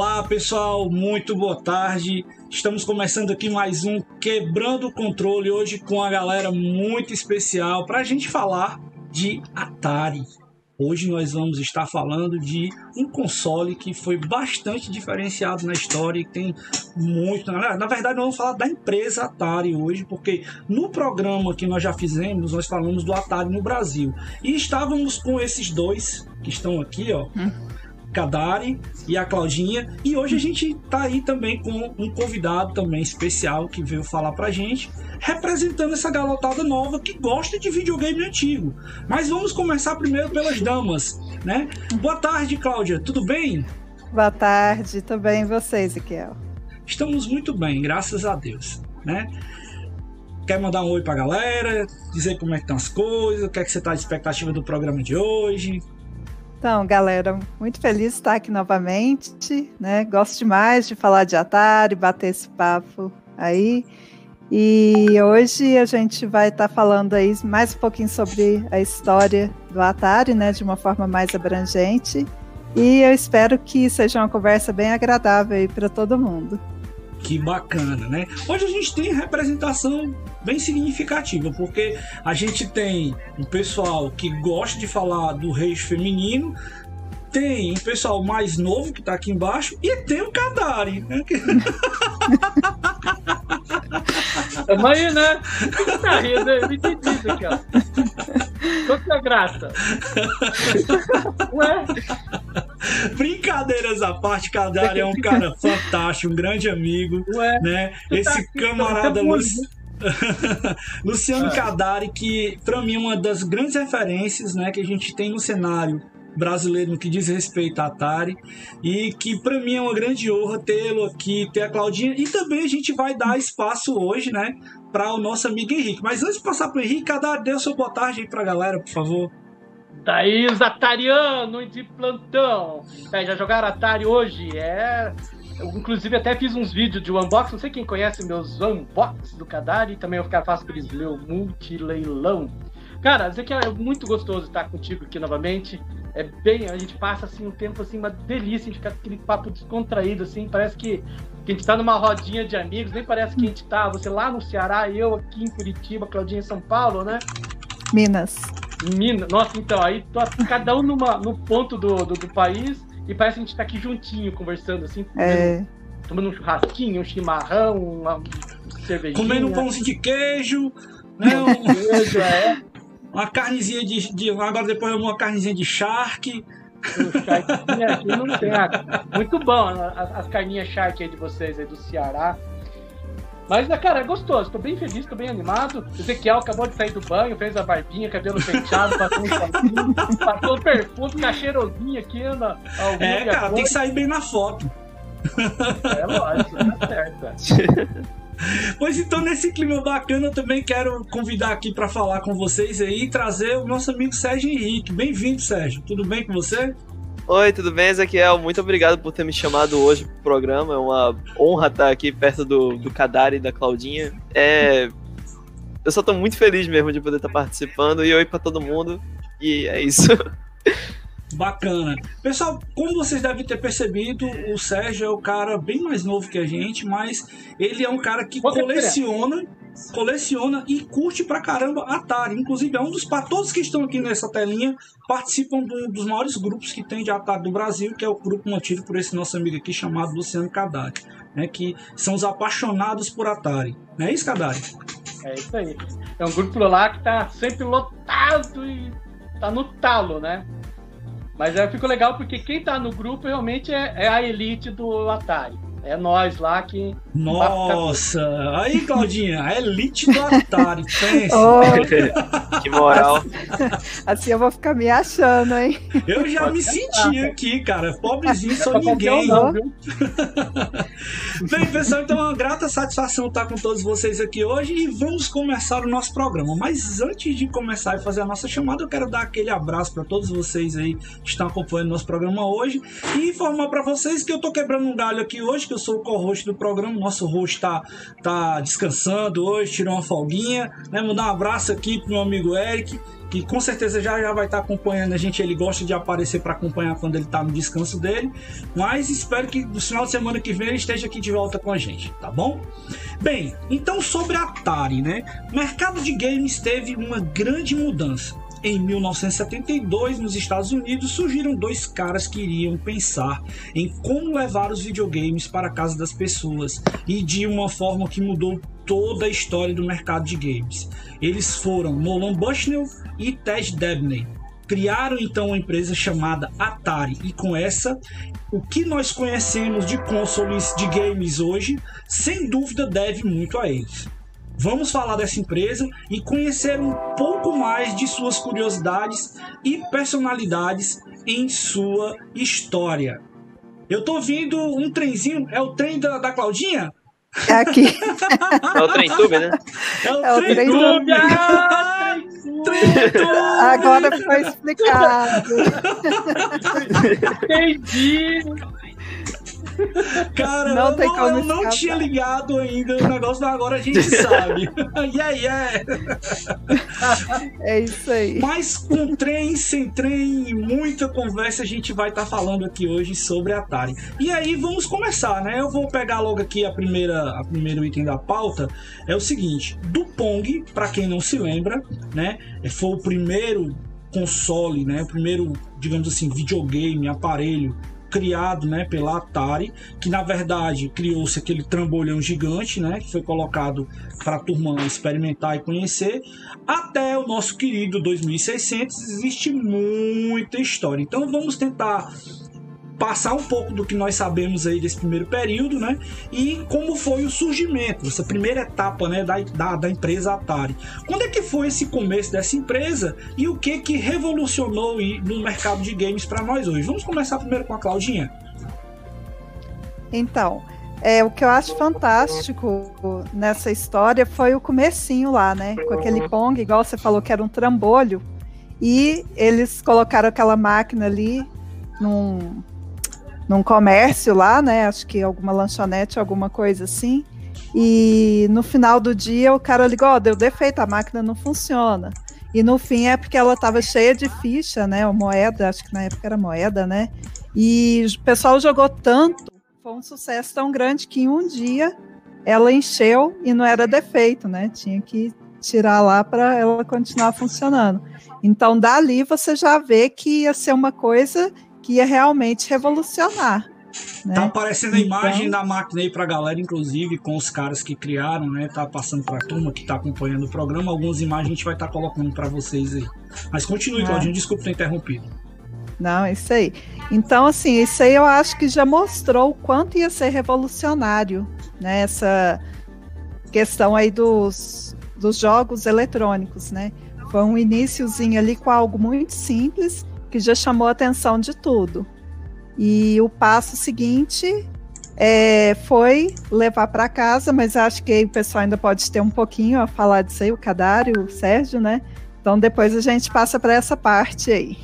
Olá pessoal, muito boa tarde. Estamos começando aqui mais um Quebrando o Controle hoje com a galera muito especial para a gente falar de Atari. Hoje nós vamos estar falando de um console que foi bastante diferenciado na história e tem muito. Na verdade, nós vamos falar da empresa Atari hoje, porque no programa que nós já fizemos, nós falamos do Atari no Brasil. E estávamos com esses dois que estão aqui, ó. Hum Kadari e a Claudinha. E hoje a gente tá aí também com um convidado também especial que veio falar pra gente, representando essa garotada nova que gosta de videogame antigo. Mas vamos começar primeiro pelas damas, né? Boa tarde, Cláudia, tudo bem? Boa tarde, tudo bem e você, Ezequiel? Estamos muito bem, graças a Deus, né? Quer mandar um oi pra galera, dizer como é que estão as coisas, o que é que você tá de expectativa do programa de hoje? Então, galera, muito feliz de estar aqui novamente, né? Gosto demais de falar de Atari, bater esse papo aí. E hoje a gente vai estar falando aí mais um pouquinho sobre a história do Atari, né, de uma forma mais abrangente. E eu espero que seja uma conversa bem agradável aí para todo mundo. Que bacana, né? Hoje a gente tem representação bem significativa, porque a gente tem um pessoal que gosta de falar do rei feminino, tem um pessoal mais novo que tá aqui embaixo e tem o Kadari, né? Aí, né? O tá rindo? Eu entendi isso aqui, ó. Qual que é a graça? Ué? Brincadeiras à parte, Kadari é um cara fantástico, um grande amigo, Ué? né? Esse tá camarada Luciano. Luciano é. Kadari, que para mim é uma das grandes referências né, que a gente tem no cenário brasileiro no que diz respeito à Atari e que para mim é uma grande honra tê-lo aqui, ter a Claudinha e também a gente vai dar espaço hoje, né, para o nosso amigo Henrique. Mas antes de passar para o Henrique, cada o seu boa tarde aí para a galera, por favor. Thaís Atariano de plantão. É, já jogaram Atari hoje? É. Eu, inclusive, até fiz uns vídeos de unboxing. Não sei quem conhece meus unboxings do Kadari. Também eu ficar fácil para eles ler o multileilão. Cara, dizer que é muito gostoso estar contigo aqui novamente. É bem, a gente passa assim um tempo assim, uma delícia, de ficar aquele papo descontraído, assim, parece que, que a gente tá numa rodinha de amigos, nem parece que a gente tá, você lá no Ceará, eu aqui em Curitiba, Claudinha em São Paulo, né? Minas. Minas, nossa, então, aí tô, cada um numa, no ponto do, do, do, país e parece que a gente tá aqui juntinho, conversando, assim, é. tomando um churrasquinho, um chimarrão, uma cervejinha. Comendo um pãozinho de queijo, né? Um... queijo, é uma carnezinha de, de, Agora depois uma carnezinha de charque. aqui não tem. Muito bom as, as carninhas charque aí de vocês aí do Ceará. Mas, né, cara, é gostoso. Tô bem feliz, tô bem animado. O Ezequiel acabou de sair do banho, fez a barbinha, cabelo penteado, passou um passou o perfume, tá cheirosinho aqui na, ao É, cara, tem que sair bem na foto. É lógico, tá certo. Pois então, nesse clima bacana, eu também quero convidar aqui para falar com vocês aí e trazer o nosso amigo Sérgio Henrique. Bem-vindo, Sérgio. Tudo bem com você? Oi, tudo bem, Ezequiel? Muito obrigado por ter me chamado hoje pro programa. É uma honra estar aqui perto do, do Kadari e da Claudinha. É... Eu só tô muito feliz mesmo de poder estar participando. E oi para todo mundo. E é isso. Bacana. Pessoal, como vocês devem ter percebido, o Sérgio é o cara bem mais novo que a gente, mas ele é um cara que coleciona, coleciona e curte pra caramba Atari. Inclusive, é um dos todos que estão aqui nessa telinha participam do, dos maiores grupos que tem de Atari do Brasil, que é o grupo mantido por esse nosso amigo aqui chamado Luciano Cadari, né, que são os apaixonados por Atari. Não é isso, Cadari? É isso aí. É um grupo lá que tá sempre lotado e tá no talo, né? Mas eu fico legal porque quem tá no grupo realmente é, é a elite do Atari. É nós lá que. Nossa! Aí, Claudinha, a elite do Atari, pensa. Oh. que moral. Assim, assim, eu vou ficar me achando, hein? Eu já Pode me senti aqui, cara. Pobrezinho, sou ninguém. Não, viu? Bem, pessoal, então é uma grata satisfação estar com todos vocês aqui hoje e vamos começar o nosso programa. Mas antes de começar e fazer a nossa chamada, eu quero dar aquele abraço para todos vocês aí que estão acompanhando nosso programa hoje e informar para vocês que eu tô quebrando um galho aqui hoje que eu sou o co-host do programa. Nosso host tá, tá descansando hoje, tirou uma folguinha. Né? Mandar um abraço aqui pro meu amigo Eric, que com certeza já, já vai estar acompanhando a gente. Ele gosta de aparecer para acompanhar quando ele está no descanso dele. Mas espero que no final de semana que vem ele esteja aqui de volta com a gente, tá bom? Bem, então sobre a Atari, né? O mercado de games teve uma grande mudança. Em 1972, nos Estados Unidos, surgiram dois caras que iriam pensar em como levar os videogames para a casa das pessoas e de uma forma que mudou toda a história do mercado de games. Eles foram Nolan Bushnell e Ted Dabney. Criaram então uma empresa chamada Atari e com essa o que nós conhecemos de consoles de games hoje, sem dúvida deve muito a eles. Vamos falar dessa empresa e conhecer um pouco mais de suas curiosidades e personalidades em sua história. Eu tô ouvindo um trenzinho, é o trem da, da Claudinha? É aqui. É o trem tube, né? É o, É o trem trem tube. tube. Ah, trem tube. Agora foi explicado. Entendi! Cara, Não eu tem não, como eu não tinha ligado ainda o negócio, agora a gente sabe. yeah, yeah. É isso aí. Mas com trem, sem trem, muita conversa, a gente vai estar falando aqui hoje sobre Atari. E aí vamos começar, né? Eu vou pegar logo aqui a primeira, a primeiro item da pauta. É o seguinte: do Pong, para quem não se lembra, né? Foi o primeiro console, né? O primeiro, digamos assim, videogame, aparelho criado, né, pela Atari, que na verdade criou-se aquele trambolhão gigante, né, que foi colocado para a turma experimentar e conhecer, até o nosso querido 2600 existe muita história. Então vamos tentar passar um pouco do que nós sabemos aí desse primeiro período, né? E como foi o surgimento, essa primeira etapa, né, da, da, da empresa Atari. Quando é que foi esse começo dessa empresa e o que que revolucionou no mercado de games para nós hoje? Vamos começar primeiro com a Claudinha. Então, é, o que eu acho fantástico nessa história foi o comecinho lá, né? Com aquele Pong, igual você falou que era um trambolho. E eles colocaram aquela máquina ali num, num comércio lá, né? Acho que alguma lanchonete, alguma coisa assim. E no final do dia o cara ligou, ó, deu defeito, a máquina não funciona. E no fim é porque ela estava cheia de ficha, né? Ou moeda, acho que na época era moeda, né? E o pessoal jogou tanto, foi um sucesso tão grande que em um dia ela encheu e não era defeito, né? Tinha que tirar lá para ela continuar funcionando. Então, dali você já vê que ia ser uma coisa que ia realmente revolucionar. Né? Tá aparecendo a Então- imagem da máquina aí pra galera, inclusive, com os caras que criaram, né? Tá passando pra turma que tá acompanhando o programa. Algumas imagens a gente vai estar colocando pra vocês aí. Mas continue, Ah. Claudinha, desculpa ter interrompido. Não, é isso aí. Então, assim, isso aí eu acho que já mostrou o quanto ia ser revolucionário, né? Essa questão aí dos, dos jogos eletrônicos, né? Foi um iníciozinho ali com algo muito simples que já chamou a atenção de tudo. E o passo seguinte é, foi levar para casa, mas acho que o pessoal ainda pode ter um pouquinho a falar disso aí, o Cadário, o Sérgio, né? Então depois a gente passa para essa parte aí.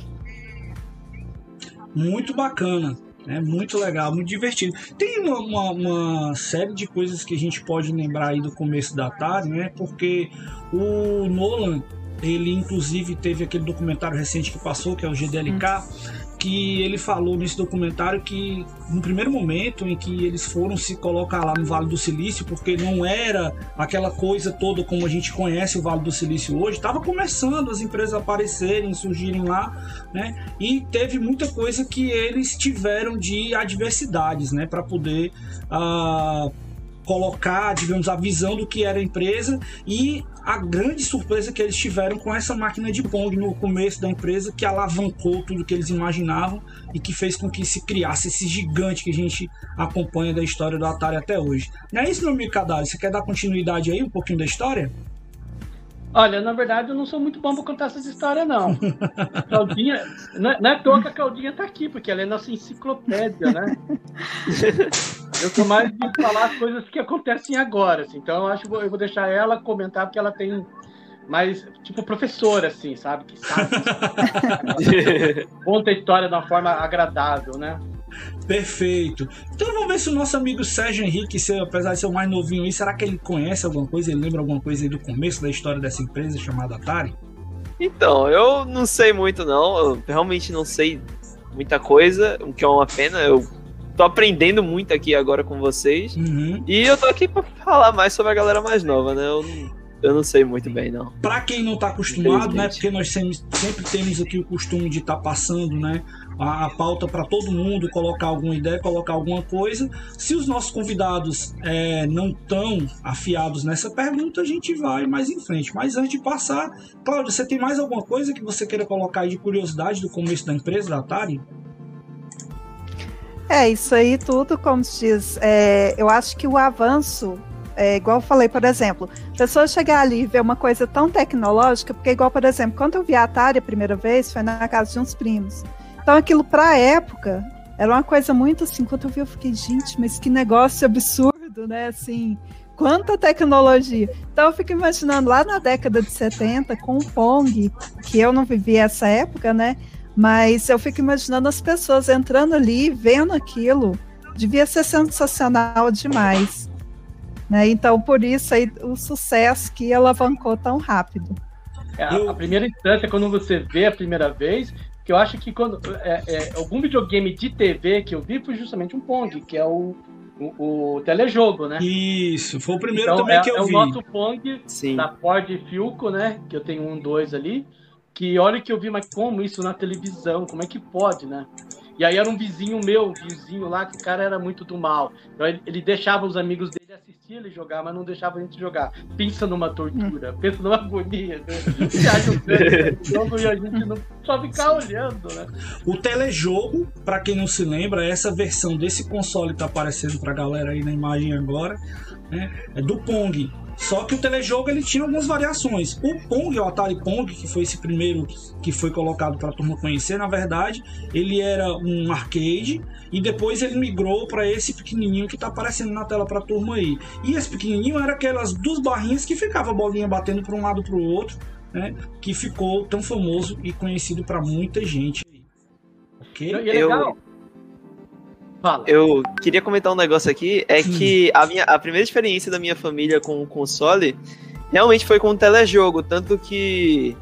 Muito bacana. É muito legal, muito divertido. Tem uma, uma, uma série de coisas que a gente pode lembrar aí do começo da Atari, né? Porque o Nolan, ele inclusive teve aquele documentário recente que passou, que é o GDLK, que ele falou nesse documentário que no primeiro momento em que eles foram se colocar lá no Vale do Silício, porque não era aquela coisa toda como a gente conhece o Vale do Silício hoje, estava começando as empresas aparecerem, surgirem lá, né? E teve muita coisa que eles tiveram de adversidades, né, para poder ah, colocar, digamos, a visão do que era a empresa e a grande surpresa que eles tiveram com essa máquina de Pong no começo da empresa, que alavancou tudo que eles imaginavam e que fez com que se criasse esse gigante que a gente acompanha da história do Atari até hoje. Não é isso, meu amigo Cadalho? Você quer dar continuidade aí, um pouquinho da história? Olha, na verdade, eu não sou muito bom pra contar essas histórias, não. Claudinha, não é, não é à toa que a Claudinha tá aqui, porque ela é nossa enciclopédia, né? Eu sou mais de falar as coisas que acontecem agora, assim. Então eu acho que eu vou deixar ela comentar, porque ela tem mais, tipo, professora, assim, sabe? Que sabe, conta a história de uma forma agradável, né? Perfeito. Então vamos ver se o nosso amigo Sérgio Henrique, se, apesar de ser o mais novinho aí, será que ele conhece alguma coisa? Ele lembra alguma coisa aí do começo da história dessa empresa chamada Atari? Então, eu não sei muito não, eu realmente não sei muita coisa, o que é uma pena, eu tô aprendendo muito aqui agora com vocês. Uhum. E eu tô aqui pra falar mais sobre a galera mais nova, né? Eu não, eu não sei muito bem, não. Para quem não está acostumado, né? Porque nós sempre, sempre temos aqui o costume de estar passando, né? A, a pauta para todo mundo, colocar alguma ideia, colocar alguma coisa. Se os nossos convidados é, não estão afiados nessa pergunta, a gente vai mais em frente. Mas antes de passar, Cláudio, você tem mais alguma coisa que você queira colocar aí de curiosidade do começo da empresa, da Atari? É, isso aí tudo, como se diz, é, eu acho que o avanço, é, igual eu falei, por exemplo, a pessoa chegar ali e ver uma coisa tão tecnológica, porque igual, por exemplo, quando eu vi a Atari a primeira vez, foi na casa de uns primos. Então aquilo pra época era uma coisa muito assim, quando eu vi eu fiquei, gente, mas que negócio absurdo, né, assim, quanta tecnologia. Então eu fico imaginando lá na década de 70, com o Pong, que eu não vivi essa época, né, mas eu fico imaginando as pessoas entrando ali, vendo aquilo, devia ser sensacional demais. Né? Então, por isso aí o sucesso que alavancou tão rápido. É, a, primeira instância, quando você vê a primeira vez, que eu acho que quando é, é, algum videogame de TV que eu vi foi justamente um Pong, que é o, o, o telejogo, né? Isso, foi o primeiro Então, também é, que eu é vi. o nosso Pong Sim. da Ford Filco, né? Que eu tenho um, dois ali. Que olha que eu vi, mas como isso na televisão? Como é que pode, né? E aí era um vizinho meu, um vizinho lá, que o cara era muito do mal. Então ele, ele deixava os amigos dele assistir ele jogar, mas não deixava a gente jogar. Pensa numa tortura, pensa numa agonia, né? Você acha o jogo e a gente não só ficar olhando, né? O telejogo, pra quem não se lembra, é essa versão desse console que tá aparecendo pra galera aí na imagem agora, né? É do Pong. Só que o telejogo ele tinha algumas variações. O Pong, o Atari Pong, que foi esse primeiro que foi colocado para a turma conhecer, na verdade, ele era um arcade e depois ele migrou para esse pequenininho que tá aparecendo na tela para a turma aí. E esse pequenininho era aquelas duas barrinhas que ficava a bolinha batendo para um lado para o outro, né? Que ficou tão famoso e conhecido para muita gente. Ok? E é Eu- legal. Fala. Eu queria comentar um negócio aqui, é Sim. que a, minha, a primeira experiência da minha família com o console realmente foi com o telejogo, tanto que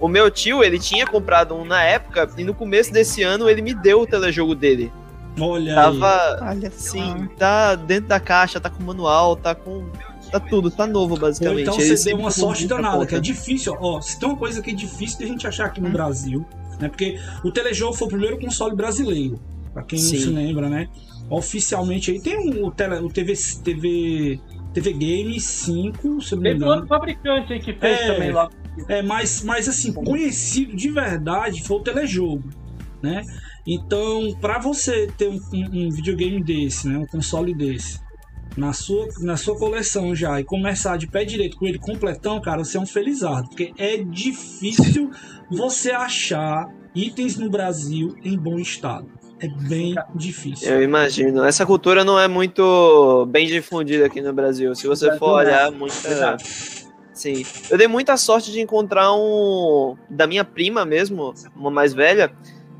o meu tio, ele tinha comprado um na época, e no começo desse ano ele me deu o telejogo dele. Olha aí. Tava, Olha só. sim, tá dentro da caixa, tá com manual, tá com... Tá tudo, tá novo, Ou basicamente. então Ele você deu uma sorte danada, que é difícil, ó. Se tem uma coisa que é difícil de a gente achar aqui no Hum. Brasil, né? Porque o telejogo foi o primeiro console brasileiro, pra quem não Sim. se lembra, né? Oficialmente aí tem um- o, tele, o TV, TV, TV Game 5, se eu não me Teve engano. outro fabricante aí que fez É. também lá. É, mas, mas assim, conhecido de verdade foi o telejogo, né? Então, para você ter um, um- um videogame desse, né, um console desse, na sua, na sua coleção já e começar de pé direito com ele completão, cara, você é um felizardo, porque é difícil você achar itens no Brasil em bom estado. É bem difícil. Eu imagino. Essa cultura não é muito bem difundida aqui no Brasil. Se você for olhar, muita. Exato. Sim. Eu dei muita sorte de encontrar um. Da minha prima mesmo, uma mais velha,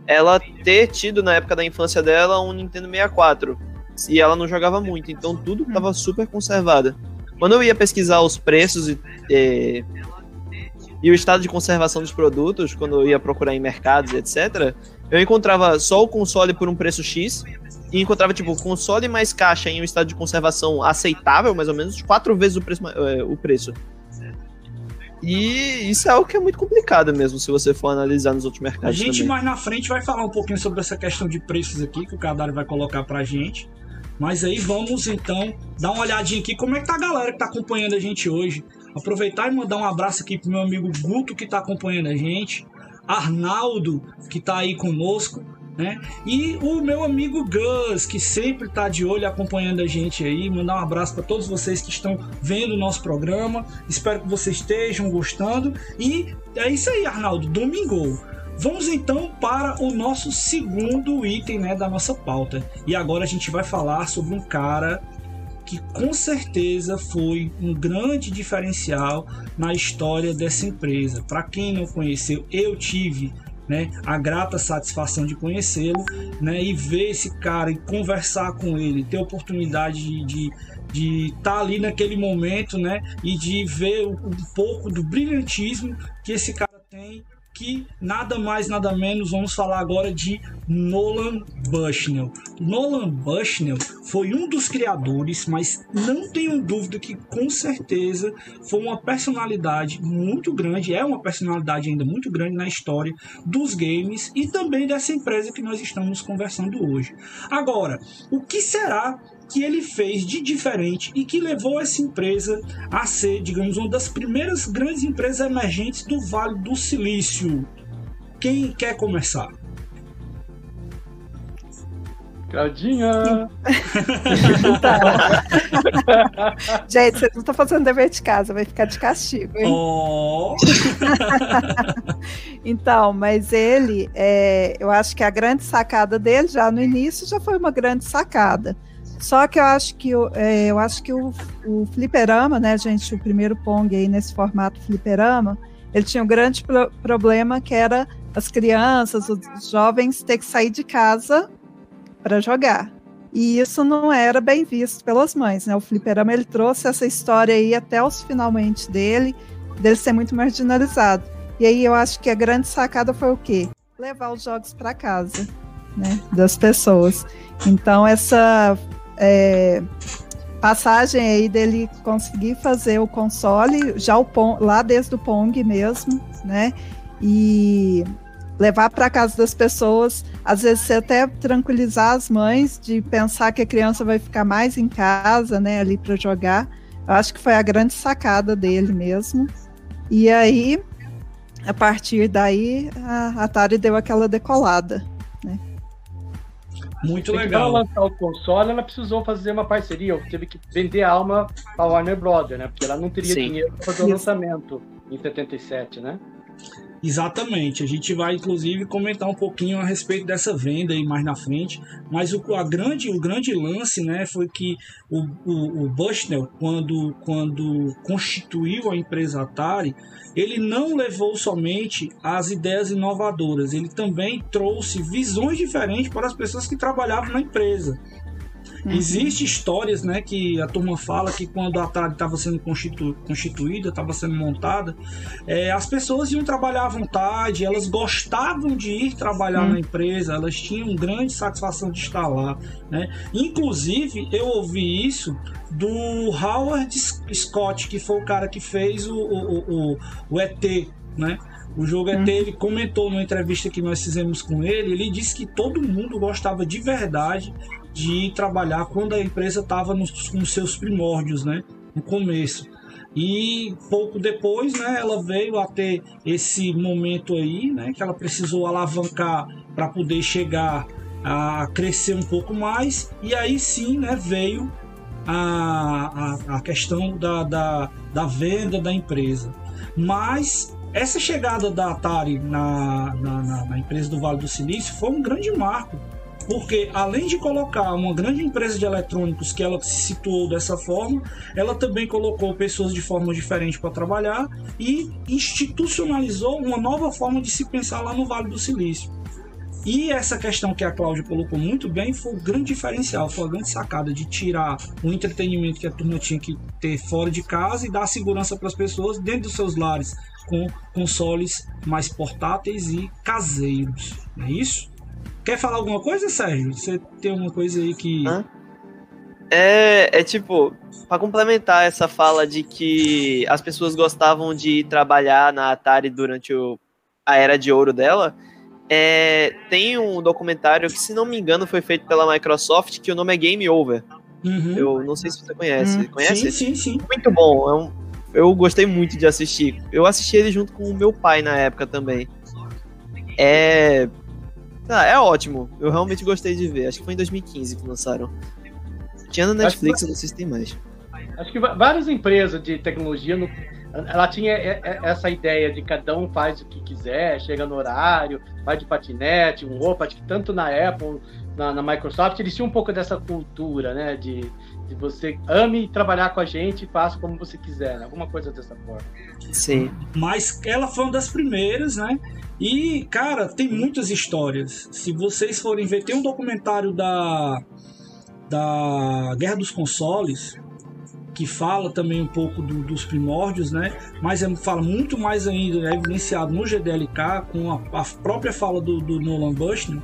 ela ter tido na época da infância dela um Nintendo 64. E ela não jogava muito, então tudo tava super conservado. Quando eu ia pesquisar os preços e, e, e o estado de conservação dos produtos, quando eu ia procurar em mercados, etc., eu encontrava só o console por um preço X e encontrava, tipo, console mais caixa em um estado de conservação aceitável, mais ou menos, quatro vezes o preço. eh, o preço. E isso é algo que é muito complicado mesmo, se você for analisar nos outros A mercados gente também. mais na frente vai falar um pouquinho sobre essa questão de preços aqui, que o Cadário vai colocar pra gente. Mas aí vamos então dar uma olhadinha aqui como é que tá a galera que tá acompanhando a gente hoje. Aproveitar e mandar um abraço aqui pro meu amigo Guto que tá acompanhando a gente, Arnaldo que tá aí conosco, né? E o meu amigo Gus que sempre tá de olho acompanhando a gente aí. Mandar um abraço para todos vocês que estão vendo o nosso programa. Espero que vocês estejam gostando e é isso aí, Arnaldo, domingo. Vamos então para o nosso segundo item né, da nossa pauta. E agora a gente vai falar sobre um cara que com certeza foi um grande diferencial na história dessa empresa. Para quem não conheceu, eu tive né, a grata satisfação de conhecê-lo né, e ver esse cara e conversar com ele, ter oportunidade de de de estar ali naquele momento né, e de ver um pouco do brilhantismo que esse cara tem que nada mais nada menos vamos falar agora de Nolan Bushnell. Nolan Bushnell foi um dos criadores, mas não tenho dúvida que com certeza foi uma personalidade muito grande, é uma personalidade ainda muito grande na história dos games e também dessa empresa que nós estamos conversando hoje. Agora, o que será que ele fez de diferente e que levou essa empresa a ser, digamos, uma das primeiras grandes empresas emergentes do Vale do Silício. Quem quer começar? Claudinha! Gente, vocês não estão fazendo dever de casa, vai ficar de castigo, hein? Oh. então, mas ele, é, eu acho que a grande sacada dele já no início já foi uma grande sacada. Só que eu acho que, é, eu acho que o, o fliperama, né, gente, o primeiro Pong aí nesse formato fliperama, ele tinha um grande pro problema que era as crianças, os jovens ter que sair de casa para jogar. E isso não era bem visto pelas mães, né? O fliperama ele trouxe essa história aí até os finalmente dele, dele ser muito marginalizado. E aí eu acho que a grande sacada foi o quê? Levar os jogos para casa, né, das pessoas. Então essa é, passagem aí dele conseguir fazer o console, já o Pong, lá desde o Pong mesmo, né? E levar para casa das pessoas, às vezes até tranquilizar as mães de pensar que a criança vai ficar mais em casa, né, ali para jogar. Eu acho que foi a grande sacada dele mesmo. E aí, a partir daí, a Atari deu aquela decolada. Muito legal. Para lançar o console, ela precisou fazer uma parceria, teve que vender a alma para Warner Brothers, né? Porque ela não teria Sim. dinheiro para fazer o lançamento em 77, né? Exatamente, a gente vai inclusive comentar um pouquinho a respeito dessa venda aí mais na frente, mas o, a grande, o grande lance né, foi que o, o, o Bushnell, quando, quando constituiu a empresa Atari, ele não levou somente as ideias inovadoras, ele também trouxe visões diferentes para as pessoas que trabalhavam na empresa. Uhum. Existem histórias né, que a turma fala que quando a Atari estava sendo constitu constituída, estava sendo montada, é, as pessoas iam trabalhar à vontade, elas gostavam de ir trabalhar uhum. na empresa, elas tinham grande satisfação de estar lá. Né? Inclusive, eu ouvi isso do Howard Scott, que foi o cara que fez o, o, o, o ET, né? O jogo ET, ele comentou numa entrevista que nós fizemos com ele, ele disse que todo mundo gostava de verdade de trabalhar quando a empresa estava nos, seus primórdios, né? No começo. E pouco depois, né, ela veio a ter esse momento aí, né, que ela precisou alavancar para poder chegar a crescer um pouco mais. E aí sim, né, veio a, a, a questão da, da, da venda da empresa. Mas essa chegada da Atari na, na, na empresa do Vale do Silício foi um grande marco porque além de colocar uma grande empresa de eletrônicos que ela se situou dessa forma, ela também colocou pessoas de forma diferente para trabalhar e institucionalizou uma nova forma de se pensar lá no Vale do Silício. E essa questão que a Cláudia colocou muito bem foi o grande diferencial, foi a grande sacada de tirar o entretenimento que a turma tinha que ter fora de casa e dar segurança para as pessoas dentro dos seus lares, com consoles mais portáteis e caseiros. Não é isso? Quer falar alguma coisa, Sérgio? Você tem uma coisa aí que. Hã? É, é tipo, para complementar essa fala de que as pessoas gostavam de trabalhar na Atari durante o, a era de ouro dela, é, tem um documentário que, se não me engano, foi feito pela Microsoft, que o nome é Game Over. Uhum. Eu não sei se você conhece. Uhum. Conhece? Sim, sim, sim. Muito bom. É um, eu gostei muito de assistir. Eu assisti ele junto com o meu pai na época também. É, ah, é ótimo. Eu realmente gostei de ver. Acho que foi em 2015 que lançaram. Tinha na Netflix, que... eu não sei se tem mais. Acho que várias empresas de tecnologia, no... ela tinha essa ideia de cada um faz o que quiser, chega no horário, vai de patinete, um roupa, acho que tanto na Apple, na, na Microsoft, eles tinham um pouco dessa cultura, né, de, de você ame trabalhar com a gente e faça como você quiser, né? alguma coisa dessa forma. Sim. Mas ela foi uma das primeiras, né? E, cara, tem muitas histórias. Se vocês forem ver, tem um documentário da, da Guerra dos Consoles que fala também um pouco do, dos primórdios, né? Mas é, fala muito mais ainda, é evidenciado no GDLK, com a, a própria fala do, do Nolan Bushnell,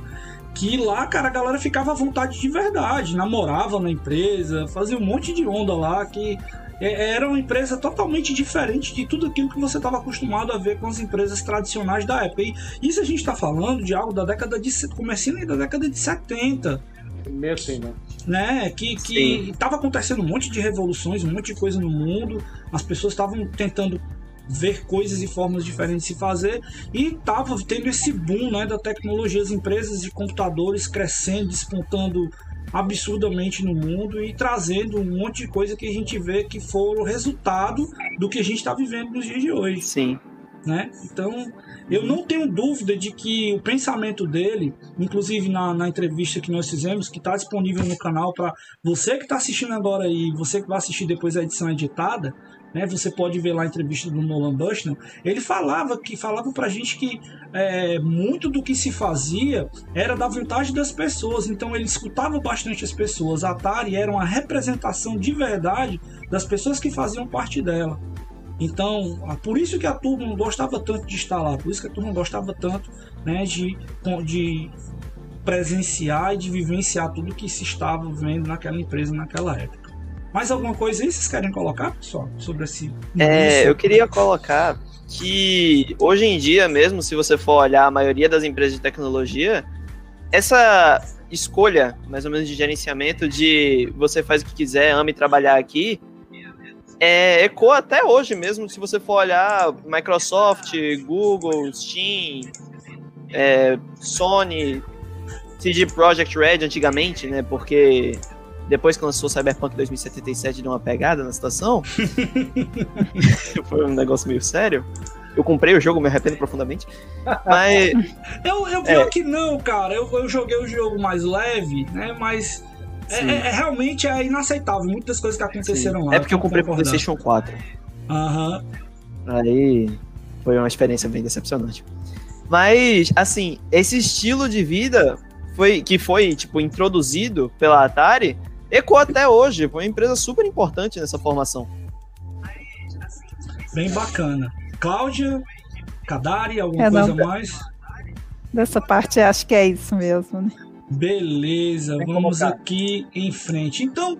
que lá, cara, a galera ficava à vontade de verdade, namorava na empresa, fazia um monte de onda lá que era uma empresa totalmente diferente de tudo aquilo que você estava acostumado a ver com as empresas tradicionais da época. E isso a gente está falando de algo da década de. comecinho da década de 70. Meio assim, né? né? Que, que tava acontecendo um monte de revoluções, um monte de coisa no mundo, as pessoas estavam tentando ver coisas e formas diferentes de se fazer e tava tendo esse boom né, da tecnologia, as empresas de computadores crescendo, despontando absurdamente no mundo e trazendo um monte de coisa que a gente vê que foram resultado do que a gente está vivendo nos dias de hoje. Sim. Né? Então, eu não tenho dúvida de que o pensamento dele, inclusive na, na entrevista que nós fizemos, que está disponível no canal para você que está assistindo agora e você que vai assistir depois a edição editada, né? Você pode ver lá a entrevista do Nolan Bushnell. Ele falava que falava para gente que é, muito do que se fazia era da vontade das pessoas. Então ele escutava bastante as pessoas. A Atari era uma representação de verdade das pessoas que faziam parte dela. Então, por isso que a turma não gostava tanto de estar lá, por isso que a turma gostava tanto né, de, de presenciar e de vivenciar tudo que se estava vendo naquela empresa naquela época. Mais alguma coisa aí vocês querem colocar, pessoal, sobre esse. É, eu queria colocar que hoje em dia mesmo, se você for olhar a maioria das empresas de tecnologia, essa escolha, mais ou menos, de gerenciamento de você faz o que quiser, ame trabalhar aqui, é, ecoa até hoje mesmo, se você for olhar Microsoft, Google, Steam, é, Sony, CD Projekt Red antigamente, né? Porque depois que lançou Cyberpunk 2077 deu uma pegada na situação. Foi um negócio meio sério. Eu comprei o jogo, me arrependo profundamente. Mas. eu, eu pior é... que não, cara. Eu, eu joguei o jogo mais leve, né? Mas é, é, é, realmente é inaceitável. Muitas coisas que aconteceram Sim. lá. É porque eu comprei pro PlayStation 4. Aham. Uhum. Aí foi uma experiência bem decepcionante. Mas, assim, esse estilo de vida foi que foi, tipo, introduzido pela Atari, ecoou até hoje. Foi uma empresa super importante nessa formação. Bem bacana. Cláudia, Kadari, alguma é, coisa não, mais? Dessa parte, acho que é isso mesmo, né? Beleza, Bem vamos colocado. aqui em frente. Então,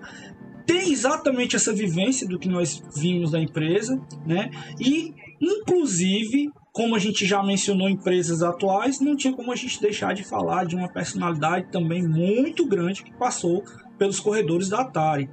tem exatamente essa vivência do que nós vimos da empresa, né? E, inclusive, como a gente já mencionou empresas atuais, não tinha como a gente deixar de falar de uma personalidade também muito grande que passou pelos corredores da Atari.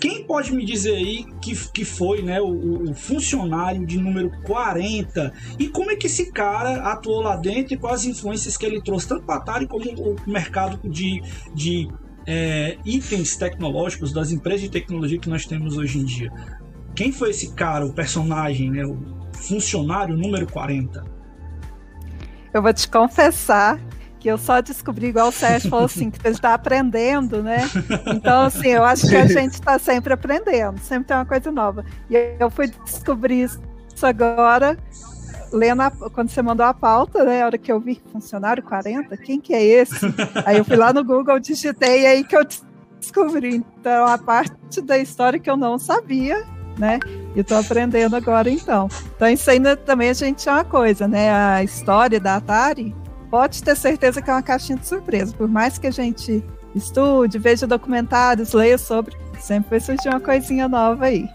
Quem pode me dizer aí que, que foi né, o, o, funcionário de número 40 e como é que esse cara atuou lá dentro e quais influências que ele trouxe, tanto para a Atari como o mercado de, de é, itens tecnológicos das empresas de tecnologia que nós temos hoje em dia? Quem foi esse cara, o personagem, né, o funcionário número 40? Eu vou te confessar que eu só descobri, igual o Sérgio falou assim, que ele está aprendendo, né? Então, assim, eu acho que a gente está sempre aprendendo, sempre tem uma coisa nova. E eu fui descobrir isso agora, lendo a, quando você mandou a pauta, né? A hora que eu vi funcionário 40, quem que é esse? Aí eu fui lá no Google, digitei, aí que eu descobri. Então, a parte da história que eu não sabia, né? E estou aprendendo agora, então. Então, isso ainda também a gente é uma coisa, né? A história da Atari pode ter certeza que é uma caixinha de surpresa. Por mais que a gente estude, veja documentários, leia sobre, sempre vai surgir uma coisinha nova aí.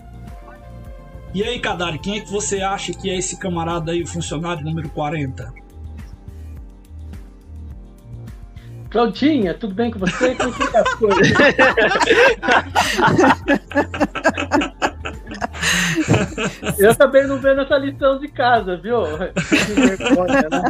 E aí, Kadari, quem é que você acha que é esse camarada aí, o funcionário número 40? Claudinha, tudo bem com você? Como fica as coisas? Eu também não vendo essa lição de casa, viu? Vergonha, né?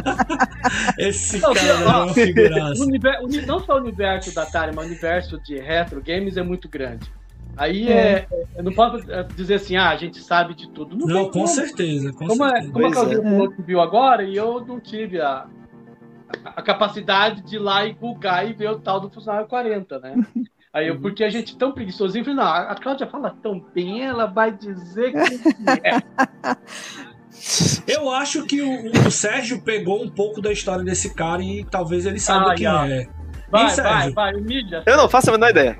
Esse não, cara ó, é. Universo, não só o universo da Atari, mas o universo de retro games é muito grande. Aí é. é eu não posso é, dizer assim, ah, a gente sabe de tudo. Não, não com como. certeza. Com como, certeza. É, como a Claudinha é. viu agora, e eu não tive a, a capacidade de ir lá e googar e ver o tal do funcionário 40, né? Aí eu, uhum. porque a gente é tão preguiçosinho, eu falei, não, a Cláudia fala tão bem, ela vai dizer que é. Eu acho que o, o, Sérgio pegou um pouco da história desse cara e talvez ele saiba ah, quem é. Vai, vai, vai, humilha. Eu não faço a menor ideia.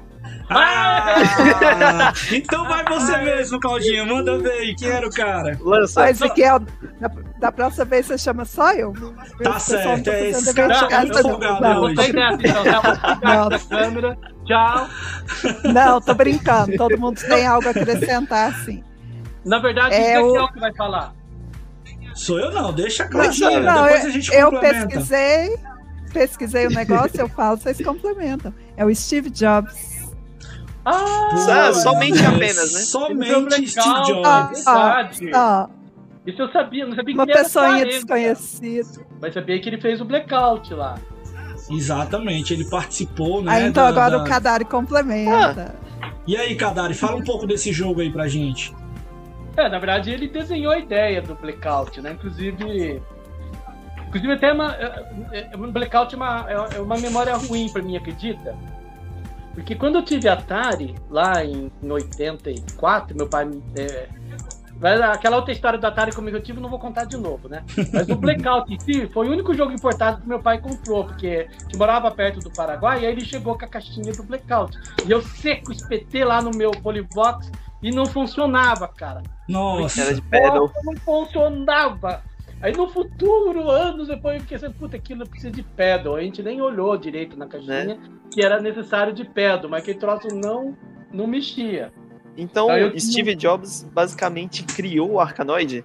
Ah, então vai você mesmo, Claudinha. Manda ver aí. Quem era o cara? Lança. Mas aqui é, da, da próxima vez você chama só eu. Tá certo, não é, de são casa, muito não. folgados Não, hoje. Dessa, então. Tá, da câmera. Tchau. Não, tô brincando. Todo mundo tem algo a acrescentar, sim. Na verdade, É, o que vai falar. Sou eu não, deixa a Claudinha. Não, depois eu, a gente eu pesquisei, pesquisei o negócio, eu falo, vocês complementam. É o Steve Jobs. Ah, Ah, somente É, apenas, né? Somente Steve Legal. Jobs. Ah, verdade. Ó, Isso eu sabia, não sabia que uma ele era pessoinha 40, desconhecida. Mas sabia que ele fez o blackout lá. Exatamente, ele participou, né? Aí então da- agora da- o Kadari complementa. E aí, Kadari, fala um pouco desse jogo aí pra gente. É, na verdade ele desenhou a ideia do blackout, né? Inclusive. Inclusive até uma. é, é, um blackout é uma, é uma memória ruim pra mim, acredita? Porque quando eu tive Atari, lá em, em 84, meu pai. É, aquela outra história do Atari comigo eu tive, não vou contar de novo, né? Mas o Blackout em si foi o único jogo importado que meu pai comprou, porque a gente morava perto do Paraguai, e aí ele chegou com a caixinha do Blackout. E eu seco, espetei lá no meu Polybox e não funcionava, cara. Nossa, Era de pedal. Nossa, não funcionava. Aí no futuro, anos depois, eu fiquei assim, puta, aquilo precisa de pedal. A gente nem olhou direito na caixinha Né? que era necessário de pedal, mas aquele troço não, não mexia. Então, Steve Jobs basicamente criou o Arkanoid.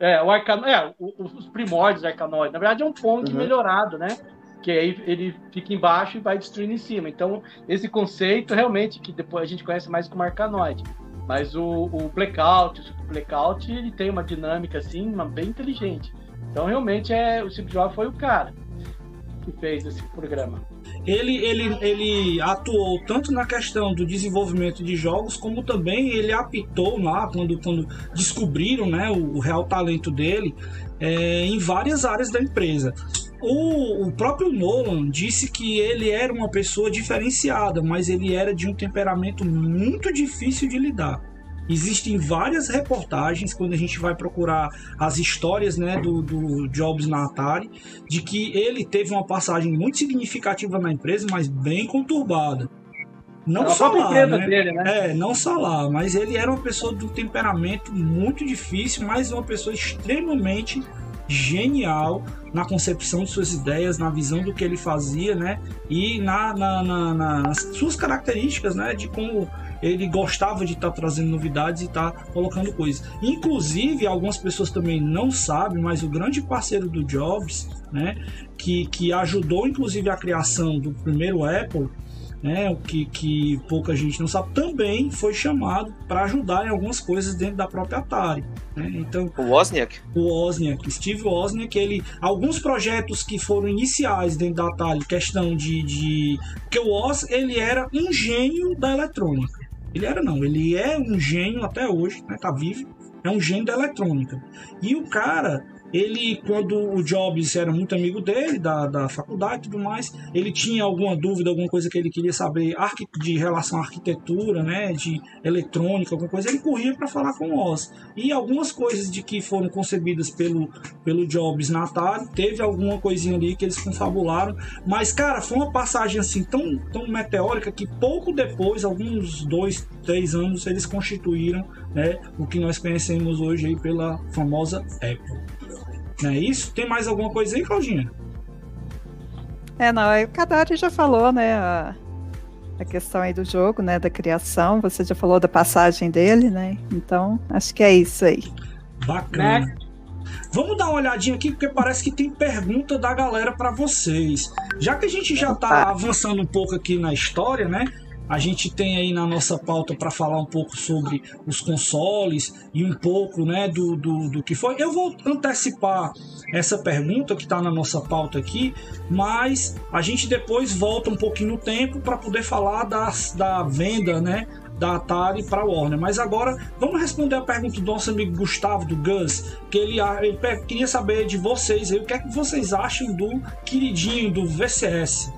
É, o Arcano, é, o- o- os primórdios do Arcanoid. Na verdade, é um Pong Uhum. melhorado, né? Que aí ele fica embaixo e vai destruindo em cima. Então, esse conceito realmente, que depois a gente conhece mais como Arcanoid. Mas o, o Blackout, o Super Blackout, ele tem uma dinâmica assim, uma bem inteligente. Então, realmente, é, o Steve Jobs foi o cara que fez esse programa. ele, ele, ele atuou tanto na questão do desenvolvimento de jogos, como também ele apitou lá, quando, quando descobriram né, o, o real talento dele, é, em várias áreas da empresa. O, o próprio Nolan disse que ele era uma pessoa diferenciada, mas ele era de um temperamento muito difícil de lidar. Existem várias reportagens quando a gente vai procurar as histórias né, do, do Jobs na Atari, de que ele teve uma passagem muito significativa na empresa, mas bem conturbada. Não É só lá, né? dele, né? É, não só lá, mas ele era uma pessoa de um temperamento muito difícil, mas uma pessoa extremamente genial na concepção de suas ideias, na visão do que ele fazia, né? E na, na- na- na- nas suas características, né? De como ele gostava de estar trazendo novidades e estar colocando coisas. Inclusive, algumas pessoas também não sabem, mas o grande parceiro do Jobs, né? Que, que ajudou, inclusive, a criação do primeiro Apple, né, o que, que pouca gente não sabe, também foi chamado para ajudar em algumas coisas dentro da própria Atari. né? Então, O Wozniak. o Wozniak, Steve Wozniak, ele, alguns projetos que foram iniciais dentro da Atari, questão de, de porque o Woz, ele era um gênio da eletrônica. Ele era não, ele é um gênio até hoje, né, tá vivo, é um gênio da eletrônica. E o cara, ele, quando o Jobs era muito amigo dele, da, da faculdade e tudo mais, ele tinha alguma dúvida, alguma coisa que ele queria saber de relação à arquitetura, né, de eletrônica, alguma coisa, ele corria para falar com o Oz. E algumas coisas de que foram concebidas pelo, pelo Jobs na Atari, teve alguma coisinha ali que eles confabularam, mas cara, foi uma passagem assim tão, tão meteórica que pouco depois, alguns dois, três anos, eles constituíram né, o que nós conhecemos hoje aí pela famosa Apple. Não é isso? Tem mais alguma coisa aí, Claudinha? É, não, aí o Kadari já falou, né, a, a questão aí do jogo, né, da criação, você já falou da passagem dele, né, então acho que é isso aí. Bacana. Vamos dar uma olhadinha aqui, porque parece que tem pergunta da galera para vocês. Já que a gente já tá avançando um pouco aqui na história, né? A gente tem aí na nossa pauta para falar um pouco sobre os consoles e um pouco né, do, do, do que foi. Eu vou antecipar essa pergunta que está na nossa pauta aqui, mas a gente depois volta um pouquinho no tempo para poder falar das, da venda né, da Atari para a Warner. Mas agora vamos responder a pergunta do nosso amigo Gustavo do Gus, que ele, ele queria saber de vocês aí, o que é que vocês acham do queridinho do VCS.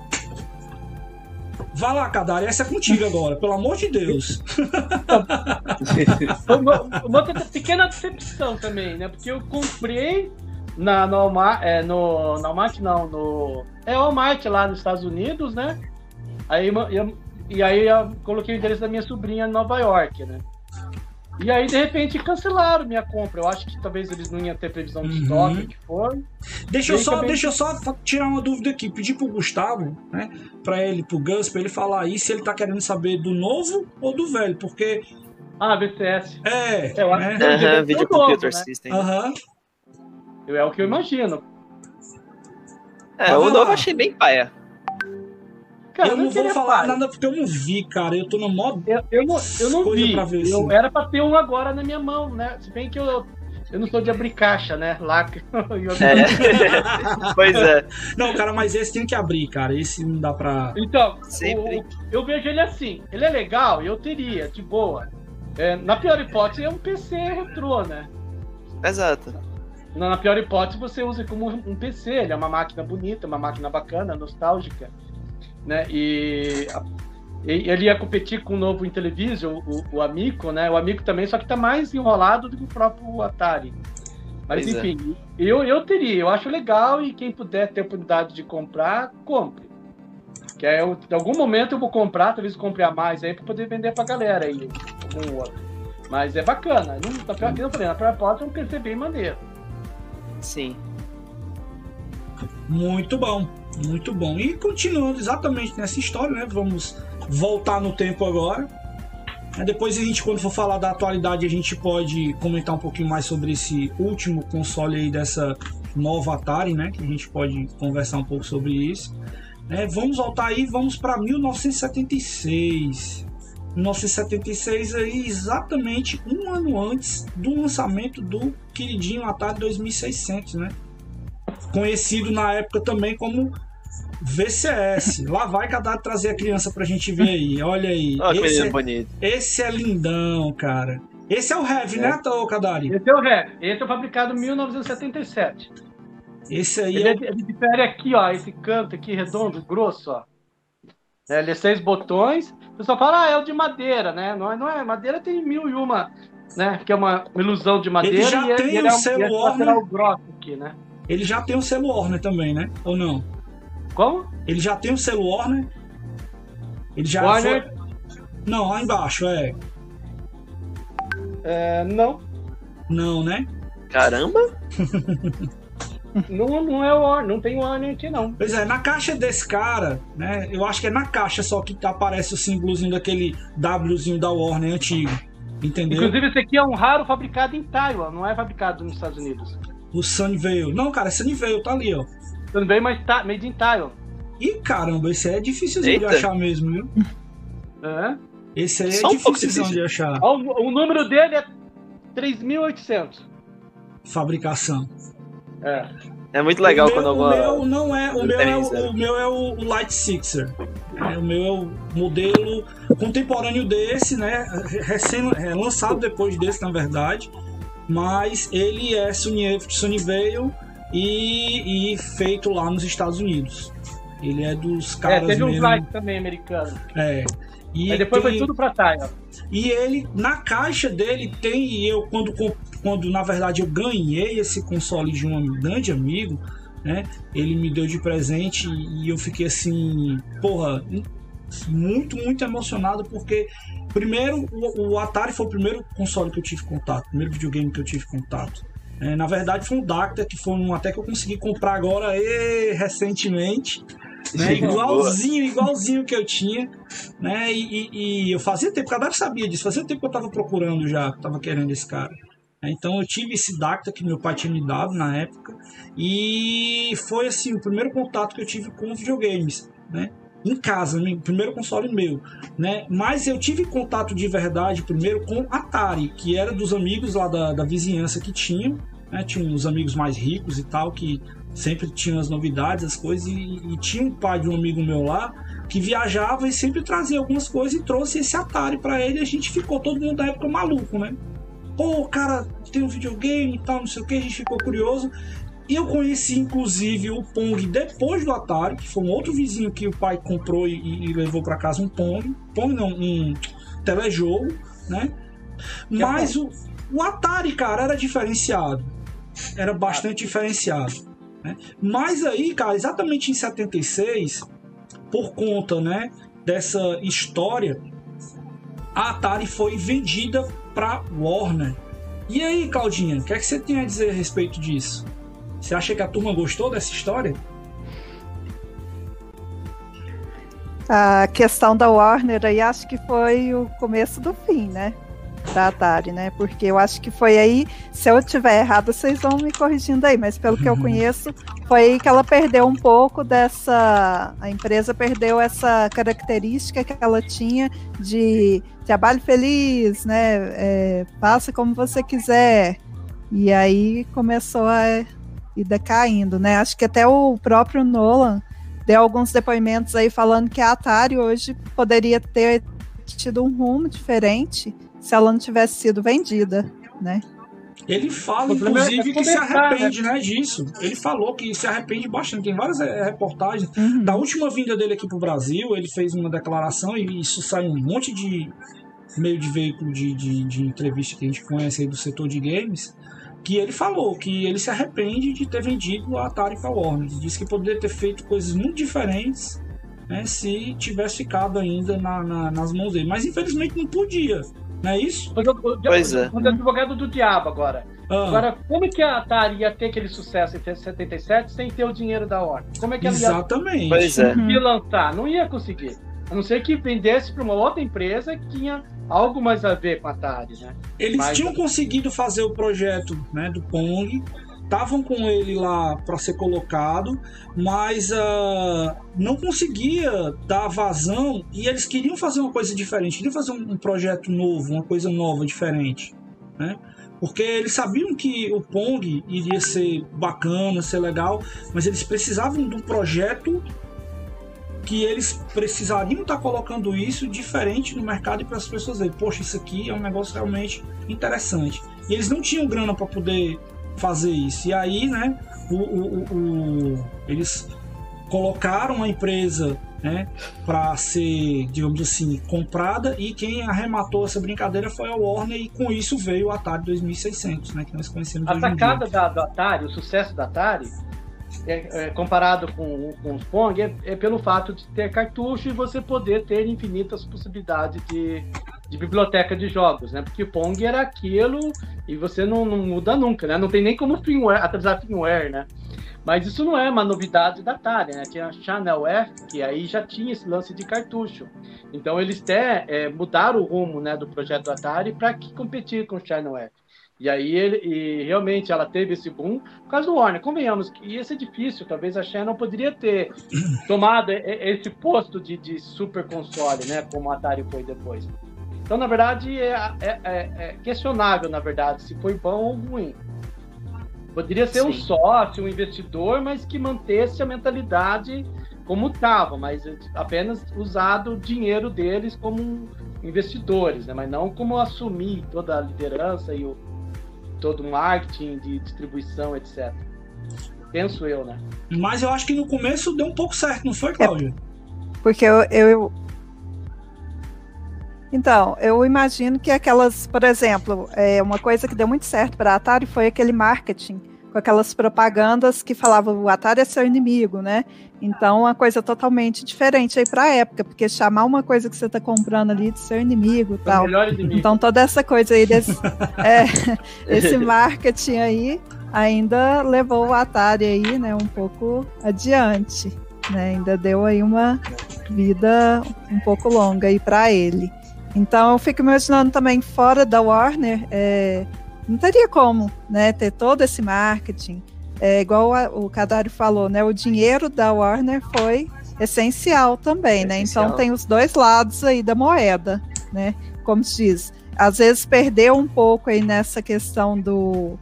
Vá lá, Kadari, essa é contigo agora, pelo amor de Deus. Uma, uma pequena decepção também, né? Porque eu comprei na, no, é, no, no Walmart, não, no. É Walmart lá nos Estados Unidos, né? Aí eu- e aí eu coloquei o endereço da minha sobrinha em Nova York, né? E aí, de repente, cancelaram minha compra. Eu acho que talvez eles não iam ter previsão de Uhum. estoque, o que foi. Deixa eu, só, também- deixa eu só tirar uma dúvida aqui. Pedir pro Gustavo, né? Pra ele, pro Gus, pra ele falar aí se ele tá querendo saber do novo ou do velho. Porque Ah, VCS. é. Eu acho né? que- o Video novo, Computer né? System. Aham. É o que eu imagino. É, Mas o novo lá. eu achei bem paia. Cara, eu não vou queria falar pai. nada porque eu não vi, cara. Eu tô na mó. Eu, eu não, eu não vi. pra ver, eu sim. era pra ter um agora na minha mão, né? Se bem que eu, eu não sou de abrir caixa, né? Lá. eu- É. pois é. Não, cara, mas esse tem que abrir, cara. Esse não dá pra. Então, Sempre. o- eu vejo ele assim. Ele é legal, eu teria, de boa. É, na pior hipótese, é um PC retrô, né? Exato. Na, na pior hipótese, você usa como um PC. Ele é uma máquina bonita, uma máquina bacana, nostálgica. Né? E, e ele ia competir com o novo Intellivision, o, o Amico, né? O Amico também, só que tá mais enrolado do que o próprio Atari. Mas Pois é. enfim, eu, eu teria, eu acho legal e quem puder ter oportunidade de comprar, compre. Que é, eu, em algum momento eu vou comprar, talvez compre a mais aí pra poder vender pra galera aí, algum outro. Mas é bacana. Não, na pior, eu falei, na pior hipótese é um PC bem maneiro. Sim. Muito bom, muito bom. E continuando exatamente nessa história, né? Vamos voltar no tempo agora. Depois a gente, quando for falar da atualidade, a gente pode comentar um pouquinho mais sobre esse último console aí dessa nova Atari, né? Que a gente pode conversar um pouco sobre isso. É, vamos voltar aí, vamos para 1976. 1976 aí, exatamente um ano antes do lançamento do queridinho Atari 2600, né? conhecido na época também como VCS. Lá vai cada trazer a criança pra gente ver aí. Olha aí. Olha que esse, é, bonito. esse é lindão, cara. Esse é o Heavy, né, ô Kadari? Esse é o REV. Esse é fabricado em 1977. Esse aí Ele, é é, ele difere aqui, ó, esse canto aqui redondo, grosso, ó. É, ele é seis botões. O pessoal fala, ah, é o de madeira, né? Não é, não é. Madeira tem mil e uma, né? Que é uma ilusão de madeira. Ele já e é- tem e ele o é um, selo é Warner. grosso aqui, né? Ele já tem o selo Warner também, né? Ou não? Como? Ele já tem o selo Warner? Ele já Warner? foi... Não, lá embaixo, é. É, não. Não, né? Caramba. não. Não é o Warner, não tem Warner aqui, não. Pois é, na caixa desse cara, né? Eu acho que é na caixa só que aparece o símbolozinho daquele Wzinho da Warner antigo. Entendeu? Inclusive, esse aqui é um raro fabricado em Taiwan, não é fabricado nos Estados Unidos. O Sunnyvale. Não, cara, Sunnyvale tá ali, ó. Também, mas tá made in Taiwan. Ih, caramba, esse aí é dificilzinho de achar mesmo, viu? É. Esse aí é Só um pouco dificilzão de difícil. achar. O, o número dele é 3.800. Fabricação. É. É muito legal o meu, quando o alguma. meu não é, o meu é, o, o meu é o Light Sixer. É, o meu é o modelo contemporâneo desse, né? Recém é, lançado depois desse, na verdade. Mas ele é Sunny- Sunnyvale e, e feito lá nos Estados Unidos. Ele é dos É, caras teve um mesmo. Também americano. É. E Aí depois tem- foi tudo pra Taiwan. E ele, na caixa dele, tem. E eu, quando, quando na verdade eu ganhei esse console de um grande amigo, né? Ele me deu de presente e eu fiquei assim, porra, muito, muito emocionado porque. Primeiro, o, o Atari foi o primeiro console que eu tive contato, o primeiro videogame que eu tive contato. É, na verdade, foi um Dacta, que foi um até que eu consegui comprar agora e, recentemente. Né, igualzinho, igualzinho que eu tinha, né? E, e- e eu fazia tempo, cada sabia disso, fazia tempo que eu tava procurando já, tava querendo esse cara. né, Então eu tive esse Dacta que meu pai tinha me dado na época e foi assim o primeiro contato que eu tive com videogames, né? Em casa, o primeiro console meu, né? Mas eu tive contato de verdade primeiro com Atari, que era dos amigos lá da, da vizinhança que tinham, né? Tinha uns amigos mais ricos e tal que sempre tinham as novidades, as coisas e, e tinha um pai de um amigo meu lá que viajava e sempre trazia algumas coisas e trouxe esse Atari pra ele e a gente ficou todo mundo da época maluco, né? Pô, cara, tem um videogame e tal, não sei o que, a gente ficou curioso. E eu conheci inclusive o Pong depois do Atari, que foi um outro vizinho que o pai comprou e, e levou pra casa um Pong. Pong não, um telejogo, né? Mas o, o Atari, cara, era diferenciado. Era bastante diferenciado. Né? Mas aí, cara, exatamente em 76, por conta, né? dessa história, a Atari foi vendida para Warner. E aí, Claudinha, o que, é que você tem a dizer a respeito disso? Você acha que a turma gostou dessa história? A questão da Warner aí acho que foi o começo do fim, né? Da Atari, né? Porque eu acho que foi aí, se eu tiver errado, vocês vão me corrigindo aí, mas pelo que eu conheço, foi aí que ela perdeu um pouco dessa. A empresa perdeu essa característica que ela tinha de trabalho feliz, né? É, faça como você quiser. E aí começou a ir decaindo, né? Acho que até o próprio Nolan deu alguns depoimentos aí falando que a Atari hoje poderia ter tido um rumo diferente se ela não tivesse sido vendida, né? Ele fala, inclusive, que se arrepende né, disso. Ele falou que se arrepende bastante. Tem várias é, reportagens. Uhum. Da última vinda dele aqui pro Brasil, ele fez uma declaração e isso sai um monte de meio de veículo de, de, de entrevista que a gente conhece aí do setor de games que ele falou que ele se arrepende de ter vendido a Atari para a Warner. Ele disse que poderia ter feito coisas muito diferentes né, se tivesse ficado ainda na, na, nas mãos dele. Mas infelizmente não podia, não é isso? Pois é. O advogado do diabo agora. Ah. Agora, como que a Atari ia ter aquele sucesso em 77 sem ter o dinheiro da Warner? Como é que ela Exatamente. ia, pois é. ia lançar? Não ia conseguir. A não ser que vendesse para uma outra empresa que tinha algo mais a ver com a Atari, né? Eles tinham conseguido fazer o projeto né, do Pong, estavam com ele lá para ser colocado, mas uh, não conseguia dar vazão e eles queriam fazer uma coisa diferente, queriam fazer um, um projeto novo, uma coisa nova, diferente, né? Porque eles sabiam que o Pong iria ser bacana, ser legal, mas eles precisavam de um projeto que eles precisariam estar colocando isso diferente no mercado e para as pessoas verem, poxa, isso aqui é um negócio realmente interessante. E eles não tinham grana para poder fazer isso. E aí, né, o, o, o, eles colocaram a empresa né, para ser, digamos assim, comprada e quem arrematou essa brincadeira foi a Warner e com isso veio o Atari 2600, né, que nós conhecemos A sacada da, do Atari, o sucesso da Atari é, é, comparado com, com Pong é, é, pelo fato de ter cartucho e você poder ter infinitas possibilidades de, de biblioteca de jogos, né? Porque o Pong era aquilo e você não, não muda nunca, né? Não tem nem como firmware, atualizar firmware, né? Mas isso não é uma novidade da Atari, né? Tinha a Channel F, que aí já tinha esse lance de cartucho. Então eles até é, mudaram o rumo né, do projeto Atari para competir com o Channel F. E aí ele e realmente ela teve esse boom por causa do Warner. Convenhamos que ia ser difícil, talvez a Shannon poderia ter tomado esse posto de, de super console, né? Como a Atari foi depois. Então, na verdade, é, é, é, é questionável, na verdade, se foi bom ou ruim. Poderia ser Sim. um sócio, um investidor, mas que mantesse a mentalidade como estava, mas apenas usado o dinheiro deles como investidores, né? mas não como assumir toda a liderança e o, todo o marketing de distribuição, etc. Penso eu, né? Mas eu acho que no começo deu um pouco certo, não foi, Cláudia? É, porque eu, eu, Então, eu imagino que aquelas, por exemplo, é, uma coisa que deu muito certo para a Atari foi aquele marketing com aquelas propagandas que falavam o Atari é seu inimigo, né? Então, uma coisa totalmente diferente aí para a época, porque chamar uma coisa que você está comprando ali de seu inimigo, tal. Inimigo. Então, toda essa coisa aí desse, é, esse marketing aí ainda levou o Atari aí, né, um pouco adiante, né? Ainda deu aí uma vida um pouco longa aí para ele. Então, eu fico imaginando também fora da Warner, é, não teria como, né, ter todo esse marketing. É, igual a, o Cadário falou, né, o dinheiro da Warner foi essencial também, é né? Essencial. Então tem os dois lados aí da moeda, né? Como se diz, às vezes perdeu um pouco aí nessa questão do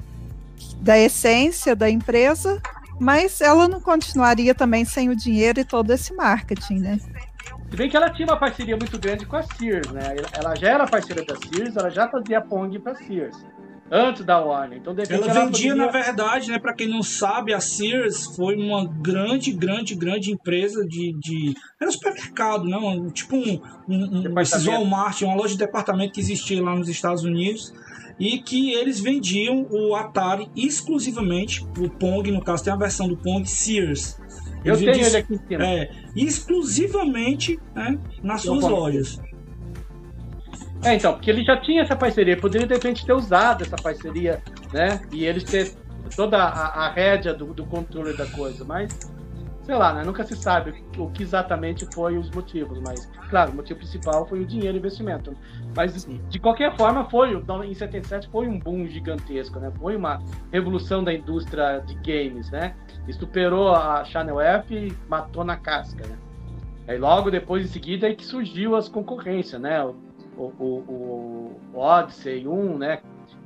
da essência da empresa, mas ela não continuaria também sem o dinheiro e todo esse marketing, né? Se bem que ela tinha uma parceria muito grande com a Sears, né? Ela já era parceira da Sears, ela já fazia Pong para Sears antes da Warner. Então, de ela, ela vendia, poderia... na verdade, né, para quem não sabe, a Sears foi uma grande, grande, grande empresa de. de... Era um supermercado? Né, tipo um, um, um esses Walmart, uma loja de departamento que existia lá nos Estados Unidos. E que eles vendiam o Atari exclusivamente, o Pong, no caso, tem a versão do Pong Sears. Eu tenho ele aqui em cima. É, exclusivamente né, nas Eu suas lojas. É, então, porque ele já tinha essa parceria, poderia de repente ter usado essa parceria, né? E eles ter toda a, a rédea do, do controle da coisa, mas sei lá, né? Nunca se sabe o que exatamente foi os motivos, mas claro, o motivo principal foi o dinheiro e investimento. Mas de qualquer forma, foi em 77 foi um boom gigantesco, né? Foi uma revolução da indústria de games, né? E superou a Channel F e matou na casca, né? Aí logo depois, em seguida, é que surgiu as concorrências, né? O, o, o, Odyssey 1, né?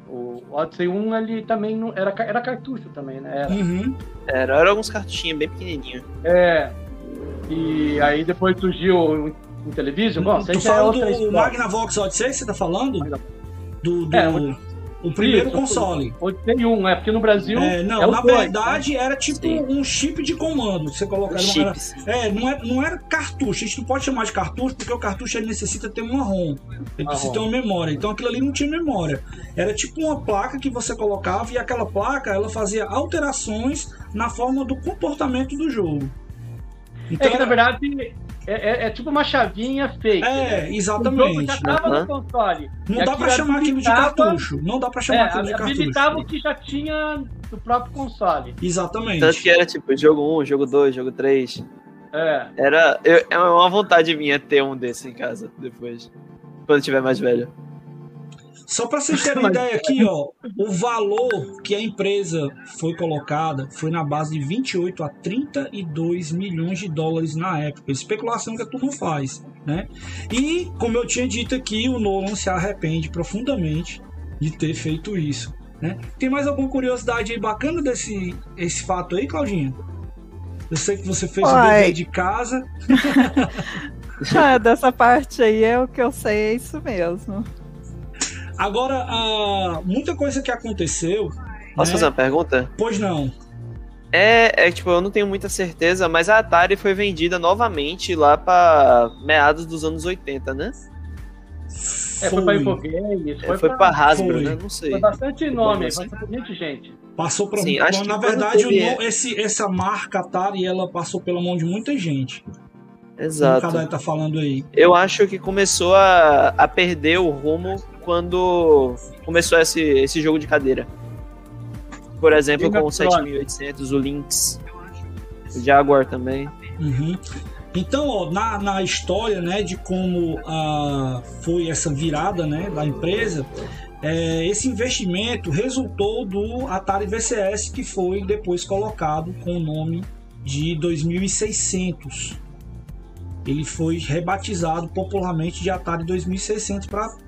O Odyssey 1 ele também não, era, era cartucho também, né? Era. Uhum. Era, era alguns cartuchinhos bem pequenininhos. É. E aí depois surgiu o Intellivision. Bom, tu é fala outra do história. Magnavox Odyssey, você tá falando? Do, do- É, o primeiro Isso, console. Odyssey 1, é porque no Brasil. É, não, é na dois, verdade era tipo Sim. um chip de comando. Você colocava. Era-. É, não era, não era cartucho. A gente não pode chamar de cartucho porque o cartucho ele necessita ter uma ROM. Ele precisa ROM. ter uma memória. Então aquilo ali não tinha memória. Era tipo uma placa que você colocava e aquela placa ela fazia alterações na forma do comportamento do jogo. Então, É que na era- verdade é, é- é tipo uma chavinha fake. é, né? O exatamente. já tava no console. Não E dá pra aquilo chamar aquilo de cartucho. Não dá pra chamar É, aquilo de cartucho. habilitava o que já tinha no próprio console. Exatamente. Tanto que era tipo jogo 1, jogo 2, jogo 3. É. Era. eu- é uma vontade minha ter um desse em casa depois. Quando tiver mais velho. Só para vocês terem uma ideia aqui, ó, o valor que a empresa foi colocada foi na base de 28 a 32 milhões de dólares na época. Especulação que a turma faz, né? E, como eu tinha dito aqui, o Nolan se arrepende profundamente de ter feito isso, né? Tem mais alguma curiosidade aí bacana desse esse fato aí, Claudinha? Eu sei que você fez o dever de casa. Ah, dessa parte aí é o que eu sei, é isso mesmo. Agora, muita coisa que aconteceu. Posso né? fazer uma pergunta? Pois não. É, é, tipo, eu não tenho muita certeza, mas a Atari foi vendida novamente lá pra meados dos anos 80, né? É, foi pra Infogames, É, foi, Foi, pra, pra Hasbro, foi. né? Não sei. foi bastante nome, bastante gente. Passou para Sim, acho que na verdade esse, essa marca Atari ela passou pela mão de muita gente. Como o Exato. Kadai tá falando aí. Eu acho que começou a, a perder o rumo quando começou esse, esse jogo de cadeira. Por exemplo, com o Megatron. 7800, o Lynx, o Jaguar também. Uhum. Então, ó, na, na história, né, de como ah, foi essa virada, né, da empresa, é, esse investimento resultou do Atari VCS que foi depois colocado com o nome de 2600. Ele foi rebatizado popularmente de Atari 2600 para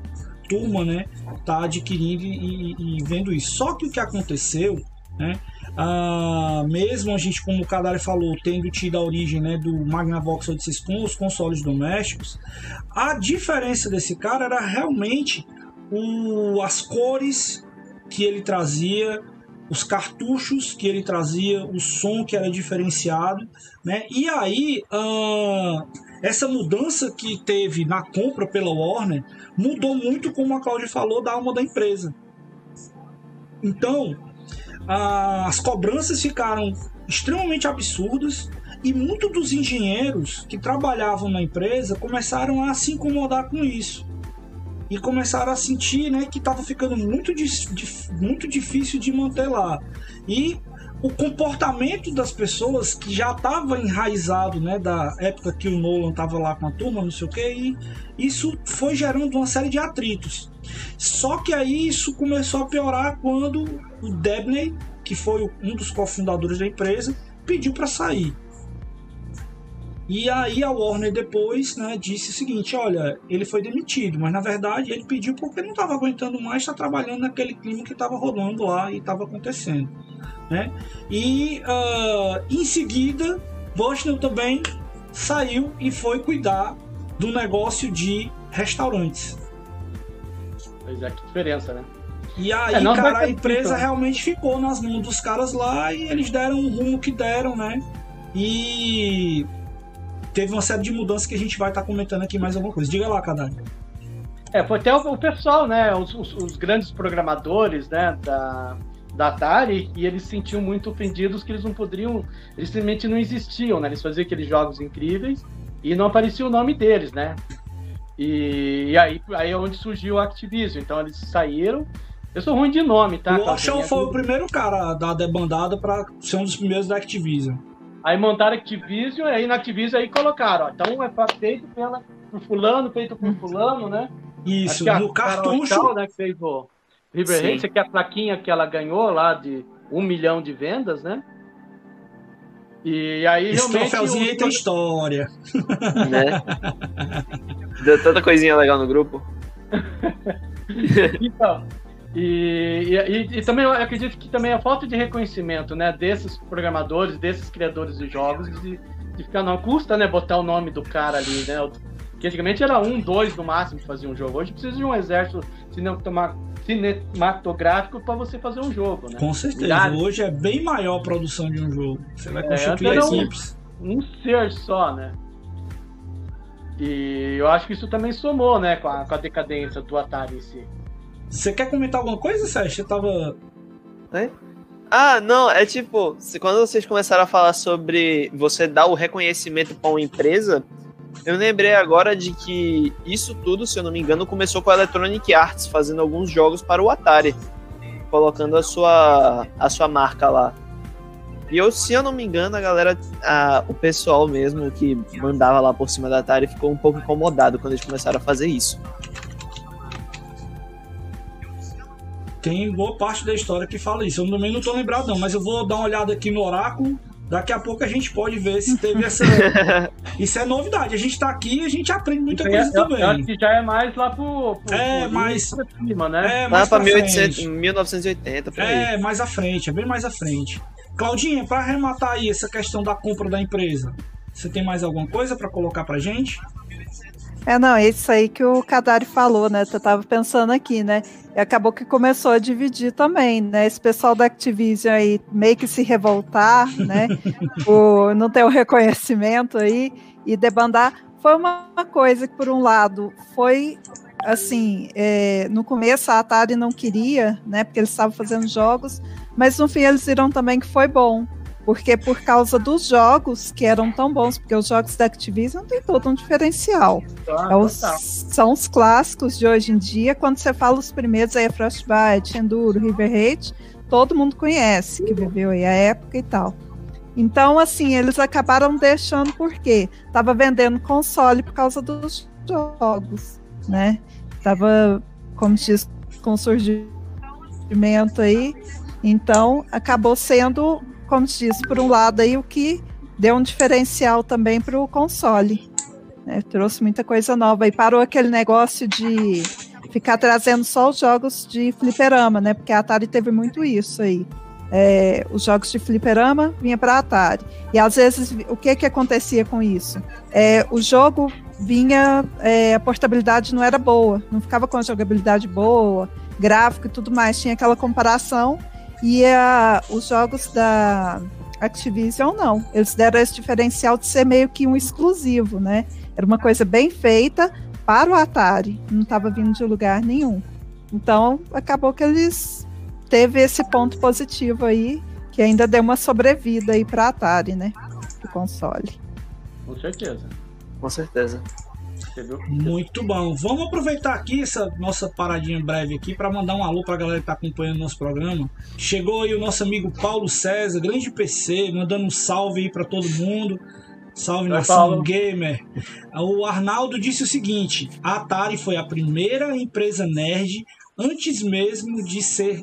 turma, né, tá adquirindo e, e- e vendo isso. Só que o que aconteceu, né, ah, mesmo a gente, como o Kadari falou, tendo tido a origem né, do Magnavox Odyssey com os consoles domésticos, a diferença desse cara era realmente o, as cores que ele trazia, os cartuchos que ele trazia, o som que era diferenciado, né? E aí ah, essa mudança que teve na compra pela Warner mudou muito, como a Cláudia falou, da alma da empresa. Então, ah, as cobranças ficaram extremamente absurdas e muitos dos engenheiros que trabalhavam na empresa começaram a se incomodar com isso e começaram a sentir né, que estava ficando muito, muito difícil de manter lá e o comportamento das pessoas que já estava enraizado né, da época que o Nolan estava lá com a turma, não sei o que, e isso foi gerando uma série de atritos. Só que aí isso começou a piorar quando o Debney, que foi um dos cofundadores da empresa, pediu para sair. E aí a Warner depois né, disse o seguinte: olha, ele foi demitido, mas na verdade ele pediu porque não estava aguentando mais estar trabalhando naquele clima que estava rolando lá e estava acontecendo. Né? E ah, em seguida, Bushnell também saiu e foi cuidar do negócio de restaurantes. Pois é, que diferença, né? E aí, É, cara, a empresa então. realmente ficou nas mãos dos caras lá e eles deram o rumo que deram, né? E teve uma série de mudanças que a gente vai estar comentando aqui mais alguma coisa. Diga lá, Kadai. É, foi até o, o pessoal, né? Os, os- os grandes programadores, né? Da, da Atari e eles se sentiam muito ofendidos que eles não poderiam, eles simplesmente não existiam, né? Eles faziam aqueles jogos incríveis e não aparecia o nome deles, né? E, e aí, aí é onde surgiu o Activision. Então eles saíram. Eu sou ruim de nome, tá? O Ocean foi o primeiro cara da debandada para ser um dos primeiros da Activision. Aí montaram Activision, aí na Activision aí colocaram, ó, então é feito pela, por fulano, feito por fulano, né? Isso, no cartucho. Carol, né, que fez o River Race, que é a plaquinha que ela ganhou lá de um milhão de vendas, né? E aí Esse realmente. troféuzinho aí tem história. Né? Deu tanta coisinha legal no grupo. então. E, e, e, também eu acredito que também a falta de reconhecimento né, desses programadores, desses criadores de jogos, de, de ficar não custa né, botar o nome do cara ali, né? Que antigamente era um, dois no máximo que fazia um jogo. Hoje precisa de um exército cinematográfico para você fazer um jogo, né? Com certeza. Milhares. Hoje é bem maior a produção de um jogo. Você vai constituir é, simples. Um, um ser só, né? E eu acho que isso também somou, né, com a, com a decadência do Atari em si. Você quer comentar alguma coisa, Sérgio? Você tava. É? Ah, não, é tipo, quando vocês começaram a falar sobre você dar o reconhecimento para uma empresa, eu lembrei agora de que isso tudo, se eu não me engano, começou com a Electronic Arts fazendo alguns jogos para o Atari, colocando a sua, a sua marca lá. E eu, se eu não me engano, a galera, a, o pessoal mesmo que mandava lá por cima da Atari ficou um pouco incomodado quando eles começaram a fazer isso. Tem boa parte da história que fala isso. Eu também não tô lembrado, não, mas eu vou dar uma olhada aqui no oráculo Daqui a pouco a gente pode ver se teve essa. Isso é novidade. A gente tá aqui e a gente aprende muita Isso coisa é, também. Eu acho que já é mais lá pro. pro é, pro mais. Pra cima, né? É, mais lá pra, pra 1800, 1980, por aí. É, mais à frente, é bem mais à frente. Claudinha, para arrematar aí essa questão da compra da empresa, você tem mais alguma coisa para colocar pra gente? É, não, é isso aí que o Kadari falou, né? Eu tava pensando aqui, né? E acabou que começou a dividir também, né? Esse pessoal da Activision aí meio que se revoltar, né? Por não ter o reconhecimento aí e debandar. Foi uma coisa que, por um lado, foi assim, é, no começo a Atari não queria, né? Porque eles estavam fazendo jogos, mas no fim eles viram também que foi bom, porque por causa dos jogos que eram tão bons, porque os jogos da Activision tem todo um diferencial. Ah, é os, são os clássicos de hoje em dia. Quando você fala os primeiros, aí é Frostbite, Enduro, River Raid, todo mundo conhece, que viveu aí a época e tal. Então, assim, eles acabaram deixando porque tava vendendo console por causa dos jogos, né? Tava, como diz, com surgimento aí. Então, acabou sendo como se diz, por um lado aí o que deu um diferencial também para o console. Né? Trouxe muita coisa nova e parou aquele negócio de ficar trazendo só os jogos de fliperama, né? Porque a Atari teve muito isso aí. É, os jogos de fliperama vinha para a Atari. E às vezes o que que acontecia com isso? É, o jogo vinha, é, a portabilidade não era boa, não ficava com a jogabilidade boa, gráfico e tudo mais. Tinha aquela comparação e a, os jogos da Activision não. Eles deram esse diferencial de ser meio que um exclusivo, né? Era uma coisa bem feita para o Atari, não estava vindo de lugar nenhum. Então, acabou que eles teve esse ponto positivo aí, que ainda deu uma sobrevida aí para Atari, né? O console. Com certeza. Com certeza. Muito bom. Vamos aproveitar aqui essa nossa paradinha breve aqui para mandar um alô para a galera que está acompanhando o nosso programa. Chegou aí o nosso amigo Paulo César, grande PC, mandando um salve aí para todo mundo. Salve nação gamer. O Arnaldo disse o seguinte: a Atari foi a primeira empresa nerd antes mesmo de ser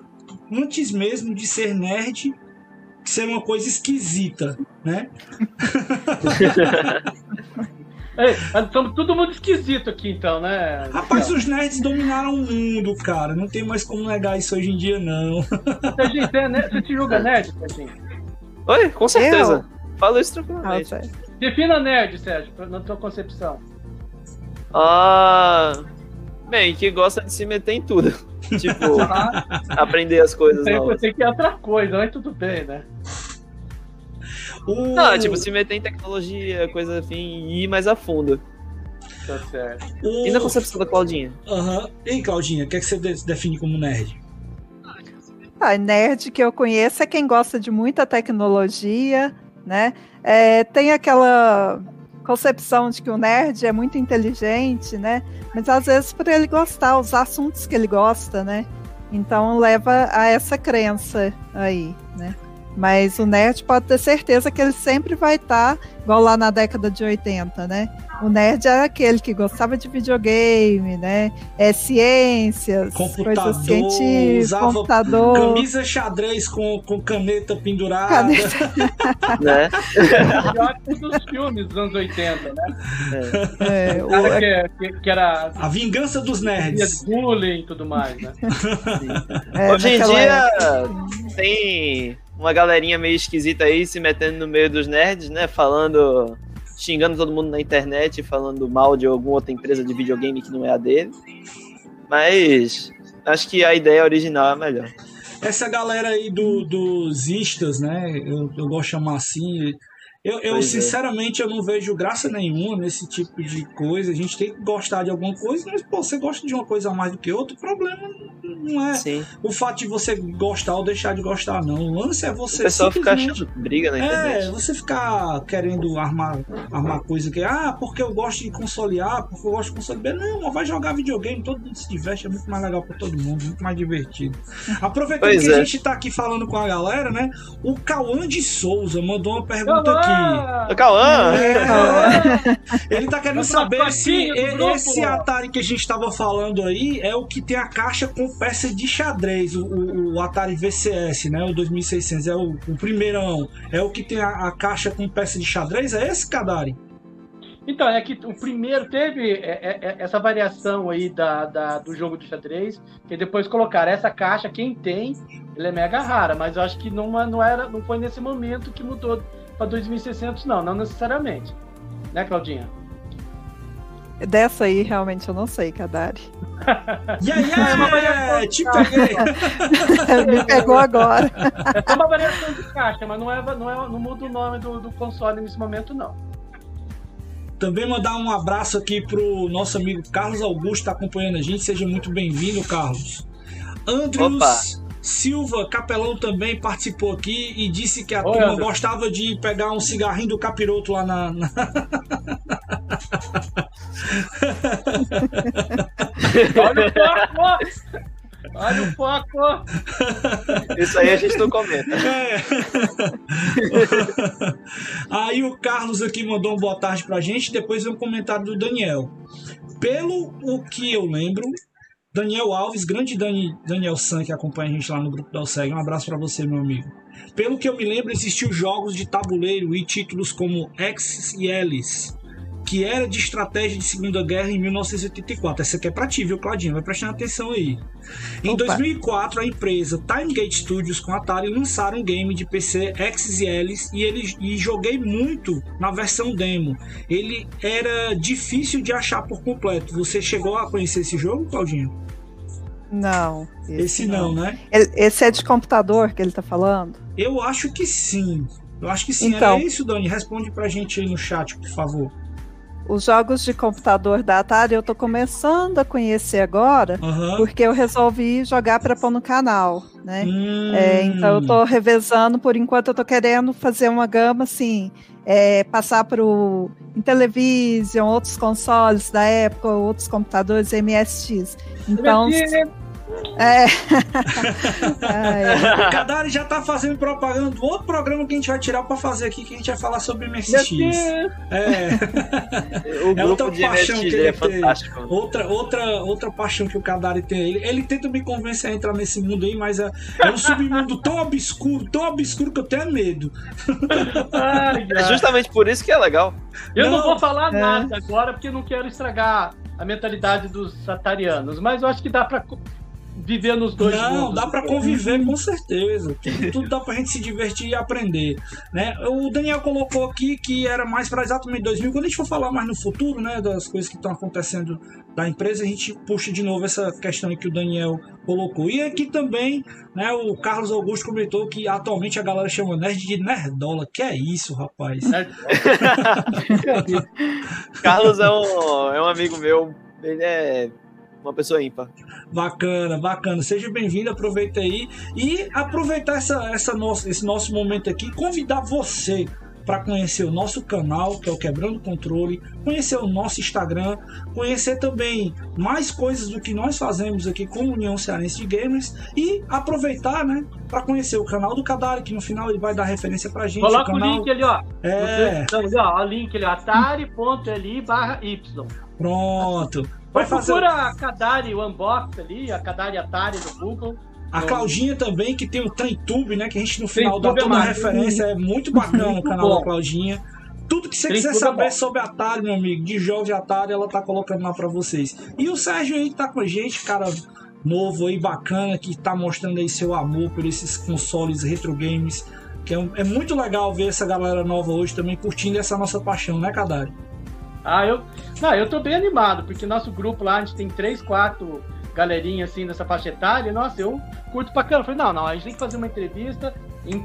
antes mesmo de ser nerd ser uma coisa esquisita, né? É, estamos todo mundo esquisito aqui, então, né? Rapaz, os nerds dominaram o mundo, cara. Não tem mais como negar isso hoje em dia, não. Serginho, você, é você te julga nerd, Serginho? Oi, com certeza. Eu? Fala isso tranquilamente. Ah, Defina nerd, Sérgio, na tua concepção. Ah. Bem, que gosta de se meter em tudo. tipo, aprender as coisas novas. Eu sei que é outra coisa, mas tudo bem, né? O... Não, tipo, se meter em tecnologia, coisa assim, e ir mais a fundo. Tá certo. O... E na concepção da Claudinha? Aham. Uhum. E Claudinha, o que, é que você define como nerd? vai. Nerd que eu conheço é quem gosta de muita tecnologia, né? É, tem aquela concepção de que o nerd é muito inteligente, né? Mas às vezes por ele gostar, os assuntos que ele gosta, né? Então leva a essa crença aí, né? Mas o nerd pode ter certeza que ele sempre vai estar, tá, igual lá na década de 80, né? O nerd era aquele que gostava de videogame, né? É ciências, computador, coisas científicas, computador. Camisa xadrez com, com caneta pendurada. Caneta. né? dos filmes dos anos 80, né? É. É, o cara que, que, que, era. A vingança dos nerds. Bullying e tudo mais, né? É, Hoje em dia tem uma galerinha meio esquisita aí se metendo no meio dos nerds, né? Falando xingando todo mundo na internet, falando mal de alguma outra empresa de videogame que não é a dele. Mas acho que a ideia original é melhor. Essa galera aí do, dos istas, né? Eu, eu gosto de chamar assim. Eu, eu é. sinceramente, é. eu não vejo graça nenhuma nesse tipo de coisa. A gente tem que gostar de alguma coisa, mas pô, você gosta de uma coisa mais do que outra, o problema não é Sim. o fato de você gostar ou deixar de gostar, não. O lance é você. O pessoal ficar achando briga na internet. É, você ficar querendo armar, armar coisa que, ah, porque eu gosto de console A, porque eu gosto de console B. Não, vai jogar videogame, todo mundo se diverte, é muito mais legal pra todo mundo, muito mais divertido. Aproveitando pois que é. a gente tá aqui falando com a galera, né? O Cauã de Souza mandou uma pergunta aqui. O Cauã! É, ele tá querendo saber se esse Atari que a gente tava falando aí é o que tem a caixa com peça de xadrez, o, o, Atari VCS, né? O 2600 é o, o primeirão. É o que tem a, a, caixa com peça de xadrez? É esse, Kadari? Então, é que o primeiro teve é, é, essa variação aí da, da, do jogo de xadrez, que depois colocaram essa caixa, quem tem, ele é mega rara, mas eu acho que não, não, era, não foi nesse momento que mudou para 2600, não, não necessariamente. Né, Claudinha? Dessa aí, realmente, eu não sei, Kadari. E aí, é uma variação te peguei! Me pegou agora. É uma variação de caixa, mas não, é, não, é, não muda o nome do, do console nesse momento, não. Também mandar um abraço aqui pro nosso amigo Carlos Augusto, tá acompanhando a gente. Seja muito bem-vindo, Carlos. Andrews Opa. Silva Capelão também participou aqui e disse que a Oi, turma André. gostava de pegar um cigarrinho do capiroto lá na. na... Olha o foco! Olha o foco! Isso aí a gente não comenta. É. aí o Carlos aqui mandou um boa tarde pra gente, depois um comentário do Daniel. Pelo o que eu lembro, Daniel Alves, grande Dani, Daniel San, que acompanha a gente lá no grupo da OSEG. Um abraço para você, meu amigo. Pelo que eu me lembro, existiam jogos de tabuleiro e títulos como X e Alice, que era de estratégia de Segunda Guerra em 1984. Essa aqui é pra ti, viu, Claudinho? Vai prestando atenção aí. Em Opa. 2004, a empresa Timegate Studios com Atari lançaram um game de PC X e Alice e, ele, e joguei muito na versão demo. Ele era difícil de achar por completo. Você chegou a conhecer esse jogo, Claudinho? Não. Esse, esse não, não, né? Esse é de computador que ele tá falando? Eu acho que sim. Eu acho que sim. Então, Era isso, Dani? Responde pra gente aí no chat, por favor. Os jogos de computador da Atari eu tô começando a conhecer agora, uhum. porque eu resolvi jogar para pôr no canal, né? Hum. É, então eu tô revezando, por enquanto eu tô querendo fazer uma gama assim, é, passar para o Intellivision, outros consoles da época, outros computadores MSX. Então, é. O Kadari já tá fazendo propaganda do outro programa que a gente vai tirar pra fazer aqui, que a gente vai falar sobre MSX. É. O é outra paixão MSX que ele é tem. Outra, outra, outra paixão que o Kadari tem. Ele, ele tenta me convencer a entrar nesse mundo aí, mas é, é um submundo tão obscuro, tão obscuro que eu tenho medo. Ai, é justamente por isso que é legal. Eu não, não vou falar é. nada agora, porque eu não quero estragar a mentalidade dos satarianos, mas eu acho que dá para viver nos dois Não, mundos. dá para conviver com certeza. Tudo, tudo dá pra gente se divertir e aprender, né? O Daniel colocou aqui que era mais para exatamente 2000. Quando a gente for falar mais no futuro, né, das coisas que estão acontecendo da empresa, a gente puxa de novo essa questão que o Daniel colocou. E aqui também, né, o Carlos Augusto comentou que atualmente a galera chama nerd de nerdola. Que é isso, rapaz? Carlos é um, é um amigo meu, ele é uma pessoa ímpar. Bacana, bacana. Seja bem-vindo, aproveita aí e aproveitar essa, essa nossa, esse nosso momento aqui, convidar você para conhecer o nosso canal, que é o Quebrando Controle, conhecer o nosso Instagram, conhecer também mais coisas do que nós fazemos aqui com a União Cearense de Gamers e aproveitar, né, para conhecer o canal do Kadari, que no final ele vai dar referência pra gente. Coloca o, canal... link ali, ó. É. Você, ó, o link ali, atari.li barra Y. Pronto. Vai fazer... Procura a Kadari, o unbox ali, a Kadari Atari do Google. A Claudinha também, que tem o TremTube, né? Que a gente no final dá toda uma referência. É muito bacana o canal da Claudinha. Tudo que você quiser saber sobre Atari, meu amigo, de jogos de Atari, ela tá colocando lá pra vocês. E o Sérgio aí que tá com a gente, cara novo aí, bacana, que tá mostrando aí seu amor por esses consoles retro games. Que é, é muito legal ver essa galera nova hoje também curtindo essa nossa paixão, né, Kadari? Ah, eu. Não, eu tô bem animado, porque nosso grupo lá, a gente tem três, quatro galerinha assim nessa faixa etária, nossa, eu curto pra caramba. Falei, não, não, a gente tem que fazer uma entrevista em,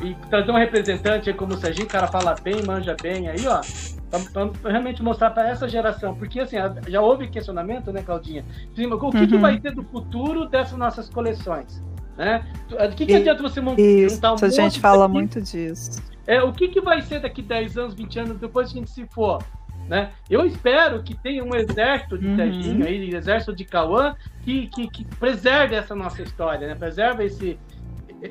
e trazer um representante aí como o Serginho, o cara fala bem, manja bem aí, ó. Pra, pra realmente mostrar para essa geração, porque assim, já houve questionamento, né, Claudinha? o que, uhum. que vai ter do futuro dessas nossas coleções? Né? O que, que adianta você montar um monte A gente fala daqui? muito disso. É, o que, que vai ser daqui 10 anos, 20 anos, depois que a gente se for? Né? Eu espero que tenha um exército de uhum. Serginho aí, exército de Cauã, que, que, que, preserve essa nossa história, né? Preserve esse.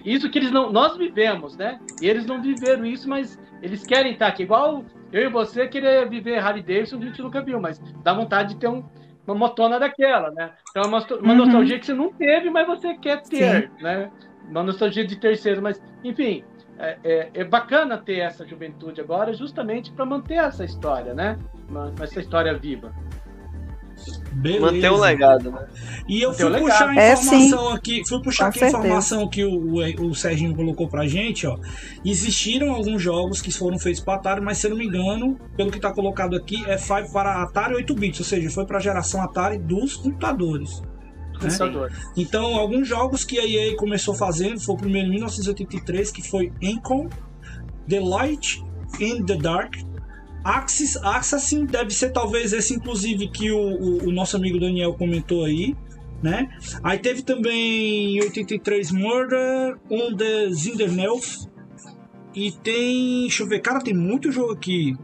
Isso que eles não. Nós vivemos, né? E eles não viveram isso, mas eles querem estar aqui. Igual eu e você querer viver Harley Davidson, a gente nunca viu, mas dá vontade de ter um, uma motona daquela, né? Então é uma, uma uhum. nostalgia que você não teve, mas você quer ter, Sim. né? Uma nostalgia de terceiro, mas, enfim, é, é, é, bacana ter essa juventude agora, justamente para manter essa história, né? Essa história viva. Beleza. Manter o legado, né? E eu fui puxar a é, informação é, aqui, fui puxar aqui a informação que o, o, o Serginho colocou pra gente, ó. Existiram alguns jogos que foram feitos para Atari, mas se eu não me engano, pelo que tá colocado aqui, é 5 para Atari 8 bits, ou seja, foi para a geração Atari dos computadores. Né? Então, alguns jogos que a EA começou fazendo, foi o primeiro em 1983, que foi Encom, The Light in the Dark, Axis, Assassin deve ser talvez esse, inclusive, que o, o, o, nosso amigo Daniel comentou aí, né? Aí teve também em 83 Murder on the Zindernelf. E tem. Deixa eu ver, cara, tem muito jogo aqui.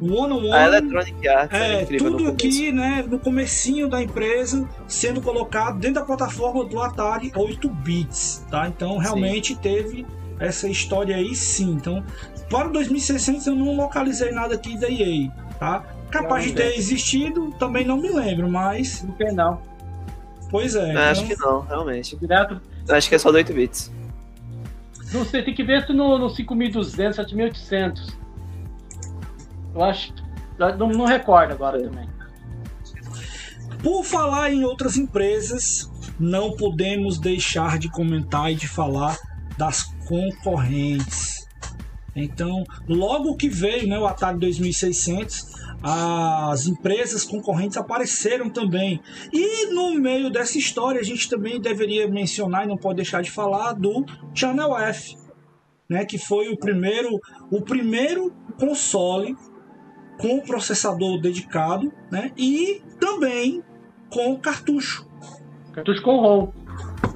One on One. A Electronic Arts é, é tudo aqui, né, no comecinho da empresa, sendo colocado dentro da plataforma do Atari 8 bits, tá? Então realmente sim. teve essa história aí sim. Então, para o 2600 eu não localizei nada aqui da EA, tá? Capaz de ter existido, também não me lembro, mas. Não tem não. Pois é. Então... Acho que não, realmente. Direto. Acho que é só do 8 bits. Não sei, tem que ver se no, no 5200, 7800. Eu acho. Não, não recordo agora também. Por falar em outras empresas, não podemos deixar de comentar e de falar das concorrentes. Então, logo que veio né, o Atari 2600, as empresas concorrentes apareceram também. E no meio dessa história, a gente também deveria mencionar e não pode deixar de falar do Channel F, né, que foi o primeiro, o primeiro console com processador dedicado, né? E também com cartucho. Cartucho com ROM.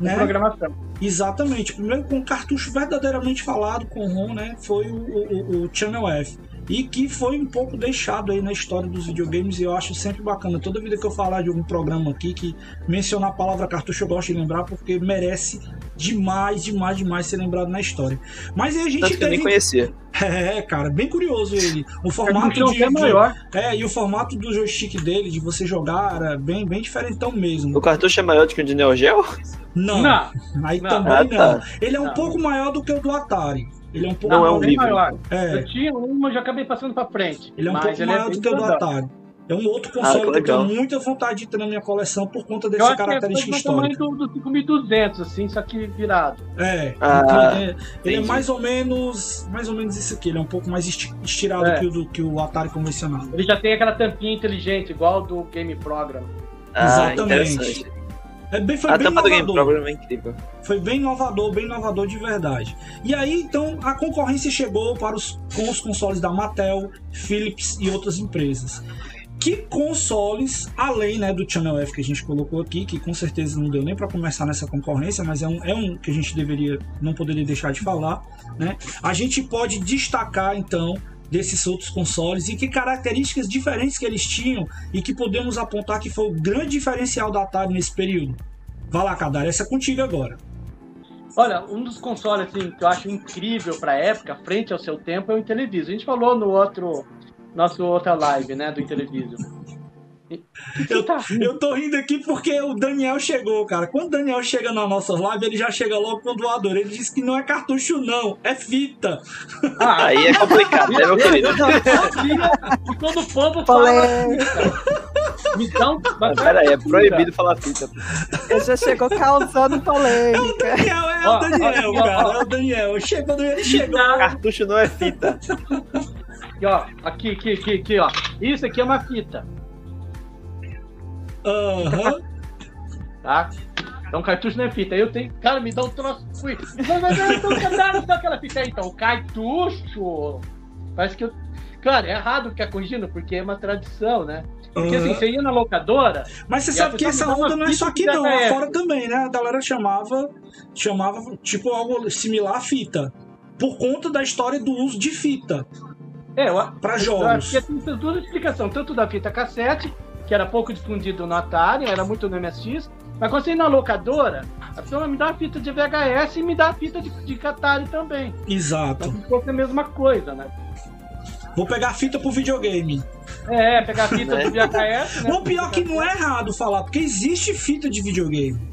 Né? Programação. Exatamente. Primeiro com cartucho verdadeiramente falado com ROM, né? Foi o, o, o Channel F e que foi um pouco deixado aí na história dos videogames e eu acho sempre bacana. Toda vida que eu falar de algum programa aqui que mencionar a palavra cartucho eu gosto de lembrar porque merece demais, demais, demais ser lembrado na história. Mas aí a gente Tanto teve... nem conhecia. É, cara, bem curioso ele. O formato é de, é maior. É, e o formato do joystick dele, de você jogar, era bem, bem diferentão mesmo. O cartucho é maior do que o de Neo Geo? Não. não. Aí não. também ah, tá. não. Ele é um não. pouco maior do que o do Atari. Ele é um pouco não, é um bem maior. É. Eu tinha uma, já acabei passando pra frente. Ele é um pouco é maior é do que o do Atari. É um outro ah, console ah, que, eu tenho muita vontade de ter na minha coleção por conta dessa característica histórica. Eu acho que é do, do 5200, assim, só que virado. É, ah, ele, é, ele é mais ou menos mais ou menos isso aqui, ele é um pouco mais estirado é. que, o do, que o Atari convencional. Ele já tem aquela tampinha inteligente, igual do Game Program. Ah, Exatamente. É bem, foi a bem tampa inovador. do Game Program é incrível. Foi bem inovador, bem inovador de verdade. E aí, então, a concorrência chegou para os, com os consoles da Mattel, Philips e outras empresas. que consoles, além né, do Channel F que a gente colocou aqui, que com certeza não deu nem para começar nessa concorrência, mas é um, é um que a gente deveria, não poderia deixar de falar, né? A gente pode destacar então desses outros consoles e que características diferentes que eles tinham e que podemos apontar que foi o grande diferencial da Atari nesse período. Vai lá, Kadar, essa é contigo agora. Olha, um dos consoles assim, que eu acho incrível para a época, frente ao seu tempo, é o Intellivision. A gente falou no outro, nosso outra live, né, do Intellivision. Eu, tá eu tô rindo aqui porque o Daniel chegou, cara. Quando o Daniel chega na nossa live, ele já chega logo com o doador. Ele disse que não é cartucho, não, é fita. Ah, aí é complicado, né, meu querido? E quando o povo fala. Então, peraí, é proibido falar fita. Ele já chegou causando polêmica. É o Daniel, é o Daniel, cara. É o Daniel. Chegou, ele chegou. Cartucho não é fita. E ó, aqui, aqui, aqui, aqui, ó. Isso aqui é uma fita. Aham. Uhum. tá? Então cartucho não é fita. Aí eu tenho. Cara, me dá um troço. Fui. Eu tô cantando só aquela fita aí, então. Cartucho. Parece que eu. Cara, é errado ficar corrigindo, porque é uma tradição, né? Porque uhum. assim, você ia na locadora. Mas você sabe que essa onda não é só aqui, não. Lá fora também, né? A galera chamava. Chamava, tipo, algo similar à fita. Por conta da história do uso de fita. É, para jogos. Porque tem duas explicações, tanto da fita cassete que era pouco difundido no Atari, era muito no MSX. Mas quando você ir na locadora, a pessoa me dá a fita de VHS e me dá a fita de, de Atari também. Exato. Então fosse a mesma coisa, né? Vou pegar a fita pro videogame. É, pegar a fita é. do VHS. Né? O pior que não é errado falar, porque existe fita de videogame.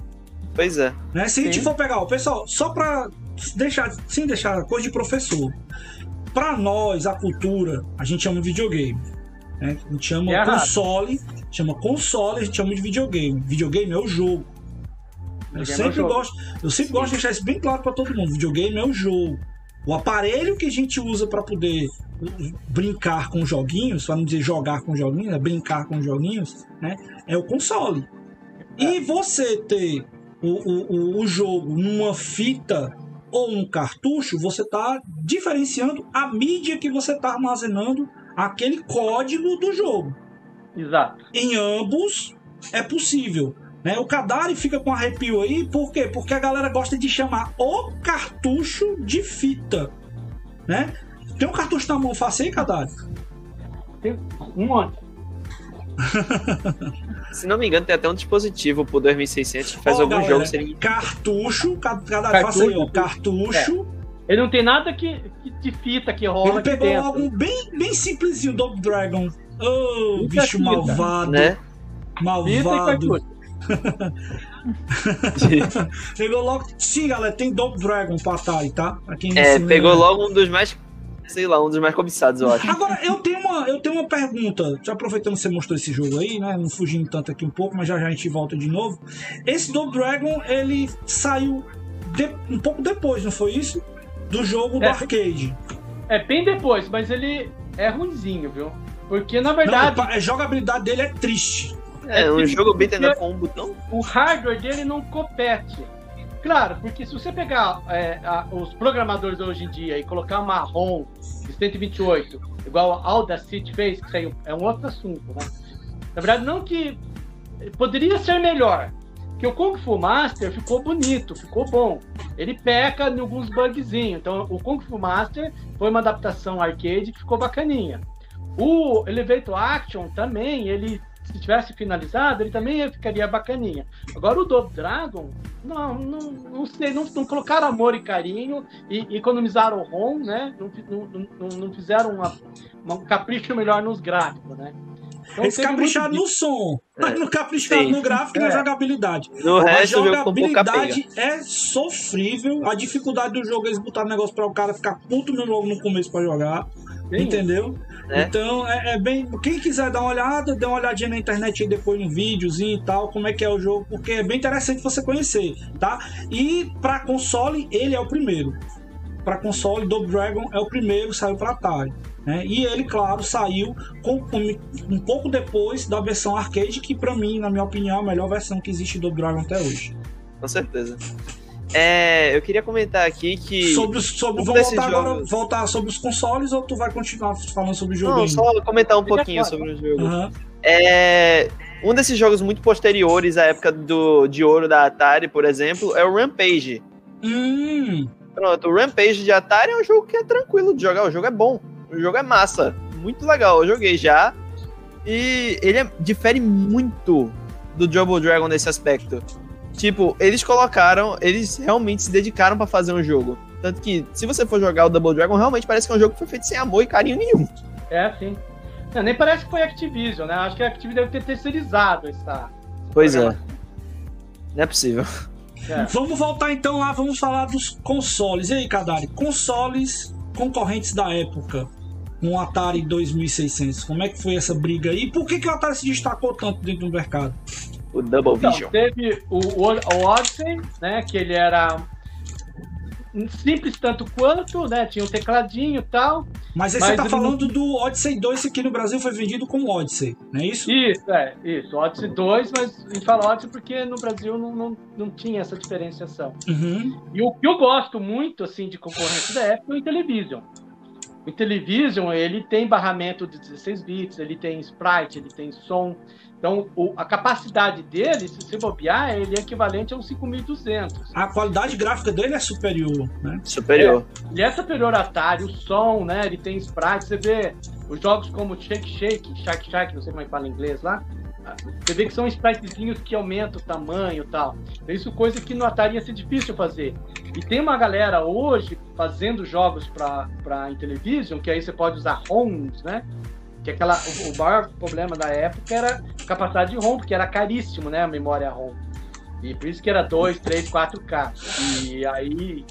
Pois é. Né? Se a gente for pegar, ó, pessoal, só pra deixar, sem deixar coisa de professor. Pra nós, a cultura, a gente chama videogame. Né? A gente chama é console, chama console, a gente chama de videogame. Videogame é o jogo. Eu sempre, é gosto, eu sempre gosto de deixar isso bem claro para todo mundo. Videogame é o jogo. O aparelho que a gente usa para poder brincar com joguinhos, para não dizer jogar com joguinhos, é brincar com joguinhos, né? É o console. E você ter o, o, o jogo numa fita ou um cartucho, você está diferenciando a mídia que você está armazenando aquele código do jogo. Exato. Em ambos é possível. Né? O Kadari fica com arrepio aí, por quê? Porque a galera gosta de chamar o cartucho de fita. Né? Tem um cartucho na mão fácil aí, Kadari? Tem um monte. Se não me engano, tem até um dispositivo pro 2600 que faz oh, algum galera, jogo seria... Cartucho, Kadari, faça aí, ó. Cartucho. É. Ele não tem nada que de fita que rola Ele pegou dentro. algo bem, bem simplesinho, Double Dragon. Oh, bicho fita, malvado. Né? Malvado. pegou logo. Sim, galera, tem Double Dragon pra Atari, tá? é, pegou logo um dos mais. Sei lá, um dos mais cobiçados, eu acho. Agora, eu tenho uma, eu tenho uma pergunta. Já aproveitando que você mostrou esse jogo aí, né? Não fugindo tanto aqui um pouco, mas já já a gente volta de novo. Esse Double Dragon, ele saiu de, um pouco depois, não foi isso? Do jogo é, do arcade. É bem depois, mas ele é ruimzinho, viu? Porque na verdade. Não, a jogabilidade dele é triste. É, é um jogo bem com um botão. O hardware dele não compete. Claro, porque se você pegar é, a, os programadores hoje em dia e colocar uma ROM de 128, igual a Audacity fez, que saiu, é um outro assunto, né? Na verdade, não que. Poderia ser melhor, que o Kung Fu Master ficou bonito, ficou bom. Ele peca em alguns bugzinhos. Então, o Kung Fu Master foi uma adaptação arcade que ficou bacaninha. O Elevator Action também, ele se tivesse finalizado, ele também ficaria bacaninha. Agora o Double Dragon, não, não, não sei, não, não colocaram amor e carinho e, economizaram o ROM, né? Não, não, não, não fizeram uma, uma, um capricho melhor nos gráficos, né? Então, Eles capricharam no som, mas é. não capricharam Sim. no gráfico e na é. jogabilidade. No a resto, jogabilidade é sofrível. A dificuldade do jogo é eles botaram negócio para o cara ficar puto no logo no começo para jogar. Sim. Entendeu? É. Então é, é, bem. Quem quiser dar uma olhada, dê uma olhadinha na internet aí depois no videozinho e tal, como é que é o jogo, porque é bem interessante você conhecer, tá? E para console, ele é o primeiro. Para console, Double Dragon é o primeiro, saiu para Atari. Né? E ele, claro, saiu com, um pouco depois da versão arcade, que para mim, na minha opinião, é a melhor versão que existe do Dragon até hoje. Com certeza. É, eu queria comentar aqui que. Sobre, os- sobre, Um vamos desses voltar agora, jogos- voltar sobre os consoles ou tu vai continuar falando sobre o jogo Não, só comentar um Fica pouquinho claro. sobre o jogo. Aham. É, um desses jogos muito posteriores à época do, de ouro da Atari, por exemplo, é o Rampage. Hum, Pronto, o Rampage de Atari é um jogo que é tranquilo de jogar, o jogo é bom, o jogo é massa, muito legal, eu joguei já. E ele é- difere muito do Double Dragon nesse aspecto. Tipo, eles colocaram, eles realmente se dedicaram pra fazer um jogo. Tanto que, se você for jogar o Double Dragon, realmente parece que é um jogo que foi feito sem amor e carinho nenhum. É, sim. Não, nem parece que foi Activision, né? Acho que a Activision deve ter terceirizado essa. Pois é. Não é possível. É. Vamos voltar então lá, vamos falar dos consoles. E aí, Kadari, consoles concorrentes da época, um Atari 2600, como é que foi essa briga aí? Por que, que o Atari se destacou tanto dentro do mercado? O Double Então, Vision. teve o, o, o Odyssey, né? Que ele era simples tanto quanto, né? Tinha um tecladinho e tal. Mas aí Mas você tá falando do Odyssey 2, que aqui no Brasil foi vendido como Odyssey, não é isso? Isso, é, isso. Odyssey 2, mas a gente fala Odyssey porque no Brasil não, não, não tinha essa diferenciação. Uhum. E o que eu gosto muito, assim, de concorrente da época é o Intellivision. O Intellivision, ele tem barramento de 16 bits, ele tem sprite, ele tem som. Então, o- a capacidade dele, se você bobear, ele é equivalente a um 5200. A qualidade gráfica dele é superior, né? Superior. Ele é superior a Atari, o som, né? Ele tem sprite. Você vê os jogos como Shake Shake, Shake Shake, não sei como é que fala em inglês lá. Você vê que são spritezinhos que aumentam o tamanho e tal. Isso coisa que no Atari ia ser difícil fazer. E tem uma galera hoje fazendo jogos para Intellivision, que aí você pode usar ROMs, né? Que aquela, o, o maior problema da época era capacidade de ROM, porque era caríssimo, né? A memória ROM. E por isso que era 2, 3, 4K. E aí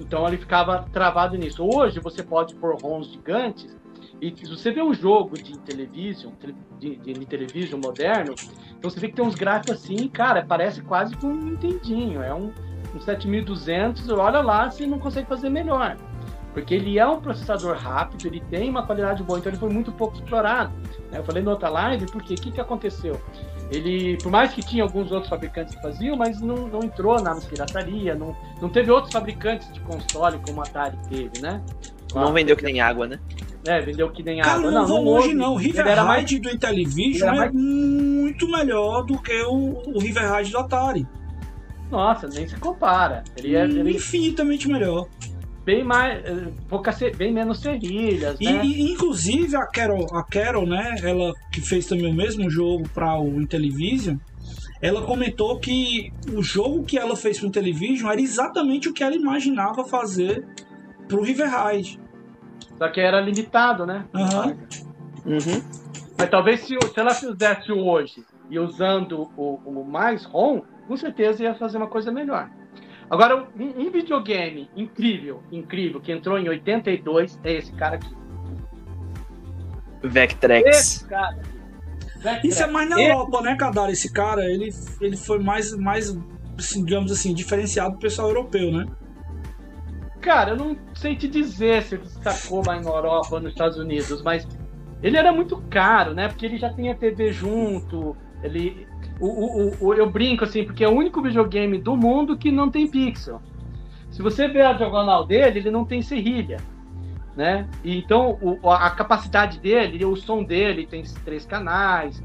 então ele ficava travado nisso. Hoje você pode pôr ROMs gigantes e se você vê um jogo de televisão, tele- de, de televisão moderno, então você vê que tem uns gráficos assim, cara, parece quase com um Nintendinho. É um, um 7200, olha lá se não consegue fazer melhor. Porque ele é um processador rápido, ele tem uma qualidade boa, então ele foi muito pouco explorado. né? Eu falei na outra live, porque o que, que aconteceu? Ele, por mais que tinha alguns outros fabricantes que faziam, mas não, não entrou na pirataria, não, não teve outros fabricantes de console como a Atari teve, né? Não vendeu que nem água, né? É, vendeu que nem Cara, água. não, vou longe houve. não. O River era mais- do Intellivision é mais- muito melhor do que o, o River Raid do Atari. Nossa, nem se compara. Ele é, Hum, ele é Infinitamente melhor. Bem mais. eh, Pouca, bem menos serrilhas, E, né? e, inclusive a Carol, a Carol, né, ela que fez também o mesmo jogo para o Intellivision, ela comentou que o jogo que ela fez para o Intellivision era exatamente o que ela imaginava fazer para o River Raid. Só que era limitado, né? Aham. Uhum. Mas talvez se, se ela fizesse hoje e usando o, o mais ROM, com certeza ia fazer uma coisa melhor. Agora, um, um videogame incrível, incrível, que entrou em 82 é esse cara aqui. Vectrex. Esse cara. Vectrex. Isso é mais na Esse- Europa, né, Kadar? Esse cara, ele, ele foi mais, mais assim, digamos assim, diferenciado do pessoal europeu, né? Cara, eu não sei te dizer se ele destacou lá na Europa ou nos Estados Unidos, mas ele era muito caro, né? Porque ele já tinha TV junto, ele. O, o, o- eu brinco assim, porque é o único videogame do mundo que não tem pixel. Se você ver a diagonal dele, ele não tem serrilha, né? E então o- a capacidade dele, o som dele tem três canais.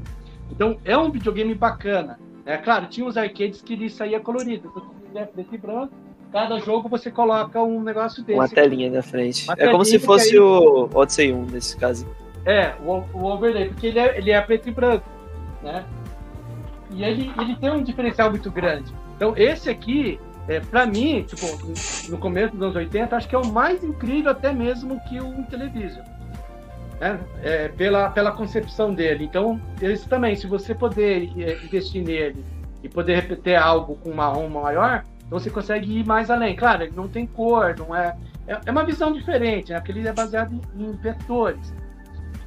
Então é um videogame bacana. É claro, tinha uns arcades que ele saía colorido. Quiser preto e branco, cada jogo você coloca um negócio desse. Uma telinha na frente. Uma é como se fosse porque o Odyssey 1 nesse caso. É, o, o overlay, porque ele é, ele é preto e branco, né? E ele, ele tem um diferencial muito grande. Então, esse aqui, é, para mim, tipo, no começo dos anos 80, acho que é o mais incrível até mesmo que o Intellivision. Né? É, pela, pela concepção dele. Então, esse também, se você poder é, investir nele e poder ter algo com uma ROM maior, então você consegue ir mais além. Claro, ele não tem cor, não é. É, é uma visão diferente, né? Porque ele é baseado em, em vetores.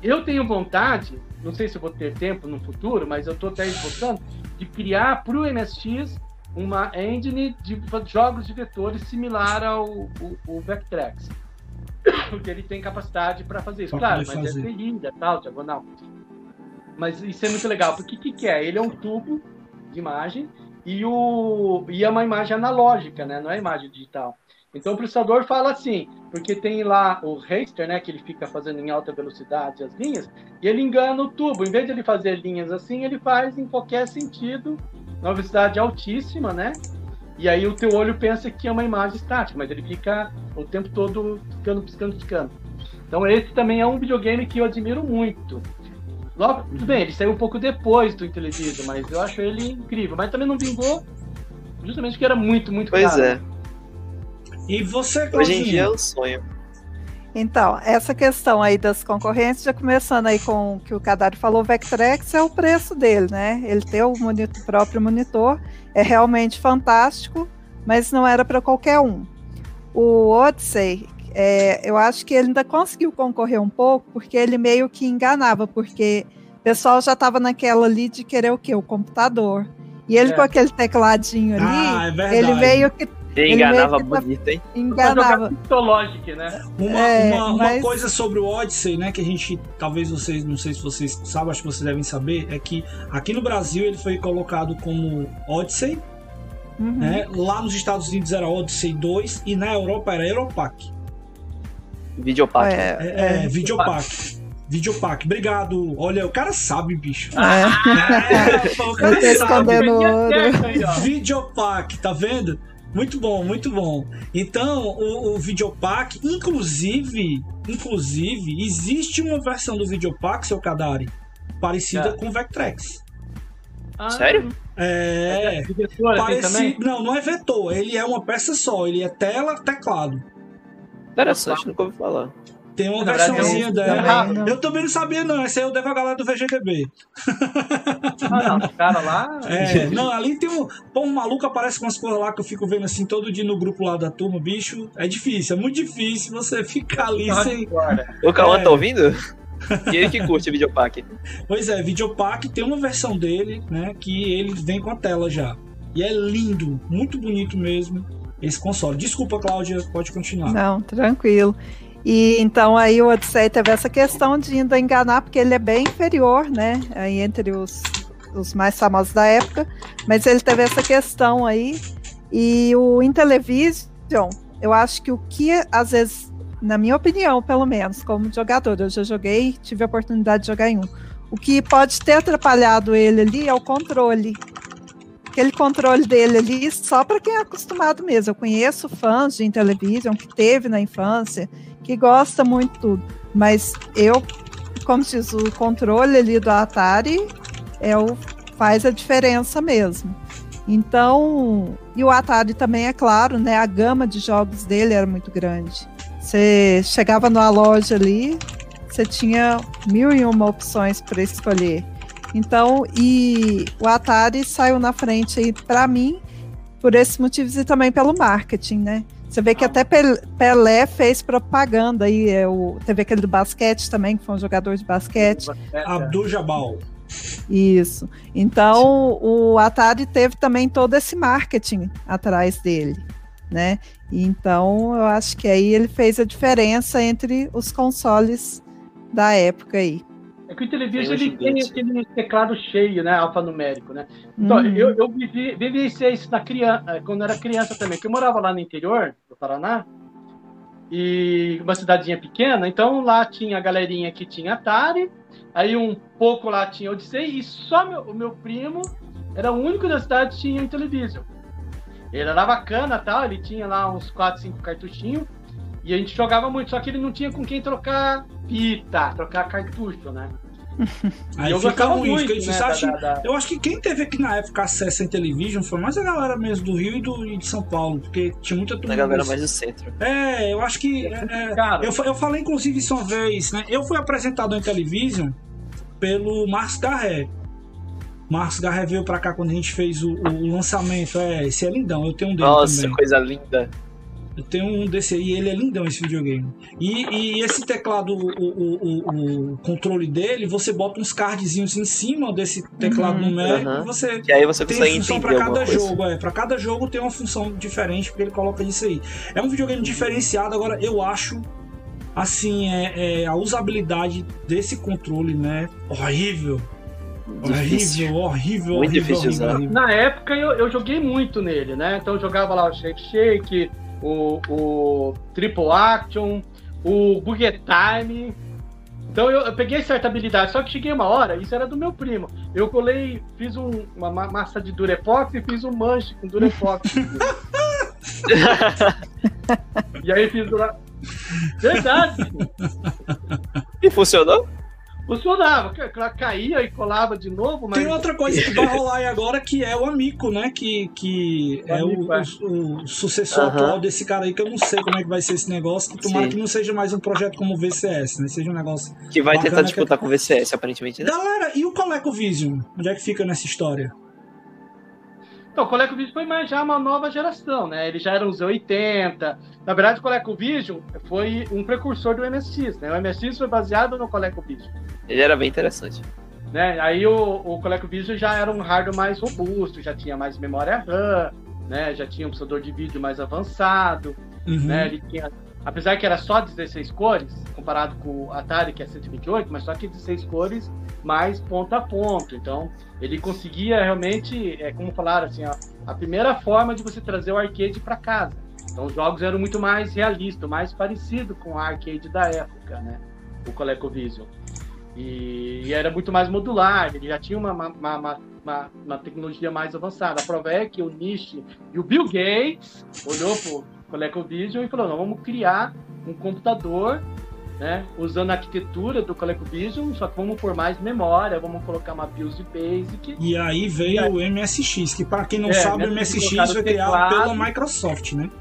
Eu tenho vontade, não sei se eu vou ter tempo no futuro, mas eu estou até esboçando, de criar para o MSX uma engine de jogos de vetores similar ao o, o Vectrex. Porque ele tem capacidade para fazer isso. Pra claro, mas fazer. é terrível, tal, diagonal. Mas isso é muito legal, porque o que, que é? Ele é um tubo de imagem e, o, e é uma imagem analógica, né? Não é imagem digital. Então o processador fala assim, porque tem lá o raster, né, que ele fica fazendo em alta velocidade as linhas, e ele engana o tubo. Em vez de ele fazer linhas assim, ele faz em qualquer sentido, na velocidade altíssima, né? E aí o teu olho pensa que é uma imagem estática, mas ele fica o tempo todo piscando, piscando, piscando. Então esse também é um videogame que eu admiro muito. Logo, tudo bem, ele saiu um pouco depois do Intellivision, mas eu acho ele incrível. Mas também não vingou, justamente porque era muito, muito Pois caro. é. E você, Hoje em dia é Claudinha? um sonho. Então, essa questão aí das concorrentes, já começando aí com o que o Cadari falou, o Vectrex é o preço dele, né? Ele tem o monitor- próprio monitor, é realmente fantástico, mas não era para qualquer um. O Odyssey, é, eu acho que ele ainda conseguiu concorrer um pouco, porque ele meio que enganava, porque o pessoal já estava naquela ali de querer o quê? O computador. E ele É. com aquele tecladinho ali, Ah, é ele meio que Ele Ele enganava que tá- bonito, hein? Enganava. Pistologic, né? Uma, É, uma- uma mas- coisa sobre o Odyssey, né, que a gente, talvez vocês, não sei se vocês sabem, acho que vocês devem saber, é que aqui no Brasil ele foi colocado como Odyssey, Uhum. né? Lá nos Estados Unidos era Odyssey 2 e na Europa era Europack. Videopack. É, É, é Videopack. Videopack, obrigado. Olha, o cara sabe, bicho. é. É, o cara tô sabe. Videopack, tá vendo? Muito bom, muito bom. Então, o, o Videopack, inclusive, inclusive, existe uma versão do Videopack, seu Kadari, parecida É. com o Vectrex. Ah, Sério? É, Diretor, assim, também? parecido. Não, não é vetor, ele é uma peça só, ele é tela, teclado. Interessante, nunca ouvi falar. Tem uma Na versãozinha eu- dela. também não. Eu também não sabia, não. Essa aí eu devo a galera do VGDB. Ah, não, os caras lá. É, não, ali tem um. Pô, um maluco aparece com umas coisas lá que eu fico vendo assim todo dia no grupo lá da turma, bicho. É difícil, é muito difícil você ficar ali sem. Agora. O Cauã É. tá ouvindo? E ele que curte Videopack. Pois é, Videopack tem uma versão dele, né? Que ele vem com a tela já. E é lindo, muito bonito mesmo esse console. Desculpa, Cláudia, pode continuar. Não, tranquilo. E então aí o Odyssey teve essa questão de ainda enganar, porque ele é bem inferior, né? Aí entre os, os mais famosos da época, mas ele teve essa questão aí. E o Intellivision, eu acho que o que às vezes, na minha opinião, pelo menos, como jogador, eu já joguei, tive a oportunidade de jogar em um. O que pode ter atrapalhado ele ali é o controle. Aquele controle dele ali, só para quem é acostumado mesmo. Eu conheço fãs de Intellivision que teve na infância, que gosta muito tudo. Mas eu, como diz, o controle ali do Atari é o, faz a diferença mesmo. Então, e o Atari também, é claro, né? A gama de jogos dele era muito grande. Você chegava numa loja ali, você tinha mil e uma opções para escolher. Então, e o Atari saiu na frente aí para mim por esses motivos e também pelo marketing, né? Você vê que até Pel- Pelé fez propaganda aí, é o, teve aquele do basquete também, que foi um jogador de basquete. Abdul Jabal. Isso. Então, o Atari teve também todo esse marketing atrás dele, né? Então, eu acho que aí ele fez a diferença entre os consoles da época aí. É que o Intellivision Tem ele tem aquele teclado cheio, né? Alfanumérico, né? Então, Uhum. eu, eu vivi, vivenciei isso na criança, quando eu era criança também, que eu morava lá no interior do Paraná, e uma cidadinha pequena, então lá tinha a galerinha que tinha Atari, aí um pouco lá tinha Odyssey, e só meu, o meu primo era o único da cidade que tinha Intellivision. Ele era bacana tal, ele tinha lá uns 4, 5 cartuchinhos, e a gente jogava muito, só que ele não tinha com quem trocar fita, trocar cartucho, né? Aí eu fica ruim, muito, isso né, acha- da- da- da- Eu acho que quem teve aqui na época acesso à televisão foi mais a galera mesmo do Rio e, do, e de São Paulo, porque tinha muita turma. Na galera mais do centro. É, eu acho que. é, é, Cara, eu, eu falei inclusive isso uma vez, né? Eu fui apresentado em televisão pelo Marcos Garré. Marcos Garré veio pra cá quando a gente fez o, o lançamento. É, esse é lindão, eu tenho um dele Nossa, também. coisa linda. Eu tenho um desse aí, ele é lindão esse videogame. E, e esse teclado, o, o, o- o controle dele, você bota uns cardzinhos em cima desse teclado Uhum. numérico e você Que aí você tem consegue função entender pra alguma cada coisa. jogo, é. Pra cada jogo tem uma função diferente, porque ele coloca isso aí. É um videogame diferenciado, agora eu acho. Assim, é, é, a usabilidade desse controle, né? Horrível. Horrível, horrível, Muito horrível, difícil horrível. Na época eu, eu joguei muito nele, né? Então eu jogava lá o Shake Shake, o, o Triple Action, o Boogie Time. Então eu, eu peguei certa habilidade, só que cheguei uma hora, isso era do meu primo. Eu colei, fiz um- uma ma- massa de Durepox e fiz um manche com Durepox. e aí fiz. Verdade! E funcionou? Funcionava, ca- ca- caía e colava de novo, mas. Tem outra coisa que vai rolar aí agora que é o Amico, né? Que, que O é o, Amico, é. o- o sucessor Aham. atual desse cara aí, que eu não sei como é que vai ser esse negócio. Que tomara Sim. que não seja mais um projeto como o VCS, né? Seja um negócio. Que vai Bacana tentar que- disputar com o VCS, aparentemente, né? Galera, e o ColecoVision? Onde é que fica nessa história? Então, o ColecoVision foi mais já uma nova geração, né? Ele já era um Z80. Na verdade, o ColecoVision foi um precursor do MSX, né? O MSX foi baseado no ColecoVision. Ele era bem interessante. Né? Aí o, o ColecoVision já era um hardware mais robusto, já tinha mais memória RAM, né? Já tinha um processador de vídeo mais avançado, Uhum. né? Ele tinha, apesar que era só 16 cores, comparado com o Atari que é 128, mas só que 16 cores mais ponto a ponto. Então, ele conseguia realmente, é como falaram assim, a primeira forma de você trazer o arcade para casa. Então, os jogos eram muito mais realistas, mais parecido com o arcade da época, né? O ColecoVision. E, e era muito mais modular, ele já tinha uma, uma, uma, uma, uma tecnologia mais avançada. A prova é que o Nish e o Bill Gates olhou pro ColecoVision e falou, não, vamos criar um computador né, usando a arquitetura do ColecoVision, só que vamos pôr mais memória, vamos colocar uma BIOS Basic. E aí veio o MSX, que para quem não É, sabe, o MSX foi criado pela Microsoft, né?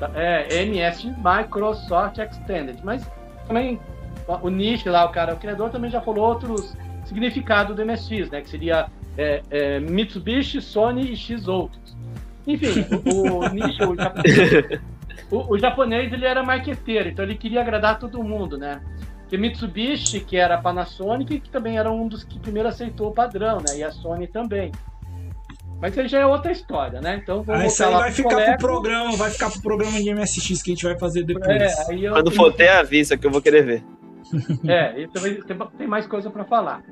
tá? É, MS Microsoft Extended. Mas também o Nish lá, o cara, o criador, também já falou outros significados do MSX, né? Que seria é, é, Mitsubishi, Sony e X outros. Enfim, o, o Nish, o japonês, o, o japonês, ele era marqueteiro, então ele queria agradar todo mundo, né? Porque Mitsubishi, que era a Panasonic, que também era um dos que primeiro aceitou o padrão, né? E a Sony também. Mas isso aí já é outra história, né? Então vamos Aí isso voltar aí lá vai pro ficar Coleco. pro programa, vai ficar pro programa de MSX que a gente vai fazer depois. É, aí eu- Quando for ter, avisa que eu vou querer ver. É, e também tem, tem mais coisa para falar.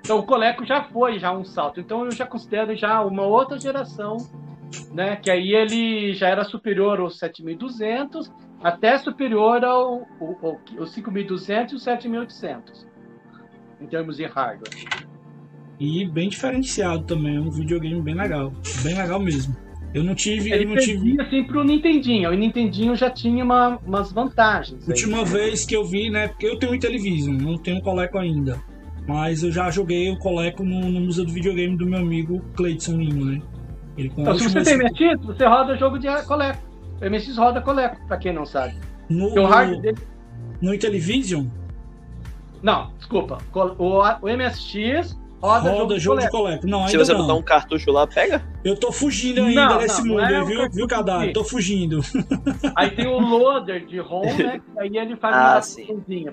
Então o Coleco já foi já um salto. Então eu já considero já uma outra geração, né? Que aí ele já era superior aos 7200, até superior ao, ao, ao, ao 5200 e o 7800, em termos de hardware. E bem diferenciado também, é um videogame bem legal. Bem legal mesmo. Eu não tive, eu Ele não tive. assim pro Nintendinho. O Nintendinho já tinha uma, umas vantagens. aí. Última vez que eu vi, né? Porque eu tenho um Intellivision, não tenho um Coleco ainda. Mas eu já joguei o Coleco no, no Museu do Videogame do meu amigo Cleiton Lima, né? Então, se você tem MSX, você roda jogo de Coleco. O MSX roda Coleco, pra quem não sabe. no, Porque o hardware no, dele no Intellivision Não, desculpa. O, o MSX roda, roda jogo, de de Coleco. Não, Se você não. botar um cartucho lá, pega. Eu tô fugindo ainda Não, desse não, mundo, não é aí, viu, viu, Cadar? Tô fugindo. Aí tem o loader de ROM, né? Aí ele faz Ah, uma sim.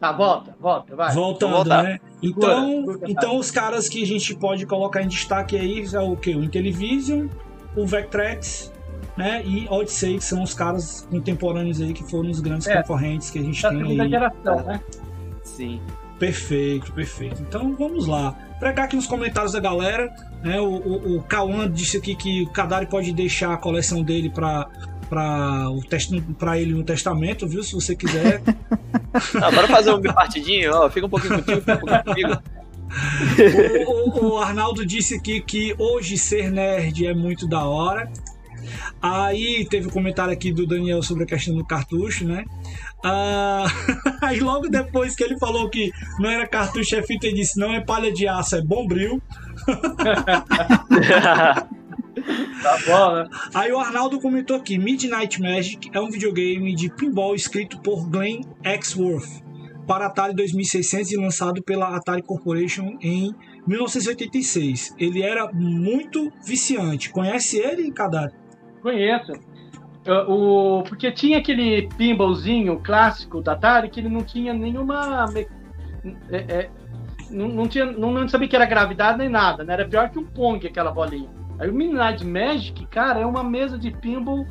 Tá, volta, volta, vai. Voltando, né? Então, Segura, então os caras que a gente pode colocar em destaque aí é o que? O Intellivision, o Vectrex, né? E Odyssey, que são os caras contemporâneos aí que foram os grandes É. concorrentes que a gente tem aí. geração, né? Sim. Perfeito, perfeito. Então vamos lá. Pregar aqui nos comentários da galera. Né? O, o, o Cauã disse aqui que o Kadari pode deixar a coleção dele para para o para ele no testamento, viu? Se você quiser. Ah, bora fazer um partidinho, ó. Fica um pouquinho contigo, fica um pouquinho comigo. o, o- o Arnaldo disse aqui que hoje ser nerd é muito da hora. Aí teve um comentário aqui do Daniel sobre a questão do cartucho, né? Ah, aí logo depois que ele falou que não era cartucho, é fita, ele disse: não é palha de aço, é bombril. Tá bom, né? Aí o Arnaldo comentou aqui: Midnight Magic é um videogame de pinball escrito por Glenn Axworth para Atari 2600 e lançado pela Atari Corporation em 1986. Ele era muito viciante. Conhece ele, Kadar? Conheço. O, porque tinha aquele pinballzinho clássico da Atari que ele não tinha nenhuma. é- é, não, não, tinha, não, não sabia que era gravidade nem nada, né? Era pior que um Pong aquela bolinha. Aí o Midnight Magic, cara, é uma mesa de pinball.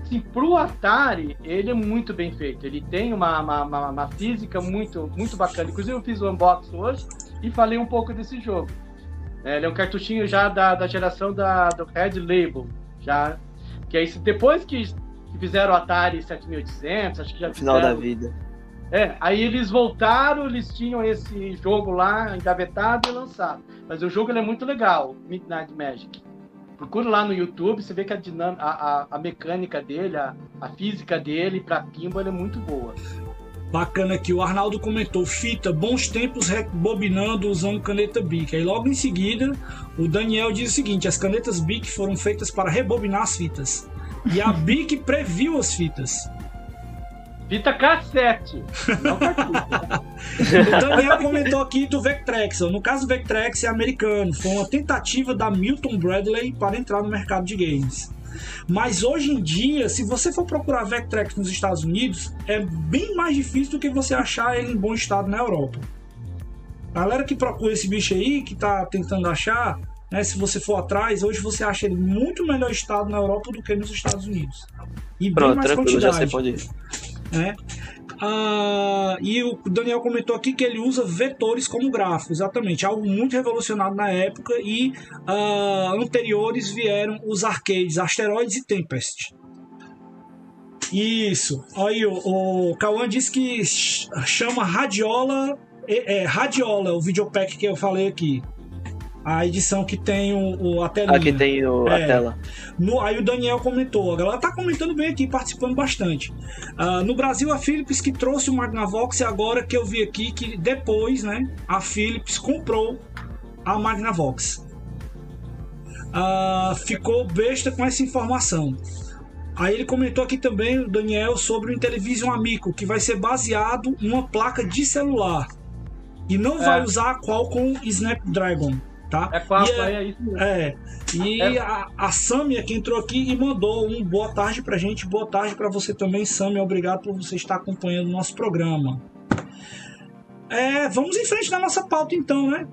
Assim, pro Atari, ele é muito bem feito. Ele tem uma, uma, uma- uma física muito, muito bacana. Inclusive, eu fiz o unboxing hoje. e falei um pouco desse jogo. É, ele é um cartuchinho já da, da geração da, do Red Label, já que é isso depois que fizeram o Atari 7800, acho que já Final fizeram, da vida. É, aí eles voltaram, eles tinham esse jogo lá engavetado e lançado. Mas o jogo é muito legal, Midnight Magic. Procura lá no YouTube, você vê que a, dinâmica, a, a, mecânica dele, a, a física dele para pinball é muito boa. Bacana aqui, o Arnaldo comentou: fita, bons tempos rebobinando usando caneta Bic. Aí logo em seguida, o Daniel diz o seguinte: as canetas Bic foram feitas para rebobinar as fitas. E a Bic previu as fitas. Fita cassete, não O Daniel comentou aqui do Vectrex. No caso, o Vectrex é americano. Foi uma tentativa da Milton Bradley para entrar no mercado de games. Mas hoje em dia, se você for procurar Vectrex nos Estados Unidos, é bem mais difícil do que você achar ele em bom estado na Europa. A galera que procura esse bicho aí, que tá tentando achar, né, se você for atrás, hoje você acha ele muito melhor estado na Europa do que nos Estados Unidos. E bem Pronto, mais tranquilo, já sei quantidade. onde ir. Né? Ah, e o Daniel comentou aqui que ele usa vetores como gráfico, exatamente, algo muito revolucionário na época e ah, anteriores vieram os arcades Asteroids e Tempest. Isso. Aí o, o Cauã disse que ch- chama Radiola, é, é, Radiola, o videopack que eu falei aqui. A edição que tem o, o a telinha. Aqui tem o- a É. tela. No- aí o Daniel comentou, a galera tá comentando bem aqui, participando bastante. Ah, no Brasil, a Philips que trouxe o Magnavox e agora que eu vi aqui que depois, né, a Philips comprou a Magnavox. Ah, ficou besta com essa informação. Aí ele comentou aqui também, o Daniel, sobre o Intellivision Amico, que vai ser baseado em uma placa de celular. E não É. vai usar a Qualcomm Snapdragon, tá? É qual E é- é isso mesmo. é, e É. a, a Samia que entrou aqui e mandou um boa tarde pra gente, boa tarde pra você também, Samia, obrigado por você estar acompanhando o nosso programa. É, vamos em frente na nossa pauta então, né?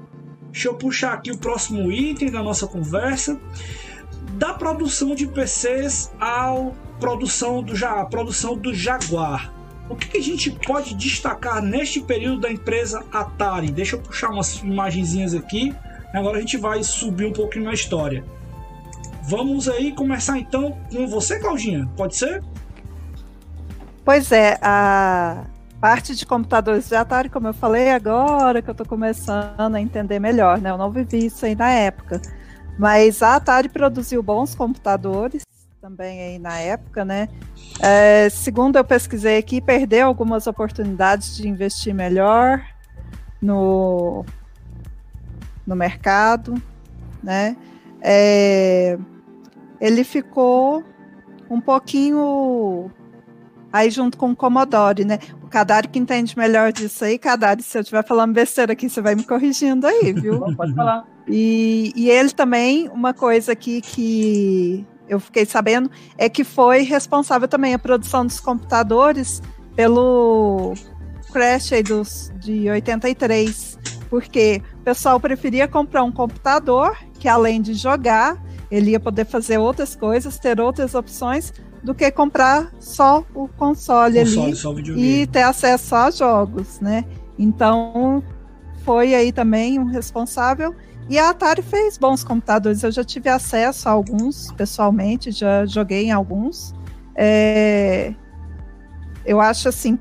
Deixa eu puxar aqui o próximo item da nossa conversa. Da produção de PCs à produção do, Ja- produção do Jaguar. O que, que a gente pode destacar neste período da empresa Atari? Deixa eu puxar umas imagenzinhas aqui. Agora a gente vai subir um pouquinho na história. Vamos aí começar então com você, Claudinha. Pode ser? Pois é, a parte de computadores de Atari, como eu falei agora, que eu estou começando a entender melhor, né? Eu não vivi isso aí na época. Mas a Atari produziu bons computadores também aí na época, né? É, segundo eu pesquisei aqui, perdeu algumas oportunidades de investir melhor no, no mercado, né? É, ele ficou um pouquinho aí junto com o Commodore, né? O Kadari que entende melhor disso aí, Kadari, se eu estiver falando besteira aqui, você vai me corrigindo aí, viu? Pode falar. E, e ele também, uma coisa aqui que eu fiquei sabendo, é que foi responsável também a produção dos computadores pelo crash aí dos, de 83, porque o pessoal preferia comprar um computador que além de jogar, ele ia poder fazer outras coisas, ter outras opções, do que comprar só o console, ali Console, só videogame. e ter acesso a jogos, né? Então foi aí também um responsável. E a Atari fez bons computadores. Eu já tive acesso a alguns pessoalmente, já joguei em alguns. É, Eu acho assim,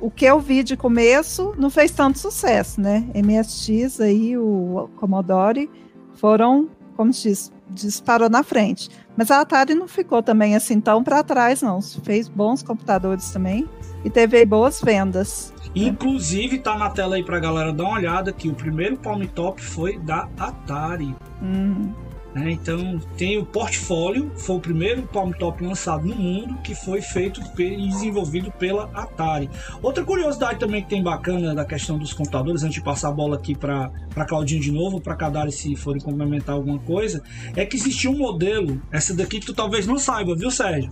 o que eu vi de começo não fez tanto sucesso, né? MSX aí, o Commodore foram, como se diz, disparou na frente. Mas a Atari não ficou também assim tão para trás, não. Fez bons computadores também e teve boas vendas. Inclusive, tá na tela aí pra galera dar uma olhada que o primeiro Palm Top foi da Atari. Hum, né? Então, tem o portfólio, foi o primeiro Palm Top lançado no mundo que foi feito e desenvolvido pela Atari. Outra curiosidade também que tem bacana da questão dos computadores, antes de passar a bola aqui para Claudinho de novo, para Kadari se forem complementar alguma coisa, é que existia um modelo, essa daqui que tu talvez não saiba, viu, Sérgio?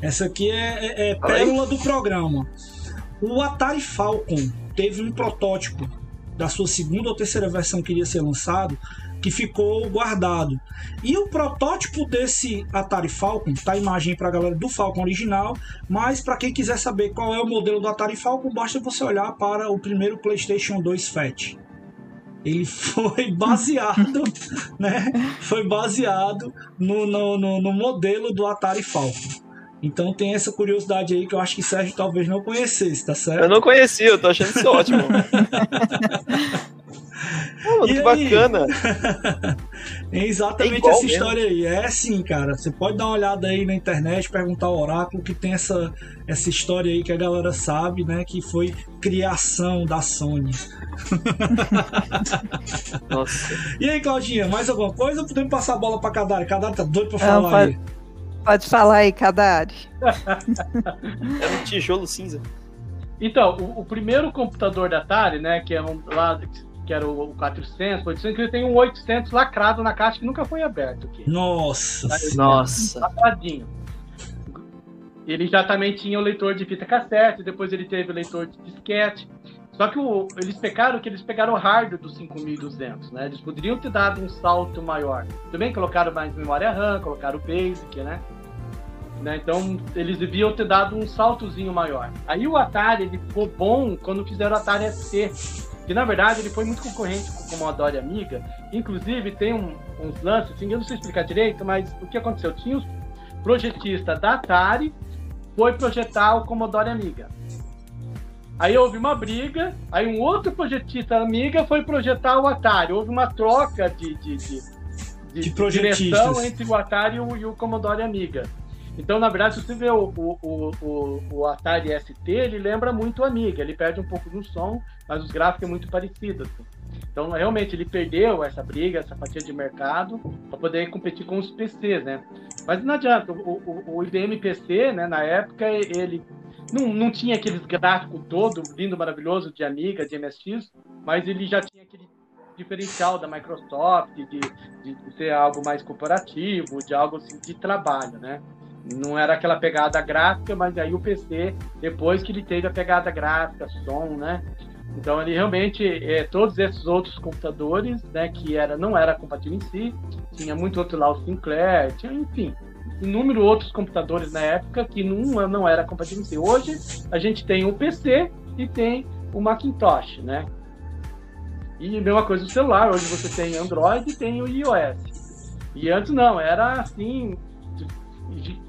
Essa aqui é, é- é pérola do programa. O Atari Falcon teve um protótipo da sua segunda ou terceira versão que iria ser lançado, que ficou guardado. E o protótipo desse Atari Falcon, tá a imagem para a galera do Falcon original, mas para quem quiser saber qual é o modelo do Atari Falcon, basta você olhar para o primeiro PlayStation 2 Fat. ele foi baseado, né? Foi baseado no, no, no, no modelo do Atari Falcon. Então tem essa curiosidade aí que eu acho que Sérgio talvez não conhecesse, tá certo? Eu não conhecia, eu tô achando isso ótimo. Ah, muito bacana. é exatamente é essa mesmo. história aí. É assim, cara. Você pode dar uma olhada aí na internet, perguntar ao Oráculo que tem essa, essa história aí que a galera sabe, né? Que foi criação da Sony. Nossa. E aí, Claudinha, mais alguma coisa podemos passar a bola pra Kadari? Kadari tá doido pra falar Não, pode, aí. Pode falar aí, Kadari. é um tijolo cinza. Então, o, o, primeiro computador da Atari, né, que é um lá que era o 400, 800, que ele tem um 800 lacrado na caixa que nunca foi aberto aqui. Nossa! Nossa! Lacradinho. Ele já também tinha o leitor de fita cassete, depois ele teve o leitor de disquete. Só que o, eles pegaram que eles pegaram o hardware do 5200, né? Eles poderiam ter dado um salto maior. Também colocaram mais memória RAM, colocaram o Basic, né? né? Então eles deviam ter dado um saltozinho maior. Aí o Atari ele ficou bom quando fizeram o Atari ST, que na verdade ele foi muito concorrente com o Commodore Amiga. Inclusive tem um, uns lances, assim, eu não sei explicar direito, mas o que aconteceu? Tinha os projetistas da Atari foi projetar o Commodore Amiga. Aí houve uma briga, aí um outro projetista Amiga foi projetar o Atari. Houve uma troca de, de, de, de, de direção entre o Atari e o, e o Commodore Amiga. Então, na verdade, se você vê o, o, o, o, Atari ST, ele lembra muito o Amiga. Ele perde um pouco no som, mas os gráficos é muito parecido. Assim. Então, realmente, ele perdeu essa briga, essa fatia de mercado, para poder competir com os PCs, né? Mas não adianta. O, o, o IBM PC, né, na época, ele não, não tinha aqueles gráficos todo lindo, maravilhoso de Amiga, de MSX, mas ele já tinha aquele diferencial da Microsoft, de, de, de ser algo mais corporativo, de algo assim, de trabalho, né? Não era aquela pegada gráfica, mas aí o PC, depois que ele teve a pegada gráfica, som, né? Então ele realmente, é, todos esses outros computadores, né, que era, não era compatível em si, tinha muito outro lá, o Sinclair, tinha, enfim, inúmeros outros computadores na época que não, não era compatível em si. Hoje a gente tem o PC e tem o Macintosh, né? E mesma coisa o celular, hoje você tem Android e tem o iOS. E antes não, era assim,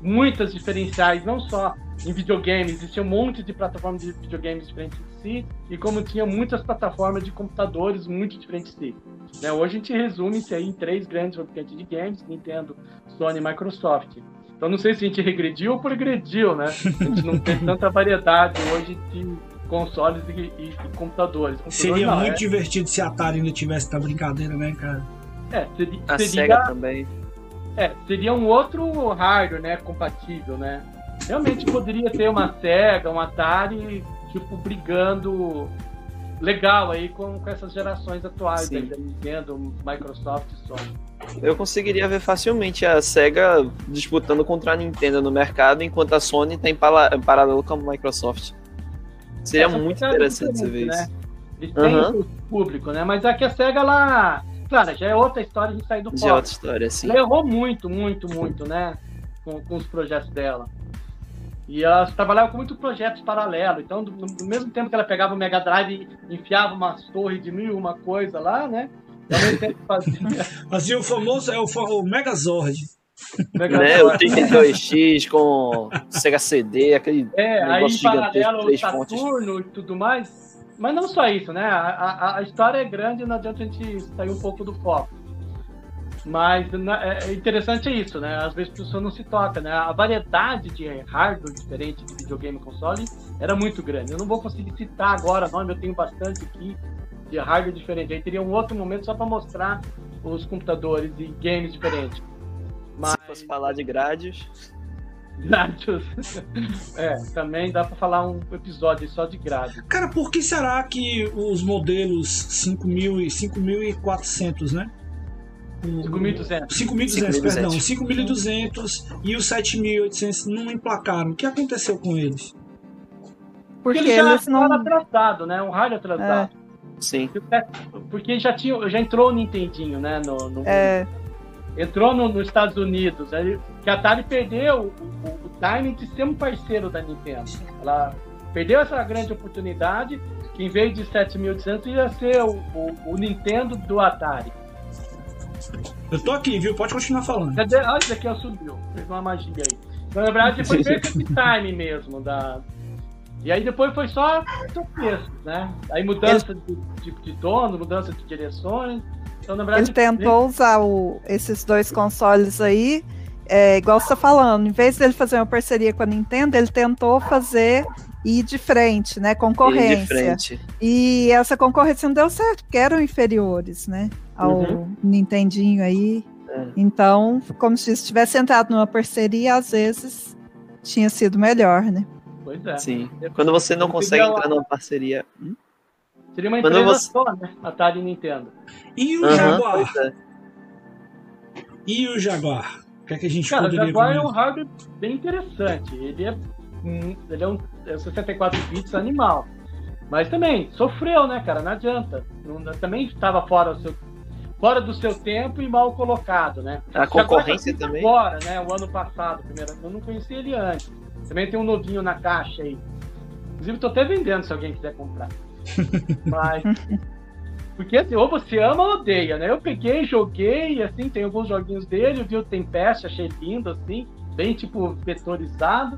muitas diferenciais, não só em videogames, existia um monte de plataformas de videogames diferentes de si, e como tinha muitas plataformas de computadores muito diferentes de si. Né? Hoje a gente resume isso aí em três grandes fabricantes de games, Nintendo, Sony e Microsoft. Então não sei se a gente regrediu ou progrediu, né? A gente não tem tanta variedade hoje de consoles e, e, e computadores. computadores. Seria não, muito é... divertido se a Atari ainda tivesse essa brincadeira, né, cara? É, seria, a seria... Sega também. É, seria um outro hardware, né, compatível, né? Realmente poderia ter uma Sega, um Atari, tipo, brigando legal aí com, com essas gerações atuais da Nintendo, Microsoft e Sony. Eu conseguiria ver facilmente a SEGA disputando contra a Nintendo no mercado, enquanto a Sony está em paralelo com a Microsoft. Seria Essa muito interessante você ver né? isso. Eles têm uhum. público, né? Mas aqui a SEGA, ela Claro, já é outra história de sair do foco. Já é outra história, sim. Ela errou muito, muito, muito, né? Com, com os projetos dela. E ela trabalhava com muitos projetos paralelos. Então, do, do, mesmo tempo que ela pegava o Mega Drive e enfiava umas torres de mil uma coisa lá, né? Fazia. fazia o famoso, é o, o Megazord. Megazord. Né, o 32X com Sega CD, aquele. É, aí em paralelo o Saturno fontes. e tudo mais. Mas não só isso, né? A, a, a, história é grande não adianta a gente sair um pouco do foco. Mas é, é interessante isso, né? Às vezes a pessoa não se toca, né? A variedade de hardware diferente de videogame e console era muito grande. Eu não vou conseguir citar agora nome, eu tenho bastante aqui de hardware diferente. Aí teria um outro momento só para mostrar os computadores e games diferentes. Mas... Se fosse falar de grades. É, também dá para falar um episódio só de grade. Cara, por que será que os modelos 5000 e 5400, né? 5.200. 5.200, perdão. 5.200 e os 7.800 não emplacaram. O que aconteceu com eles? Porque, Porque eles já estavam não... atrasado, né? Um rádio atrasado. É. Sim. Porque já, tinha, já entrou o Nintendinho, né? No, no... É entrou no, nos Estados Unidos, aí, que a Atari perdeu o, o, timing de ser um parceiro da Nintendo. Ela perdeu essa grande oportunidade que em vez de 7800 ia ser o, o, o Nintendo do Atari. Eu tô aqui, viu? Pode continuar falando. Cadê? Ah, esse aqui subiu. Fez uma magia aí. Então, na verdade, foi feito esse time mesmo. Da... E aí depois foi só tropeços, né? Aí mudança de, de, de dono, mudança de direções. Então, na verdade, Ele tentou usar o- esses dois consoles aí, é, igual você tá falando, em vez dele fazer uma parceria com a Nintendo, ele tentou fazer ir de frente, né? Concorrência. de frente. E essa concorrência não deu certo, porque eram inferiores, né? Ao Uhum. Nintendinho aí. É. Então, como se tivesse entrado numa parceria, às vezes tinha sido melhor, né? Pois é. Sim. Quando você não consegue entrar numa parceria. Hum? Seria uma empresa você- só, né? Atari e Nintendo. E o Aham, Jaguar? é. E o Jaguar? O que é que a gente Cara, o Jaguar é um hardware bem interessante. Ele é, um- ele é um é um 64 bits animal. Mas também sofreu, né, cara? Não adianta. Não- também estava fora, do seu, fora do seu tempo e mal colocado, né? A Jaguar concorrência tá também. Agora, né? O ano passado, primeiro. Eu não conhecia ele antes. Também tem um novinho na caixa aí. Inclusive, tô até vendendo se alguém quiser comprar. Mas. Porque assim, ou você ama ou odeia, né? Eu peguei, joguei, assim, tem alguns joguinhos dele, vi o Tempest, achei lindo, assim, bem tipo vetorizado.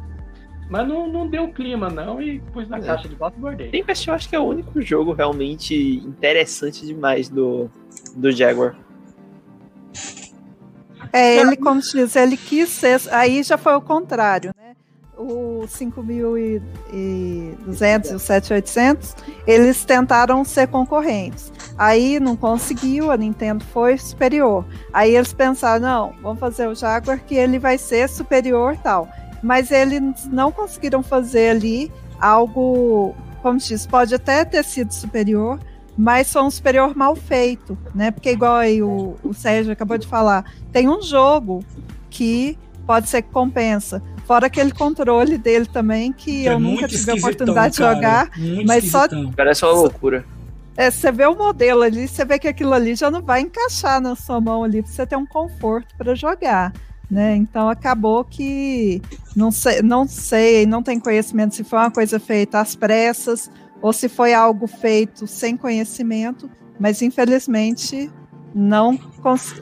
Mas não, não deu clima, não, e pus na É. caixa de volta e guardei. Tempest eu acho que é o único jogo realmente interessante demais do, do Jaguar. É, ele, como se diz, ele quis ser. Aí já foi o contrário, né? O 5.200 e o 7.800, eles tentaram ser concorrentes. Aí não conseguiu, a Nintendo foi superior. Aí eles pensaram, não, vamos fazer o Jaguar que ele vai ser superior tal. Mas eles não conseguiram fazer ali algo, como se diz, pode até ter sido superior, mas foi um superior mal feito, né? Porque igual aí o, o Sérgio acabou de falar, tem um jogo que pode ser que compensa. Fora aquele controle dele também, que, Que é eu nunca tive a oportunidade de cara. jogar. Muito mas só-. Parece uma loucura. É, você vê o modelo ali, você vê que aquilo ali já não vai encaixar na sua mão ali, pra você ter um conforto para jogar. Né? Então acabou que não sei, não sei, não tem conhecimento se foi uma coisa feita às pressas ou se foi algo feito sem conhecimento, mas infelizmente não, cons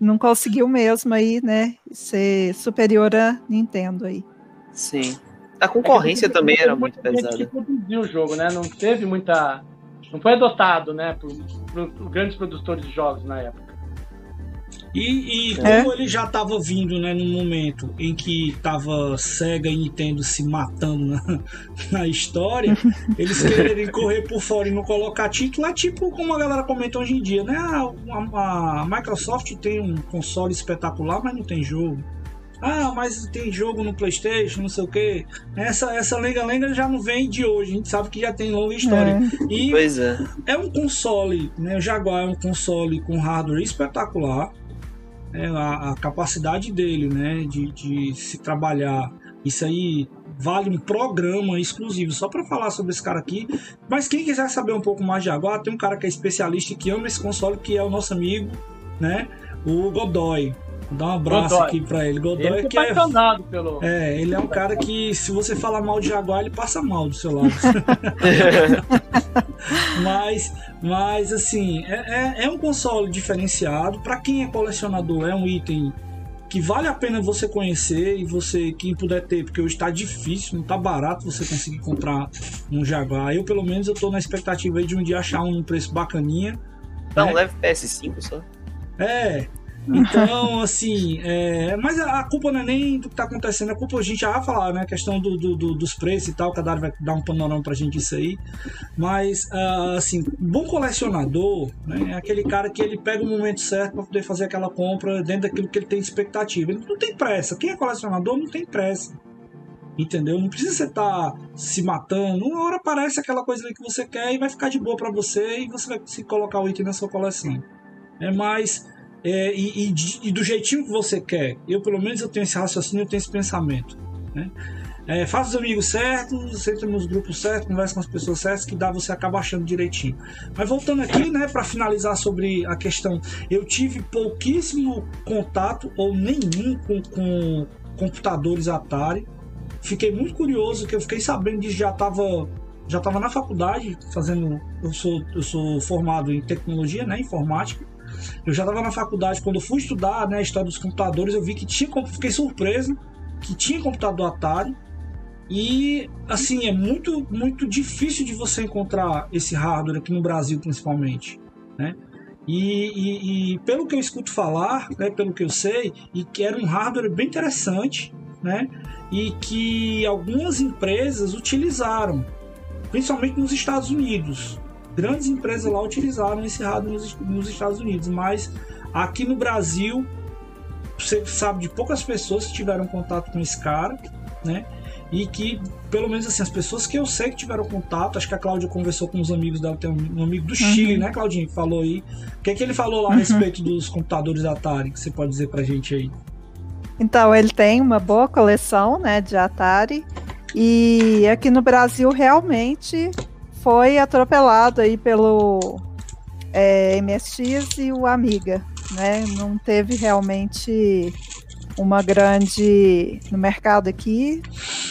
não conseguiu mesmo aí, né, ser superior a Nintendo aí. Sim. A concorrência É que também era muito que pesada. produziu o jogo, né? Não teve muita. Não foi adotado, né? Por, por- por grandes produtores de jogos na época. E, e É. como ele já estava vindo, né, num momento em que tava Sega e Nintendo se matando na, na história, eles quererem correr por fora e não colocar título, é tipo como a galera comenta hoje em dia, né? Ah, a, a Microsoft tem um console espetacular, mas não tem jogo. Ah, mas tem jogo no Playstation, não sei o que. Essa, essa lenga-lenga já não vem de hoje, a gente sabe que já tem longa história. É. E Pois é. é um console, né? O Jaguar é um console com hardware espetacular. Né, a, a capacidade dele, né? De, de se trabalhar. Isso aí vale um programa exclusivo só para falar sobre esse cara aqui. Mas quem quiser saber um pouco mais de Jaguar, tem um cara que é especialista e que ama esse console, que é o nosso amigo, né? O Godoy. Vou dar um abraço Godoy. aqui para ele. Godoy Ele que foi é apaixonado pelo. é, ele é um cara que, se você falar mal de Jaguar, ele passa mal do seu lado. mas, mas assim, é, é, é um console diferenciado. Para quem é colecionador, é um item que vale a pena você conhecer e você, quem puder ter, porque hoje tá difícil, não tá barato você conseguir comprar um Jaguar. Eu, pelo menos, eu tô na expectativa aí de um dia achar um num preço bacaninha. Dá um né? leve PS5 só. É. Então, assim, é, mas a, culpa não é nem do que tá acontecendo, a culpa a gente já vai falar, né? A questão do, do- do- dos preços e tal, cada hora vai dar um panorama pra gente isso aí. Mas, ah, assim, bom colecionador né, é aquele cara que ele pega o momento certo pra poder fazer aquela compra dentro daquilo que ele tem expectativa. Ele não tem pressa. Quem é colecionador não tem pressa. Entendeu? Não precisa você estar se matando. Uma hora aparece aquela coisa ali que você quer e vai ficar de boa pra você e você vai conseguir colocar o item na sua coleção. É mais é, e, e e do jeitinho que você quer. Eu, pelo menos, eu tenho esse raciocínio, eu tenho esse pensamento. Né? É, faz os amigos certos, entra nos grupos certos, conversa com as pessoas certas, que dá você acaba achando direitinho. Mas voltando aqui, né, para finalizar sobre a questão, eu tive pouquíssimo contato ou nenhum com, com computadores Atari. Fiquei muito curioso, que eu fiquei sabendo disso já estava já estava na faculdade fazendo. Eu sou, eu sou formado em tecnologia, né? Informática. Eu já estava na faculdade quando eu fui estudar né, a história dos computadores. Eu vi que tinha. Fiquei surpreso que tinha computador Atari. E assim, é muito, muito difícil de você encontrar esse hardware aqui no Brasil, principalmente. Né? E, e, e, pelo que eu escuto falar, né, pelo que eu sei, e que era um hardware bem interessante, né, e que algumas empresas utilizaram, principalmente nos Estados Unidos. Grandes empresas lá utilizaram esse hardware nos, nos Estados Unidos, mas aqui no Brasil você sabe de poucas pessoas que tiveram contato com esse cara, né? e que, pelo menos assim, as pessoas que eu sei que tiveram contato, acho que a Cláudia conversou com os amigos dela, tem um amigo do uhum. Chile, né, Claudinho, que falou aí. O que é que ele falou lá a uhum. respeito dos computadores Atari, que você pode dizer pra gente aí? Então, ele tem uma boa coleção, né, de Atari, e aqui no Brasil realmente foi atropelado aí pelo é, MSX e o Amiga, né, não teve realmente uma grande no mercado aqui,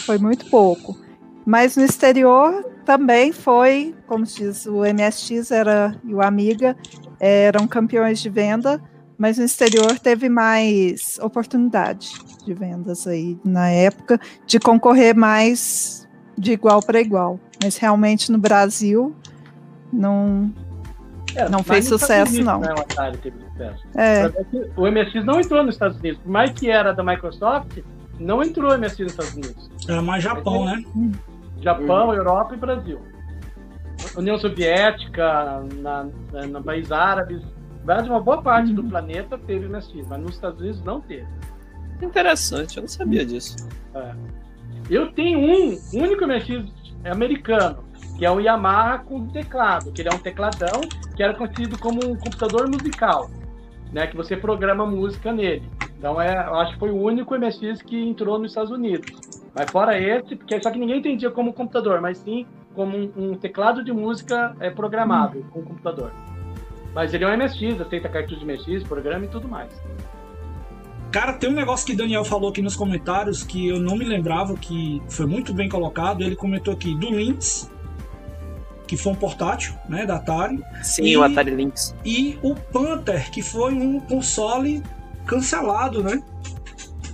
foi muito pouco. Mas no exterior também foi, como diz, o MSX era, e o Amiga eram campeões de venda, mas no exterior teve mais oportunidade de vendas aí na época, de concorrer mais de igual para igual. Mas realmente no Brasil não, é, não fez sucesso, Unidos, não. Né, o Atari teve sucesso. É. O MSX não entrou nos Estados Unidos. Por mais que era da Microsoft, não entrou o MSX nos Estados Unidos. Era mais Japão, né? Japão, Europa e Brasil. União Soviética, na, na, na países árabes, uma boa parte do planeta teve MSX, mas nos Estados Unidos não teve. Interessante, eu não sabia disso. É. Eu tenho um único MSX americano, que é o Yamaha com teclado, que ele é um tecladão que era conhecido como um computador musical, né, que você programa música nele. Então é, eu acho que foi o único MSX que entrou nos Estados Unidos. Mas fora esse, porque só que ninguém entendia como computador, mas sim como um, um teclado de música é, programável com computador. Mas ele é um MSX, aceita cartucho de MSX, programa e tudo mais. Cara, tem um negócio que o Daniel falou aqui nos comentários que eu não me lembrava, que foi muito bem colocado. Ele comentou aqui do Lynx, que foi um portátil, né, da Atari. Sim, e, o Atari Lynx. E o Panther, que foi um console cancelado, né?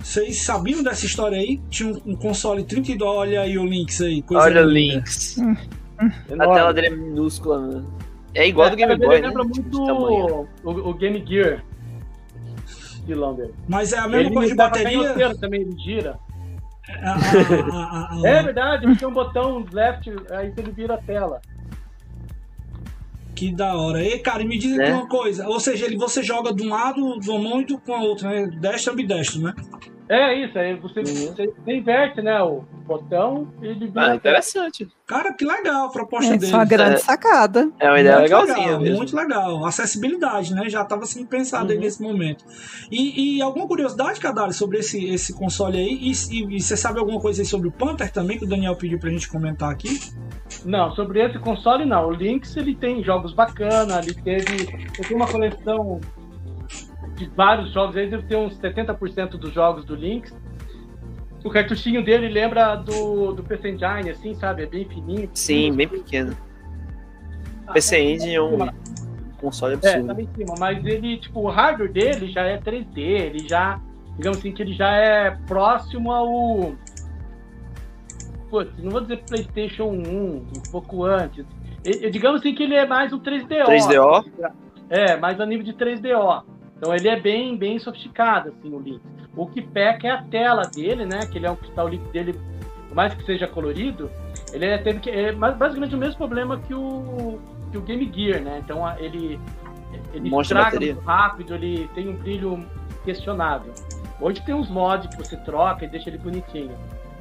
Vocês sabiam dessa história aí? Tinha um, um console 30 dólares, olha aí o Lynx aí. olha o Lynx. Hum, hum. A tela dele é minúscula, né? É igual é, do Game Boy, né? lembra muito o, o, Game Gear. Mas é a mesma ele coisa de bateria. também ele gira. Ah, ah, ah, é verdade, tem um botão left, aí ele vira a tela. Que da hora. E, cara, me diz é. uma coisa. Ou seja, ele, você joga de um lado do mão e com a outra, né? Destro ambidestro, né? É isso, aí você, uhum. você, inverte, né, o botão e ele vira. Ah, interessante. Cara, que legal a proposta é, dele. É uma grande sacada. É uma ideia muito legalzinha legal, mesmo. Muito legal. Acessibilidade, né? Já estava sendo pensado uhum. aí nesse momento. E, e, alguma curiosidade, Cadalho, sobre esse, esse console aí? E, e, e, você sabe alguma coisa aí sobre o Panther também, que o Daniel pediu pra gente comentar aqui? Não, sobre esse console não. O Lynx, ele tem jogos bacanas, ele teve... Ele tem uma coleção de vários jogos, ele deve ter uns 70% dos jogos do Lynx. O cartuchinho dele lembra do, do PC Engine, assim, sabe? É bem fininho. Sim, bem pequeno. Ah, PC é, Engine é um console absurdo. É, bem em cima, mas ele, tipo, o hardware dele já é 3D, ele já, digamos assim, que ele já é próximo ao. Putz, não vou dizer PlayStation 1, um pouco antes. Digamos assim que ele é mais um 3DO. 3DO? É, mais a nível de 3DO. Então ele é bem, bem sofisticado, assim, o Link. O que peca é a tela dele, né? Que ele é um cristal líquido dele, por mais que seja colorido, ele é, teve que. É basicamente o mesmo problema que o, que o Game Gear, né? Então ele, ele estraga muito rápido, ele tem um brilho questionável. Hoje tem uns mods que você troca e deixa ele bonitinho.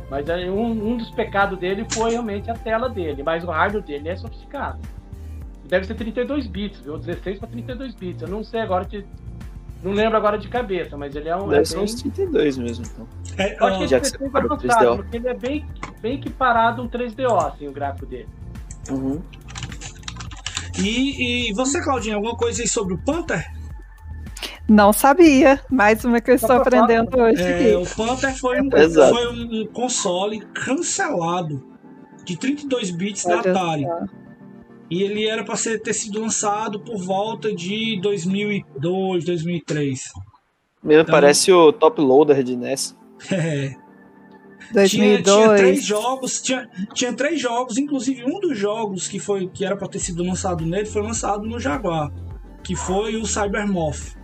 Mas um, um dos pecados dele foi realmente a tela dele, mas o hardware dele é sofisticado. Deve ser 32 bits, viu? 16 para 32 bits. Eu não sei agora te não lembro agora de cabeça, mas ele é um. Deve é ser bem... uns 32 mesmo, então. É, eu acho que, já que você parou avançado, porque ele é bem, bem equiparado um 3DO, assim, o gráfico dele. Uhum. E, e você, Claudinha, alguma coisa aí sobre o Panther? Não sabia. Mais uma que eu estou aprendendo hoje. É, o Panther foi um, foi um console cancelado de 32 bits da Olha Atari. só. E ele era para ter sido lançado por volta de 2002, 2003. Mesmo Então- parece o top loader de NES. É. 2002. Tinha, tinha três jogos, tinha, tinha três jogos, inclusive um dos jogos que foi que era para ter sido lançado nele foi lançado no Jaguar, que foi o Cybermoth.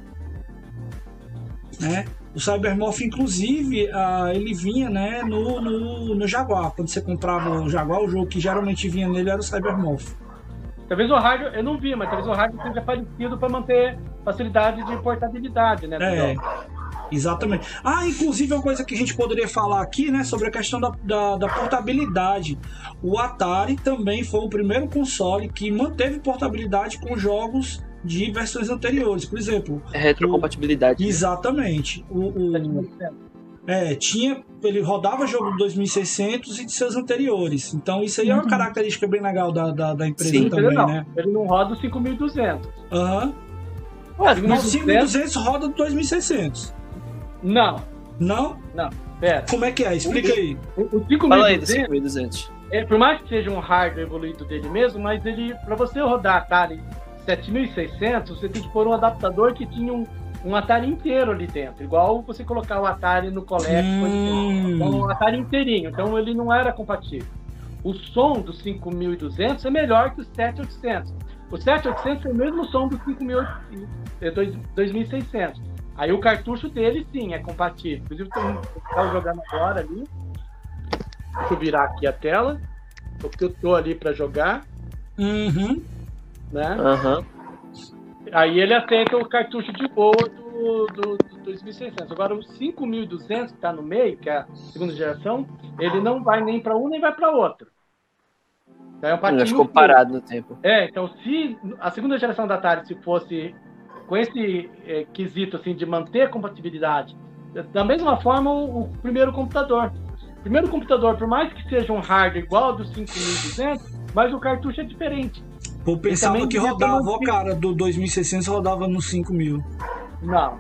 Né? O Cybermoth, inclusive, ah, ele vinha né, no, no, no Jaguar. Quando você comprava o Jaguar, o jogo que geralmente vinha nele era o Cybermoth. Talvez o hardware, eu não vi, mas talvez o hardware seja parecido para manter facilidade de portabilidade, né? É, exatamente. Ah, inclusive uma coisa que a gente poderia falar aqui, né, sobre a questão da, da, da portabilidade. O Atari também foi o primeiro console que manteve portabilidade com jogos de versões anteriores. Por exemplo, É retrocompatibilidade. exatamente. O, o- é, tinha, ele rodava jogo do 2600 e de seus anteriores. Então isso aí é uma Uhum. característica bem legal da, da, da empresa Sim. Ele também, não, né? ele não roda o 5200. Aham. Ué, No 5200 roda do 2600. Não, Não? pera. Como é que é? Explica aí. O, o Fala aí do 5200, 5200. é, por mais que seja um hardware evoluído dele mesmo, mas ele, para você rodar Atari 7600, você tem que pôr um adaptador que tinha um, um Atari inteiro ali dentro, igual você colocar o Atari no por exemplo. Então, Hum. o Atari inteirinho, então ele não era compatível. O som do 5200 é melhor que o 7800. O 7800 é o mesmo som do 5800, é dois- 2600. Aí o cartucho dele sim é compatível. Inclusive, estou jogando agora ali. Deixa eu virar aqui a tela, porque eu tô ali para jogar, Uhum. né? Aham. Aí ele aceita o cartucho de boa do, do, do 2600. Agora o 5200 que está no meio, que é a segunda geração, ele não vai nem para um nem vai para outro. Então é um patinho ficou parado no tempo. É, então se a segunda geração da Atari se fosse com esse é, quesito assim de manter a compatibilidade, da mesma forma o, o primeiro computador. O primeiro computador, por mais que seja um hardware igual ao do 5200, mas o cartucho é diferente. Pô, pensava que rodava, ó, cara, do 2600 rodava no 5000. Não.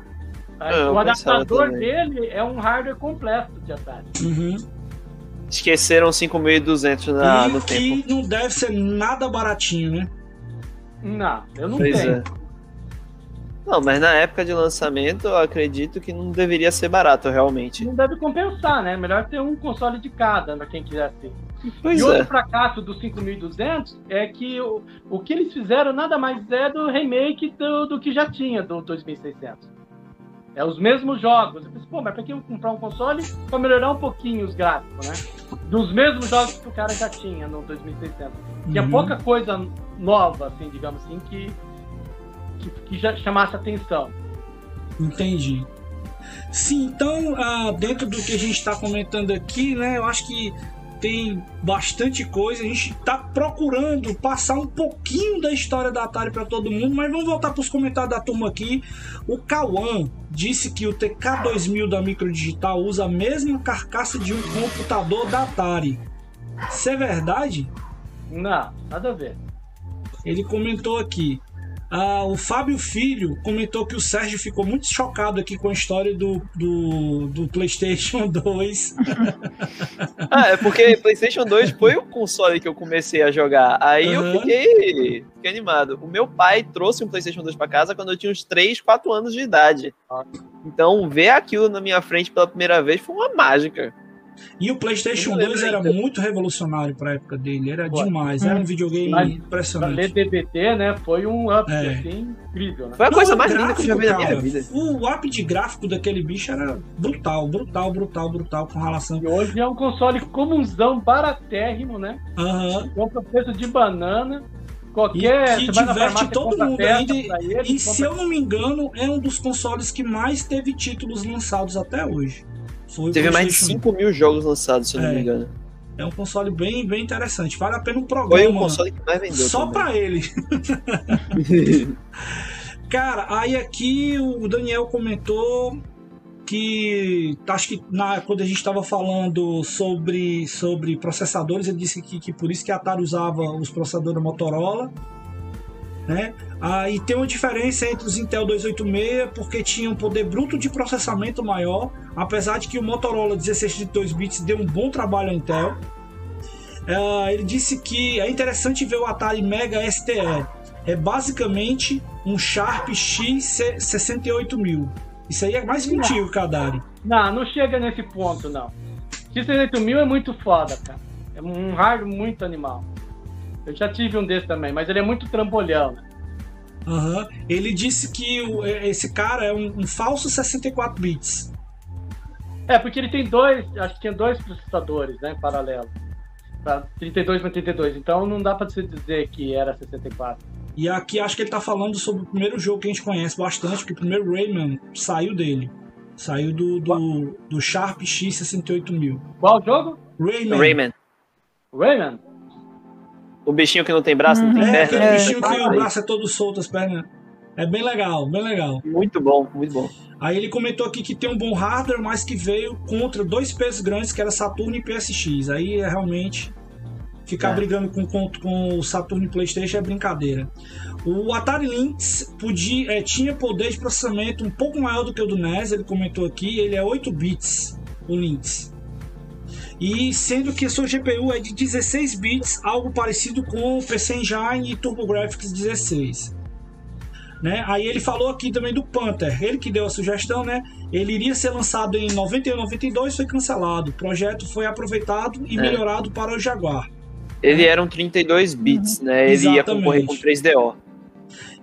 É, eu o adaptador dele é um hardware completo de Atari. Uhum. Esqueceram 5200 na, e no que tempo. não deve ser nada baratinho, né? Não, eu não Pois tenho. é. Não, mas na época de lançamento, eu acredito que não deveria ser barato, realmente. Não deve compensar, né? Melhor ter um console de cada, para quem quiser ter. Pois e outro é. fracasso do 5200 é que o, o que eles fizeram nada mais é do remake do, do que já tinha do 2600. É os mesmos jogos. Eu pensei, pô, mas pra que eu comprar um console pra melhorar um pouquinho os gráficos, né? Dos mesmos jogos que o cara já tinha no 2600. Tinha Uhum. pouca coisa nova, assim, digamos assim, que, que, que já chamasse atenção. Entendi. Sim, então, ah, dentro do que a gente está comentando aqui, né, eu acho que tem bastante coisa. A gente está procurando passar um pouquinho da história da Atari para todo mundo, mas vamos voltar para os comentários da turma aqui. O Kawan disse que o TK2000 da Microdigital usa a mesma carcaça de um computador da Atari. Isso é verdade? Não, nada a ver. Ele comentou aqui. Ah, o Fábio Filho comentou que o Sérgio ficou muito chocado aqui com a história do, do, do PlayStation 2. Ah, é porque PlayStation 2 foi o console que eu comecei a jogar. Aí Aham. eu fiquei, fiquei animado. O meu pai trouxe um PlayStation 2 pra casa quando eu tinha uns 3, 4 anos de idade. Então, ver aquilo na minha frente pela primeira vez foi uma mágica. E o PlayStation Eu não 2 lembro era ainda. muito revolucionário para a época dele. Era Foi. demais. Era um videogame Mas Pra ler impressionante. DVD, né? Foi um up, É. assim, incrível, né? Foi a Não, coisa mais linda que eu já vi na minha vida. O up de gráfico daquele bicho era brutal, brutal, brutal, brutal com relação. E hoje é um console comunzão, baratérrimo, né? Aham. Compra preço de banana. Qualquer. E que você vai na diverte farmácia, todo mundo ainda. pra ele, E se eu não me engano, é um dos consoles que mais teve títulos lançados até hoje. Foi Teve mais de PlayStation 5 mil jogos lançados, se eu não É. me engano. É um console bem, bem interessante. Vale a pena um Foi programa o console que mais vendeu. só também. pra ele. Cara, aí aqui o Daniel comentou que acho que na, quando a gente estava falando sobre, sobre processadores, ele disse que, que por isso que a Atari usava os processadores Motorola. Né? Aí tem uma diferença entre os Intel 286 porque tinha um poder bruto de processamento maior, apesar de que o Motorola 1632 bits deu um bom trabalho à Intel. Uh, ele disse que é interessante ver o Atari Mega STE. É basicamente um Sharp X68000. Isso aí é mais contigo, Kadari. Não, não chega nesse ponto, não. X68000 é muito foda, cara. É um hardware muito animal. Eu já tive um desse também, mas ele é muito trambolhão, né? Uhum. Ele disse que é, esse cara é um, um, falso 64 bits. É, porque ele tem dois, acho que tinha dois processadores, né, em paralelo. Pra 32 para 32, então não dá para dizer que era 64. E aqui acho que ele tá falando sobre o primeiro jogo que a gente conhece bastante, porque o primeiro Rayman saiu dele. Saiu do, do, do Sharp X68000. Qual jogo? Rayman. Rayman. Rayman? O bichinho que não tem braço, não tem é, perna. É, bichinho que o braço é todo solto, as pernas. É bem legal, bem legal. Muito bom, muito bom. Aí ele comentou aqui que tem um bom hardware, mas que veio contra dois pesos grandes, que era Saturno e PSX. Aí é realmente ficar é. brigando com, com, com, o Saturno e PlayStation é brincadeira. O Atari Lynx podia, é, tinha poder de processamento um pouco maior do que o do NES, ele comentou aqui, ele é 8 bits, o Lynx e sendo que a sua GPU é de 16 bits, algo parecido com o PC Engine e TurboGrafx 16. Né? Aí ele falou aqui também do Panther, ele que deu a sugestão, né? Ele iria ser lançado em 91 92, foi cancelado. O projeto foi aproveitado e é. melhorado para o Jaguar. Ele era um 32 bits, uhum. né? Ele Exatamente. ia concorrer com 3DO.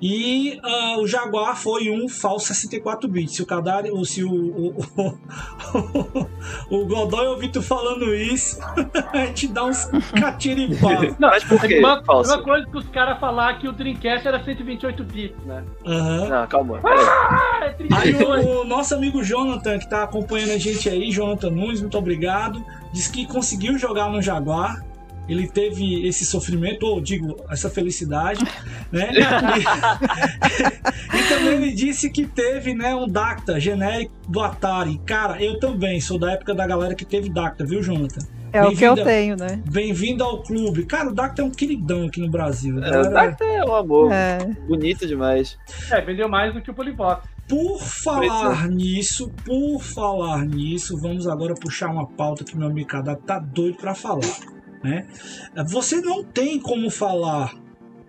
E uh, o Jaguar foi um falso 64 bits. Se o Kadari, ou se o, o, o, o Godoy ouvir tu falando isso, a gente dá uns catiripados. Não, mas por quê? Uma, uma coisa que os caras falar que o Dreamcast era 128 bits, né? Uhum. Não, calma. Ah, é aí o, o nosso amigo Jonathan, que tá acompanhando a gente aí, Jonathan Nunes, muito obrigado. Diz que conseguiu jogar no Jaguar ele teve esse sofrimento, ou digo, essa felicidade, né? E, e, também ele disse que teve, né, um Dacta genérico do Atari. Cara, eu também sou da época da galera que teve Dacta, viu, Jonathan? É o que eu tenho, né? Bem-vindo ao clube. Cara, o Dacta é um queridão aqui no Brasil. É, o Dacta é um amor. É. Bonito demais. É, vendeu mais do que o Polivox. Por falar nisso, por falar nisso, vamos agora puxar uma pauta que meu amigo Kadar tá doido para falar. Né? Você não tem como falar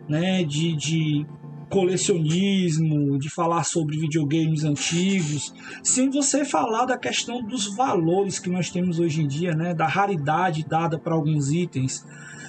né, de, de colecionismo, de falar sobre videogames antigos, sem você falar da questão dos valores que nós temos hoje em dia, né, da raridade dada para alguns itens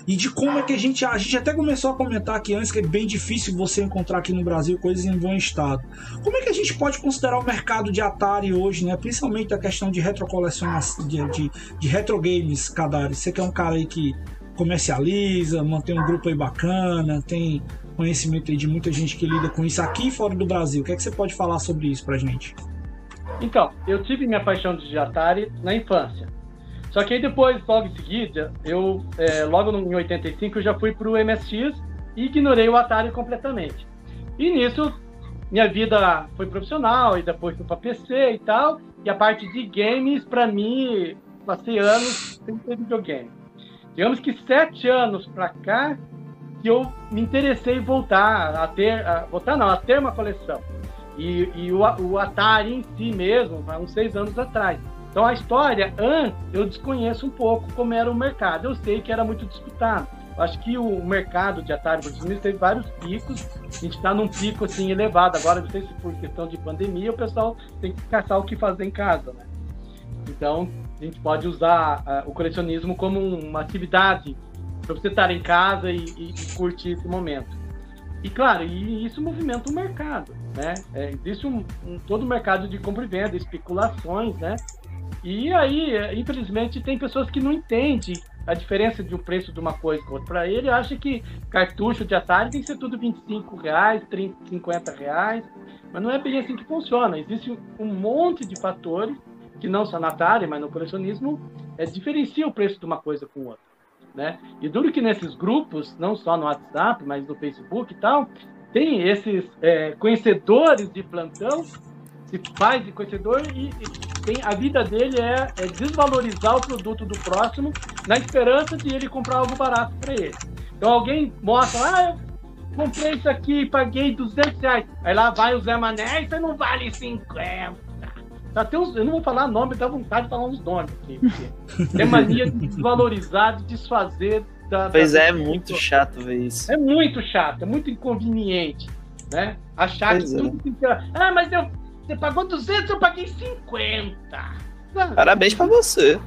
e de como é que a gente. A gente até começou a comentar aqui antes que é bem difícil você encontrar aqui no Brasil coisas em bom estado. Como é que a gente pode considerar o mercado de Atari hoje, né? Principalmente a questão de retrocoleções, de, de, de retro games, Kadari. Você que é um cara aí que comercializa, mantém um grupo aí bacana, tem conhecimento aí de muita gente que lida com isso aqui e fora do Brasil. O que é que você pode falar sobre isso pra gente? Então, eu tive minha paixão de Atari na infância. Só que aí depois, logo em seguida, eu, é, logo em 85, eu já fui para o MSX e ignorei o Atari completamente. E nisso, minha vida foi profissional e depois fui para PC e tal. E a parte de games, para mim, passei anos sem ter videogame. Digamos que sete anos para cá, que eu me interessei em voltar a ter, a, voltar não, a ter uma coleção. E, e o, o Atari em si mesmo, há uns seis anos atrás. Então a história, antes, eu desconheço um pouco como era o mercado. Eu sei que era muito disputado. Acho que o mercado de Atari Unidos teve vários picos. A gente está num pico assim elevado. Agora, não sei se por questão de pandemia, o pessoal tem que caçar o que fazer em casa, né? Então, a gente pode usar uh, o colecionismo como uma atividade para você estar em casa e, e, e, curtir esse momento. E claro, e isso movimenta o mercado, né? É, existe um, um, todo o mercado de compra e venda, especulações, né? E aí, infelizmente, tem pessoas que não entendem a diferença de um preço de uma coisa com outra. Para ele, acha que cartucho de Atari tem que ser tudo 25 reais, 30, 50 reais, mas não é bem assim que funciona. Existe um monte de fatores que não só na Atari, mas no colecionismo, é, diferencia o preço de uma coisa com outra. Né? E duro que nesses grupos, não só no WhatsApp, mas no Facebook e tal, tem esses é, conhecedores de plantão se faz de conhecedor e, e, tem, a vida dele é, é, desvalorizar o produto do próximo na esperança de ele comprar algo barato para ele. Então alguém mostra, ah, eu comprei isso aqui paguei 200 reais. Aí lá vai o Zé Mané, isso não vale 50. Até uns, eu não vou falar nome, dá vontade de falar uns nomes aqui. Tem mania de desvalorizar, de desfazer da. Pois da- é, é muito chato ver isso. É muito chato, é muito inconveniente, né? Achar Pois que é. tudo que. Ah, mas eu, você pagou 200, eu paguei 50. Ah, Parabéns pra você.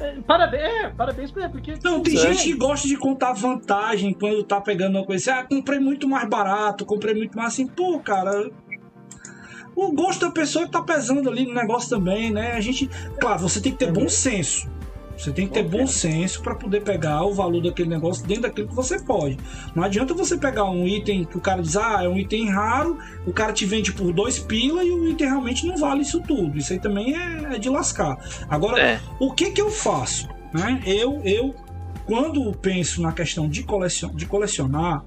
é, parabéns, é, parabéns pra ele, porque. Não, tem gente que gosta de contar vantagem quando tá pegando uma coisa assim, ah, comprei muito mais barato, comprei muito mais assim, pô, cara. O gosto da pessoa que tá pesando ali no negócio também, né? A gente. Claro, você tem que ter bom senso. Você tem que ter bom senso para poder pegar o valor daquele negócio dentro daquilo que você pode. Não adianta você pegar um item que o cara diz, ah, é um item raro, o cara te vende por dois pila e o item realmente não vale isso tudo. Isso aí também é, é de lascar. Agora, É. o que que eu faço? Né? Eu, eu, quando penso na questão de, colecion, de colecionar,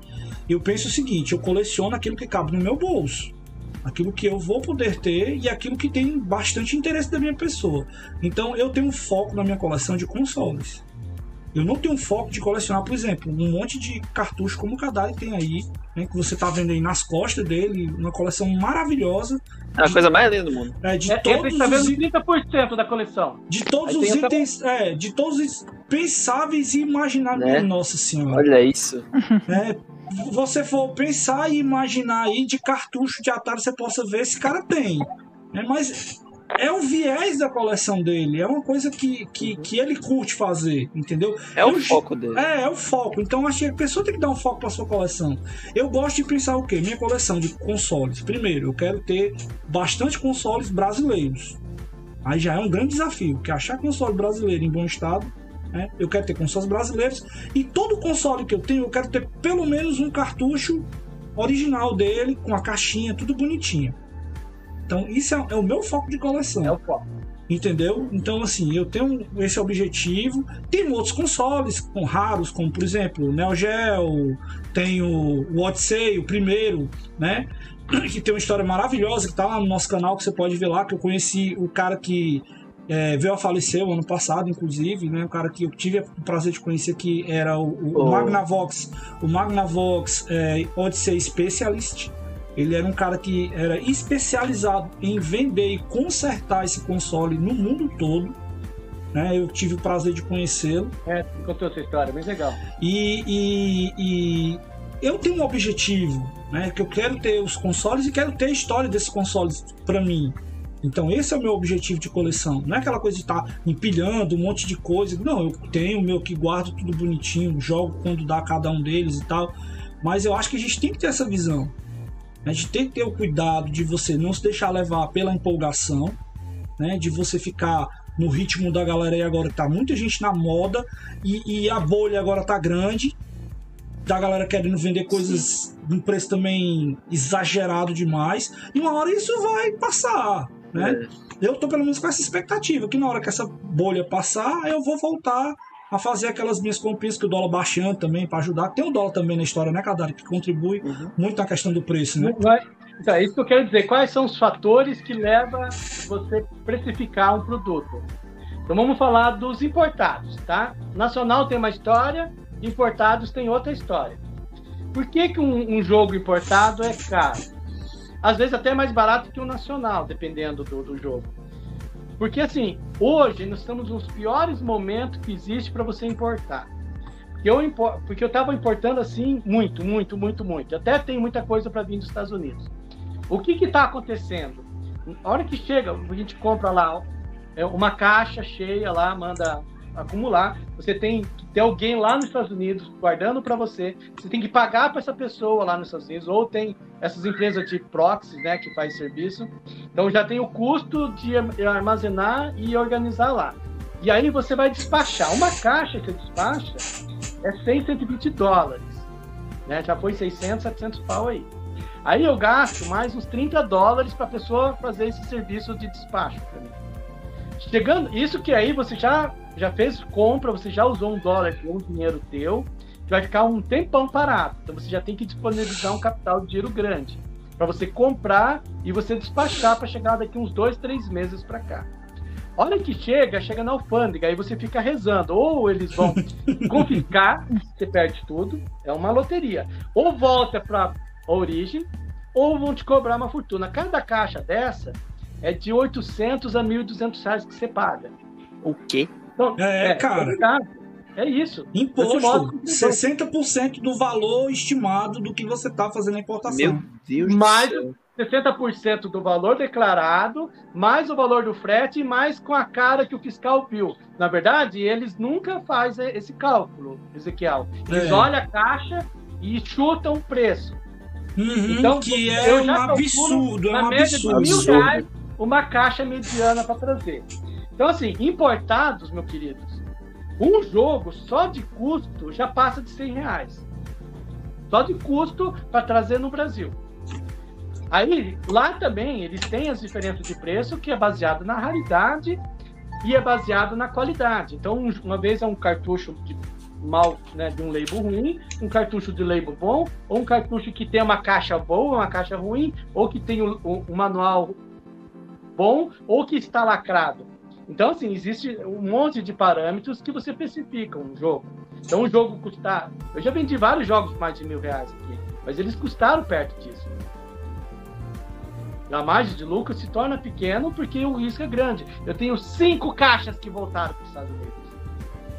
eu penso o seguinte: eu coleciono aquilo que cabe no meu bolso. Aquilo que eu vou poder ter e aquilo que tem bastante interesse da minha pessoa. Então eu tenho um foco na minha coleção de consoles. Eu não tenho um foco de colecionar, por exemplo, um monte de cartuchos como o Kadai tem aí, né, que você tá vendo aí nas costas dele, uma coleção maravilhosa É a coisa mais linda do mundo. é, de É, todos está os vendo itens 30% da coleção. de todos Aí os itens, é, de todos os pensáveis e imagináveis, Né? nossa senhora. Olha isso. né? Você for pensar e imaginar aí de cartucho de Atari, você possa ver esse cara tem. né? Mas é o viés da coleção dele, é uma coisa que, que, que ele curte fazer, entendeu? É o Eu- foco dele. É, é o foco. Então acho que a pessoa tem que dar um foco para sua coleção. Eu gosto de pensar o quê? Minha coleção de consoles. Primeiro, eu quero ter bastante consoles brasileiros. Aí já é um grande desafio, porque achar console brasileiro em bom estado, né? Eu quero ter consoles brasileiros e todo console que eu tenho, eu quero ter pelo menos um cartucho original dele, com a caixinha, tudo bonitinho. Então, isso é, é o meu foco de coleção. É o foco. Entendeu? Então, assim, eu tenho esse objetivo. Tem outros consoles com raros, como por exemplo o Neo Geo, tem o o Odyssey, o primeiro, né? Que tem uma história maravilhosa que tá lá no nosso canal, que você pode ver lá, que eu conheci o cara que é, veio a falecer o ano passado, inclusive, né? O cara que eu tive o prazer de conhecer que era o, o, Oh. Magnavox, o Magnavox é, Odyssey Specialist. Ele era um cara que era especializado em vender e consertar esse console no mundo todo. Né? Eu tive o prazer de conhecê-lo. É, você contou essa história, bem legal. E, e- e eu tenho um objetivo, né? Que eu quero ter os consoles e quero ter a história desses consoles para mim. Então esse é o meu objetivo de coleção. Não é aquela coisa de estar empilhando um monte de coisa. Não, eu tenho o meu que guardo tudo bonitinho, jogo quando dá cada um deles e tal. Mas eu acho que a gente tem que ter essa visão. A gente tem que ter o cuidado de você não se deixar levar pela empolgação, né? De você ficar no ritmo da galera aí agora que tá muita gente na moda e, e a bolha agora tá grande. Da galera querendo vender coisas num preço também exagerado demais. E uma hora isso vai passar, né? É. Eu tô pelo menos com essa expectativa, que na hora que essa bolha passar, eu vou voltar a fazer aquelas minhas comprinhas que o dólar baixando também para ajudar. Tem o dólar também na história, né, Cadari? Que contribui Uhum. muito na questão do preço, né? É- Então, é isso que eu quero dizer. Quais são os fatores que levam você precificar um produto? Então vamos falar dos importados, tá? Nacional tem uma história, importados tem outra história. Por que, que um, um jogo importado é caro? Às vezes até mais barato que o nacional, dependendo do, do jogo. Porque assim, hoje nós estamos nos piores momentos que existe para você importar. Eu, impor- porque eu tava importando assim muito, muito, muito, muito. Até tem muita coisa para vir dos Estados Unidos. O que que tá acontecendo? A hora que chega, a gente compra lá é, uma caixa cheia lá, manda acumular. Você tem que ter alguém lá nos Estados Unidos guardando para você. Você tem que pagar para essa pessoa lá nos Estados Unidos. Ou tem essas empresas de proxy, né, que faz serviço. Então já tem o custo de armazenar e organizar lá. E aí você vai despachar. Uma caixa que você despacha é 100, 120 dólares. Né? Já foi 600, 700 pau aí. Aí eu gasto mais uns 30 dólares para a pessoa fazer esse serviço de despacho para mim. Chegando, isso que aí você já, já fez compra, você já usou um dólar, que é um dinheiro teu, que vai ficar um tempão parado. Então você já tem que disponibilizar um capital de dinheiro grande para você comprar e você despachar para chegar daqui uns dois, três meses para cá. Hora que chega, chega na alfândega, aí você fica rezando. Ou eles vão confiscar, você perde tudo, é uma loteria. Ou volta para a origem, ou vão te cobrar uma fortuna. Cada caixa dessa é de 800 a 1.200 reais que você paga. O quê? Então, É, cara. complicado. É isso. Imposto. 60% do valor estimado do que você está fazendo a importação. Meu Deus Mais do céu. 60% do valor declarado, mais o valor do frete e mais com a cara que o fiscal viu. Na verdade, eles nunca fazem esse cálculo, Ezequiel. Eles É. olham a caixa e chutam o preço. Uhum, Então, que é um absurdo, é na um média de absurdo. Uma caixa mediana para trazer. Então, assim, importados, meus queridos, um jogo só de custo já passa de 100 reais. Só de custo para trazer no Brasil. Aí, lá também, eles têm as diferenças de preço que é baseado na raridade e é baseado na qualidade. Então, um- uma vez é um cartucho de mal, né, de um label ruim, um cartucho de label bom, ou um cartucho que tem uma caixa boa, uma caixa ruim, ou que tem um- um manual bom, ou que está lacrado. Então, assim, existe um monte de parâmetros que você especifica um jogo. Então, um jogo custar... Eu já vendi vários jogos por mais de mil reais aqui, mas eles custaram perto disso. A margem de lucro se torna pequeno porque o risco é grande. Eu tenho cinco caixas que voltaram para os Estados Unidos.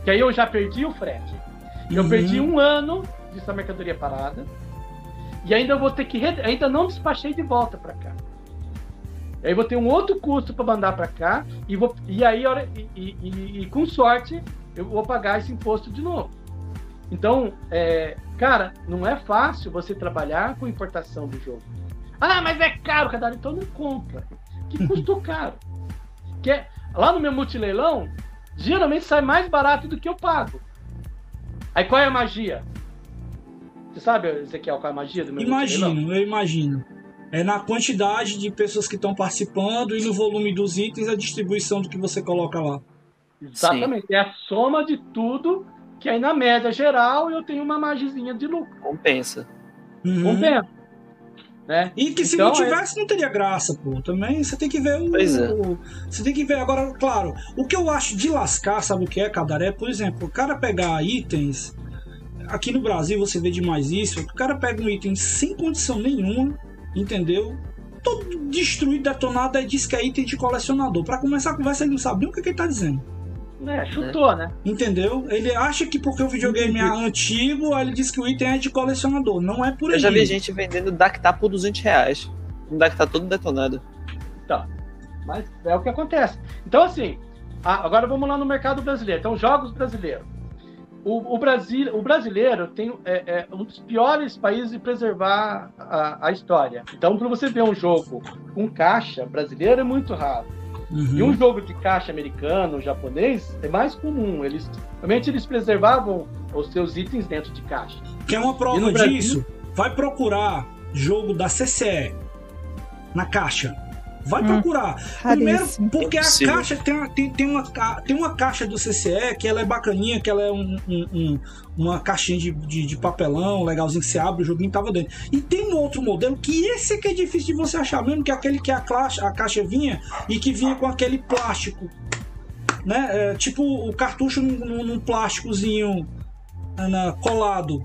Que aí eu já perdi o frete. Eu Uhum. perdi um ano dessa mercadoria parada. E ainda vou ter que. re- Ainda não despachei de volta para cá. Aí vou ter um outro custo para mandar para cá. E, vou, e aí, e, e- e- com sorte, eu vou pagar esse imposto de novo. Então, é, cara, não é fácil você trabalhar com importação do jogo. Ah, mas é caro, cada então não compra. Que custou caro. Que é- lá no meu multileilão, geralmente sai mais barato do que eu pago. Aí qual é a magia? Você sabe, Ezequiel, qual é a magia do meu multileilão? Imagino, eu imagino. É na quantidade de pessoas que estão participando e no volume dos itens a distribuição do que você coloca lá. Exatamente. É a soma de tudo que aí na média geral eu tenho uma margezinha de lucro. Compensa. Uhum. Compensa. Né? E que se Então, não tivesse, não teria graça, pô. Também você tem que ver o. Pois é. o- Você tem que ver. Agora, claro, o que eu acho de lascar, sabe o que é, Cadaré? Por exemplo, o cara pegar itens. Aqui no Brasil você vê demais isso. O cara pega um item sem condição nenhuma, entendeu? Todo destruído, detonado, aí diz que é item de colecionador. Pra começar a conversa, ele não sabe nem o que, que ele tá dizendo. É, chutou, né? Entendeu? Ele acha que porque o videogame é antigo, aí ele diz que o item é de colecionador. Não é por aí. Eu já vi gente vendendo Dactar por 200 reais. Um Dactar todo detonado. Mas é o que acontece. Então, assim, agora vamos lá no mercado brasileiro. Então, jogos brasileiros. O, o, Brasil, o brasileiro tem é, é um dos piores países de preservar a, a história. Então, para você ver um jogo com caixa brasileiro é muito raro. Uhum. E um jogo de caixa americano, japonês, é mais comum. Eles realmente eles preservavam os seus itens dentro de caixa. Quer uma prova Brasil? disso? Vai procurar jogo da CCE na caixa. Vai Hum, procurar. Primeiro, Raríssimo. porque a Impossível. caixa tem, uma- tem, tem, uma, tem uma caixa do CCE que ela é bacaninha, que ela é um, um- um- uma caixinha de, de, de papelão legalzinho que você abre, o joguinho tava dentro. E tem um outro modelo que esse é que é difícil de você achar mesmo, que é aquele que a caixa, a caixa vinha e que vinha com aquele plástico. Né? É, tipo o cartucho num, num- num plásticozinho na- colado.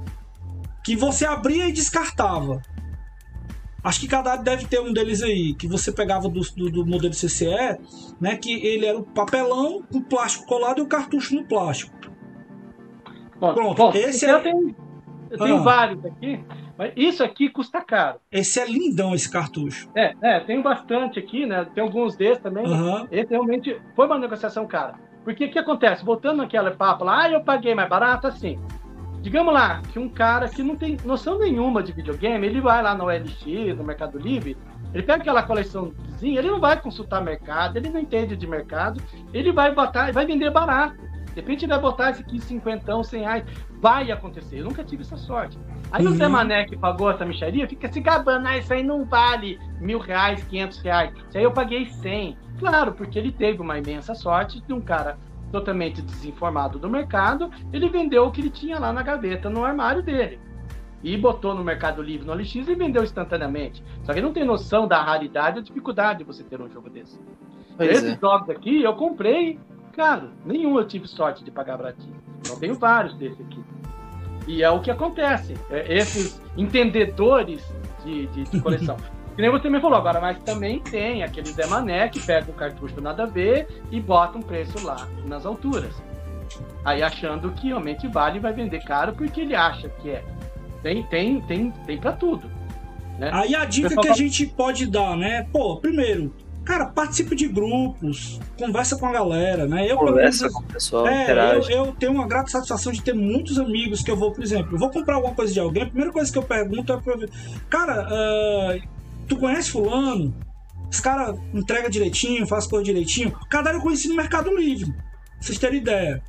Que você abria e descartava. Acho que cada deve ter um deles aí, que você pegava do, do, do modelo CCE, né? Que ele era o papelão com plástico colado e o cartucho no plástico. Bom, Pronto, bom, esse eu é- tenho, eu tenho Ah. vários aqui, mas isso aqui custa caro. Esse é lindão, esse cartucho. É, é, tenho bastante aqui, né? Tem alguns desses também. Aham. Esse realmente foi uma negociação cara. Porque o que acontece? Voltando naquela papo lá, ah, eu paguei mais barato, assim. Digamos lá, que um cara que não tem noção nenhuma de videogame, ele vai lá no OLX, no Mercado Livre, ele pega aquela coleçãozinha, ele não vai consultar mercado, ele não entende de mercado, ele vai botar, vai vender barato. De repente ele vai botar esse aqui 50, 100 reais. Vai acontecer. Eu nunca tive essa sorte. Aí o Uhum. Zé Mané que pagou essa micharia fica se gabando, ah, isso aí não vale mil reais, quinhentos reais. Isso aí eu paguei 100. Claro, porque ele teve uma imensa sorte de um cara totalmente desinformado do mercado, ele vendeu o que ele tinha lá na gaveta, no armário dele. E botou no Mercado Livre, no OLX e vendeu instantaneamente. Só que ele não tem noção da raridade da dificuldade de você ter um jogo desse. Pois Esses é. jogos aqui eu comprei, cara, nenhum eu tive sorte de pagar baratinho. Eu tenho vários desse aqui. E é o que acontece. É, esses entendedores de, de, de coleção. que nem você me falou agora, mas também tem aquele Zé Mané que pega o cartucho nada a ver e bota um preço lá nas alturas. Aí achando que realmente vale vai vender caro porque ele acha que é. Tem, tem, tem, tem para tudo. Né? Aí a dica que a gente pode dar, né? Pô, primeiro, cara, participe de grupos, conversa com a galera, né? Eu, conversa com o pessoal, é, eu, eu, tenho uma grata satisfação de ter muitos amigos que eu vou, por exemplo, eu vou comprar alguma coisa de alguém, a primeira coisa que eu pergunto é pra, cara, uh, tu conhece fulano? Os caras entrega direitinho, faz coisa direitinho. Cadário eu conheci no Mercado Livre, pra vocês terem ideia.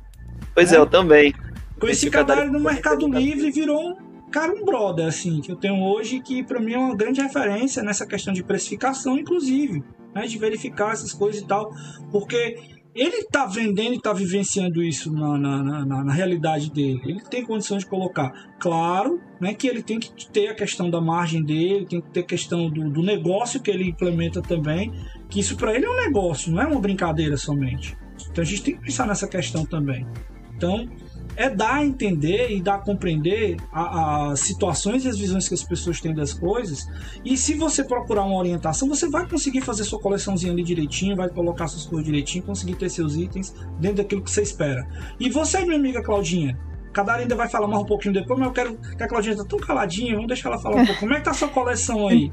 Pois é, é eu também. Conheci Cadário no Mercado Livre e virou um cara, um brother, assim, que eu tenho hoje, que para mim é uma grande referência nessa questão de precificação, inclusive, né, de verificar essas coisas e tal, porque ele está vendendo e está vivenciando isso na, na, na, na, realidade dele. Ele tem condição de colocar. Claro né, que ele tem que ter a questão da margem dele, tem que ter a questão do, do negócio que ele implementa também, que isso para ele é um negócio, não é uma brincadeira somente. Então a gente tem que pensar nessa questão também. Então, é dar a entender e dar a compreender as situações e as visões que as pessoas têm das coisas. E se você procurar uma orientação, você vai conseguir fazer sua coleçãozinha ali direitinho, vai colocar suas coisas direitinho, conseguir ter seus itens dentro daquilo que você espera. E você, minha amiga Claudinha, Cada ainda vai falar mais um pouquinho depois, mas eu quero que a Claudinha tá tão caladinha, vamos deixar ela falar um pouco. Como é que tá a sua coleção aí?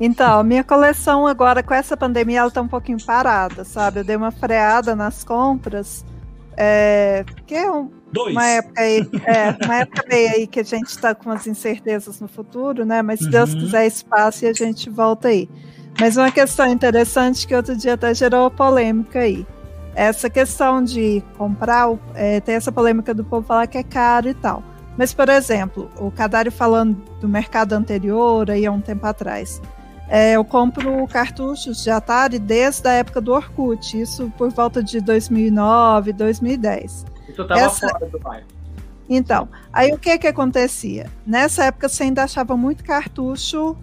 Então, minha coleção agora com essa pandemia ela tá um pouquinho parada, sabe? Eu dei uma freada nas compras, é, porque é um. Uma época aí, é, uma época meio aí que a gente está com umas incertezas no futuro, né? Mas se uhum. Deus quiser espaço e a gente volta aí. Mas uma questão interessante que outro dia até gerou polêmica aí. Essa questão de comprar, é, tem essa polêmica do povo falar que é caro e tal. Mas, por exemplo, o Cadário falando do mercado anterior, aí há um tempo atrás. É, eu compro cartuchos de Atari desde a época do Orkut, isso por volta de 2009, 2010. Tu tava Essa... fora do bairro. Então, aí o que que acontecia? Nessa época você ainda achava muito cartucho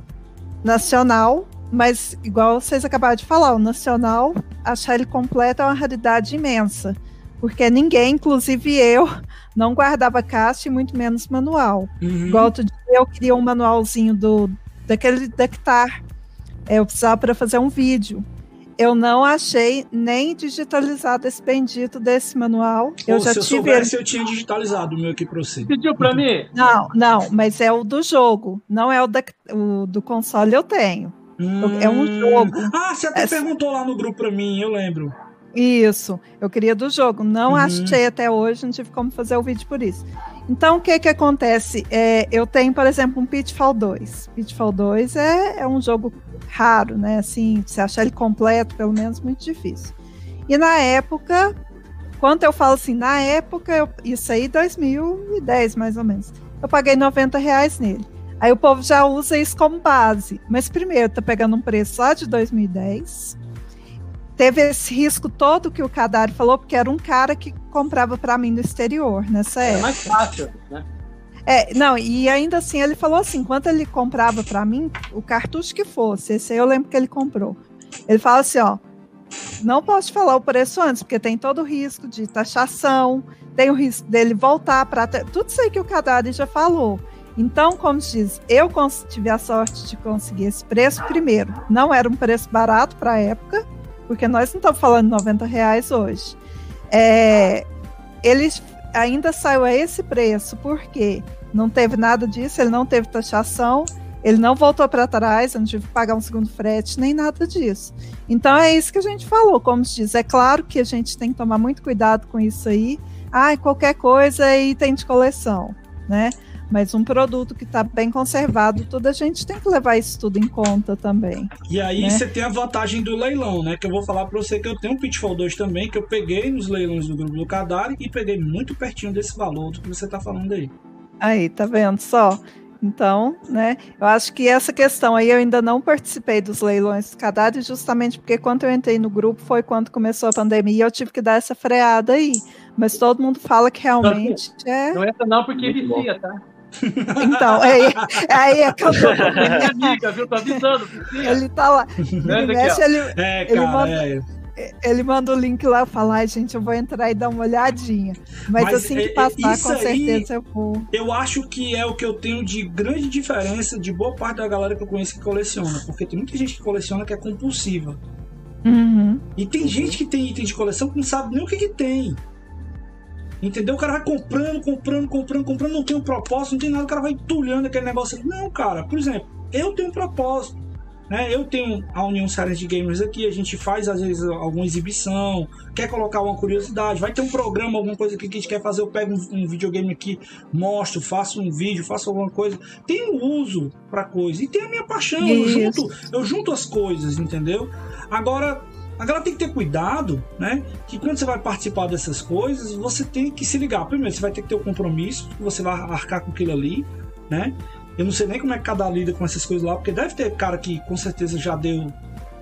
nacional, mas igual vocês acabaram de falar, o nacional, achar ele completo é uma raridade imensa, porque ninguém, inclusive eu, não guardava caixa e muito menos manual. Uhum. Igual outro dia eu queria um manualzinho do daquele Dectar, eu precisava para fazer um vídeo eu não achei nem digitalizado esse bendito desse manual. eu já se eu tive soubesse, ele... eu tinha digitalizado o meu aqui para você. Pediu para mim? Não, não, mas é o do jogo, não é o, da, o do console eu tenho. Hum... É um jogo. Ah, você até é... perguntou lá no grupo para mim, eu lembro. Isso, eu queria do jogo. Não uhum. achei até hoje, não tive como fazer o vídeo por isso. Então, o que que acontece? É, eu tenho, por exemplo, um Pitfall 2. Pitfall 2 é, é um jogo raro, né? Assim, se achar ele completo, pelo menos, muito difícil. E na época, quando eu falo assim, na época, eu, isso aí 2010 mais ou menos, eu paguei 90 reais nele. Aí o povo já usa isso como base. Mas primeiro, tá pegando um preço lá de 2010. Teve esse risco todo que o Cadário falou, porque era um cara que comprava para mim no exterior nessa época. É mais fácil, né? É, não, e ainda assim ele falou assim, enquanto ele comprava para mim, o cartucho que fosse, esse aí eu lembro que ele comprou. Ele fala assim, ó, não posso falar o preço antes, porque tem todo o risco de taxação, tem o risco dele voltar para tudo isso aí que o Cadari já falou. Então, como se diz, eu tive a sorte de conseguir esse preço primeiro. Não era um preço barato para a época, porque nós não estamos falando de 90 reais hoje. É, eles ainda saiu a esse preço, porque não teve nada disso, ele não teve taxação, ele não voltou para trás, eu não tive que pagar um segundo frete, nem nada disso. Então é isso que a gente falou, como se diz, é claro que a gente tem que tomar muito cuidado com isso aí. Ah, qualquer coisa é item de coleção, né? Mas um produto que está bem conservado, toda a gente tem que levar isso tudo em conta também. E aí né? você tem a vantagem do leilão, né? Que eu vou falar para você que eu tenho um Pitfall 2 também, que eu peguei nos leilões do grupo do Cadari e peguei muito pertinho desse valor do que você está falando aí. Aí, tá vendo só? Então, né, eu acho que essa questão aí eu ainda não participei dos leilões do Cadari, justamente porque quando eu entrei no grupo foi quando começou a pandemia e eu tive que dar essa freada aí. Mas todo mundo fala que realmente não, é. Não entra não porque vicia, tá? Então, é, é aí que tô. Minha amiga, viu? Tô avisando. Ele tá lá. Ele mexe, ele, é, cara, ele manda, é. ele manda o link lá e fala, ai, gente, eu vou entrar e dar uma olhadinha. Mas, Mas assim que é, passar, com certeza eu vou. Eu acho que é o que eu tenho de grande diferença de boa parte da galera que eu conheço que coleciona. Porque tem muita gente que coleciona que é compulsiva. Uhum. E tem gente que tem item de coleção que não sabe nem o que, que tem. Entendeu? O cara vai comprando, comprando, comprando, comprando, não tem um propósito, não tem nada, o cara vai tulhando aquele negócio. Não, cara, por exemplo, eu tenho um propósito. Né? Eu tenho a União Séries de Gamers aqui, a gente faz às vezes alguma exibição, quer colocar uma curiosidade, vai ter um programa, alguma coisa que a gente quer fazer, eu pego um, um videogame aqui, mostro, faço um vídeo, faço alguma coisa. Tem um uso para coisa e tem a minha paixão, eu junto, eu junto as coisas, entendeu? Agora, Agora tem que ter cuidado, né? Que quando você vai participar dessas coisas, você tem que se ligar. Primeiro, você vai ter que ter o um compromisso, você vai arcar com aquilo ali, né? Eu não sei nem como é que cada lida com essas coisas lá, porque deve ter cara que com certeza já deu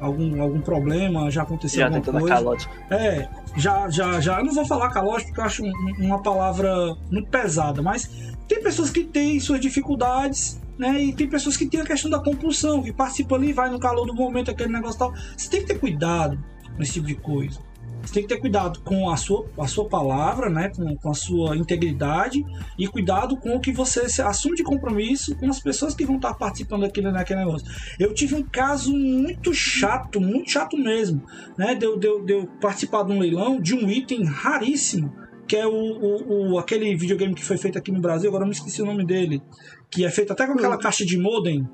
algum, algum problema, já aconteceu já alguma coisa. Calote. É, já, já, já. Eu não vou falar calote porque eu acho uma palavra muito pesada, mas tem pessoas que têm suas dificuldades, né? E tem pessoas que têm a questão da compulsão, que participa ali, vai no calor do momento, aquele negócio tal. Você tem que ter cuidado com esse tipo de coisa. Você tem que ter cuidado com a sua, a sua palavra, né? Com, com a sua integridade e cuidado com o que você assume de compromisso com as pessoas que vão estar participando daquele, naquele negócio. Eu tive um caso muito chato, muito chato mesmo, né? De, de, de participar de um leilão de um item raríssimo que é o, o, o, aquele videogame que foi feito aqui no Brasil, agora eu me esqueci o nome dele, que é feito até com aquela caixa de modem.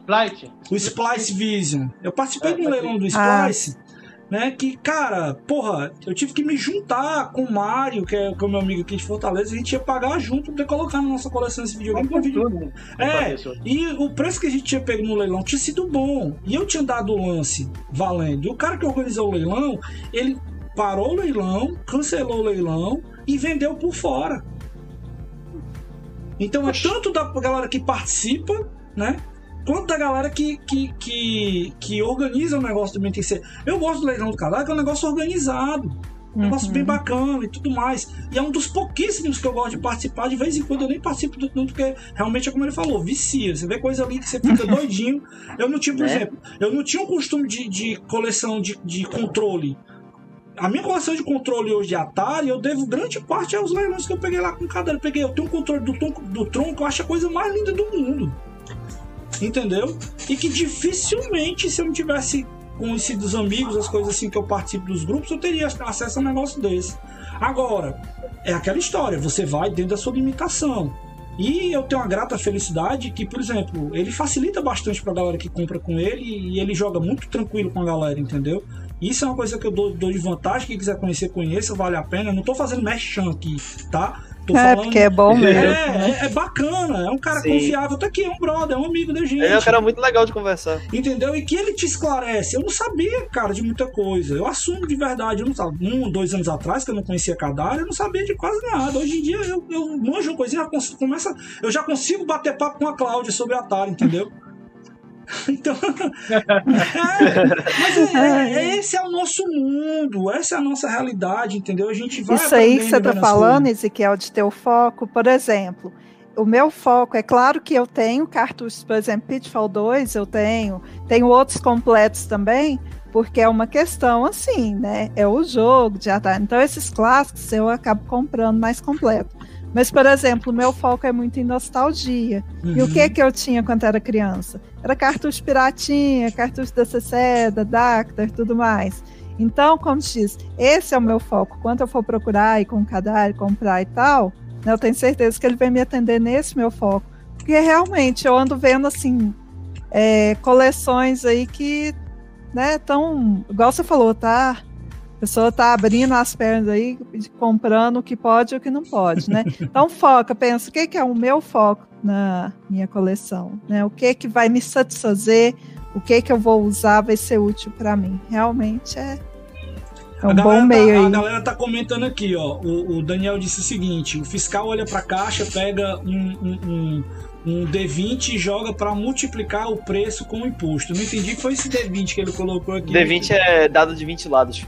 Splice? O Splice Vision. Eu participei é, de um leilão do Splice. Ah né? Que, cara, porra, eu tive que me juntar com o Mário, que é, que é o meu amigo aqui de Fortaleza, a gente ia pagar junto pra colocar na nossa coleção esse videogame. Vídeo... Tudo, é, e o preço que a gente tinha pego no leilão tinha sido bom. E eu tinha dado o lance valendo. E o cara que organizou o leilão, ele parou o leilão, cancelou o leilão e vendeu por fora. Então é tanto da galera que participa, né? quanto da galera que, que, que, que organiza o negócio que ser. Eu gosto do Leilão do Cadáver, que é um negócio organizado. Um negócio uhum. bem bacana e tudo mais. E é um dos pouquíssimos que eu gosto de participar. De vez em quando eu nem participo do tudo, porque realmente é como ele falou, vicia. Você vê coisa ali que você fica doidinho. Eu não tinha, por é. exemplo, eu não tinha um costume de, de coleção de, de controle. A minha coleção de controle hoje de Atari, eu devo grande parte aos leilões que eu peguei lá com cadeira. Eu peguei, eu tenho um controle do, do tronco, eu acho a coisa mais linda do mundo entendeu? E que dificilmente, se eu não tivesse conhecido os amigos, as coisas assim que eu participo dos grupos, eu teria acesso a um negócio desse. Agora, é aquela história, você vai dentro da sua limitação. E eu tenho uma grata felicidade que, por exemplo, ele facilita bastante pra galera que compra com ele e ele joga muito tranquilo com a galera, entendeu? Isso é uma coisa que eu dou, dou de vantagem. Quem quiser conhecer, conheça, vale a pena. Eu não tô fazendo merchan aqui, tá? Tô é, falando... porque é bom mesmo. É, é, é bacana, é um cara Sim. confiável. Tá aqui, é um brother, é um amigo da gente. É um cara muito legal de conversar. Entendeu? E que ele te esclarece. Eu não sabia, cara, de muita coisa. Eu assumo de verdade. Eu não sabia. Um, dois anos atrás, que eu não conhecia Cadar, eu não sabia de quase nada. Hoje em dia eu, eu manjo uma coisinha, eu, começa, eu já consigo bater papo com a Cláudia sobre a Atari, entendeu? Então, é, mas é, é, esse é o nosso mundo, essa é a nossa realidade, entendeu? A gente vai. Isso aí que você está falando, Ezequiel, de ter o foco, por exemplo. O meu foco, é claro que eu tenho cartuchos, por exemplo, Pitfall 2, eu tenho, tenho outros completos também, porque é uma questão assim, né? É o jogo de Atari. Então, esses clássicos eu acabo comprando mais completo. Mas, por exemplo, o meu foco é muito em nostalgia. Uhum. E o que que eu tinha quando era criança? Era cartucho piratinha, cartucho da CC, da Dactar, tudo mais. Então, como diz, esse é o meu foco. Quando eu for procurar e com cadar, comprar e tal, né, eu tenho certeza que ele vai me atender nesse meu foco. Porque realmente eu ando vendo assim é, coleções aí que, né, tão, igual você falou, tá a pessoa está abrindo as pernas aí, comprando o que pode e o que não pode, né? Então foca, pensa, o que, que é o meu foco na minha coleção? Né? O que, que vai me satisfazer? O que, que eu vou usar vai ser útil para mim? Realmente é, é um bom meio tá, aí. A galera tá comentando aqui, ó. O, o Daniel disse o seguinte: o fiscal olha para a caixa, pega um, um, um um D20 e joga para multiplicar o preço com o imposto. Não entendi que foi esse D20 que ele colocou aqui. D20 é dado de 20 lados.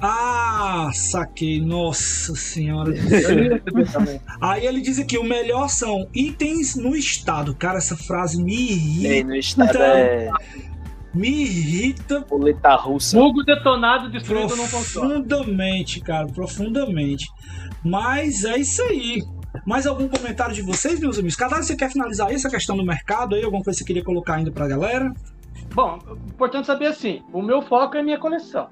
Ah, saquei. Nossa senhora. Aí ele diz aqui: o melhor são itens no estado. Cara, essa frase me irrita. Ei, no estado é. Me irrita. Boleta russa. Fogo detonado destruído não funciona. Profundamente, cara, profundamente. Mas é isso aí. Mais algum comentário de vocês, meus amigos? Cada você quer finalizar essa questão do mercado aí? Alguma coisa que você queria colocar ainda pra galera? Bom, importante saber assim: o meu foco é minha coleção.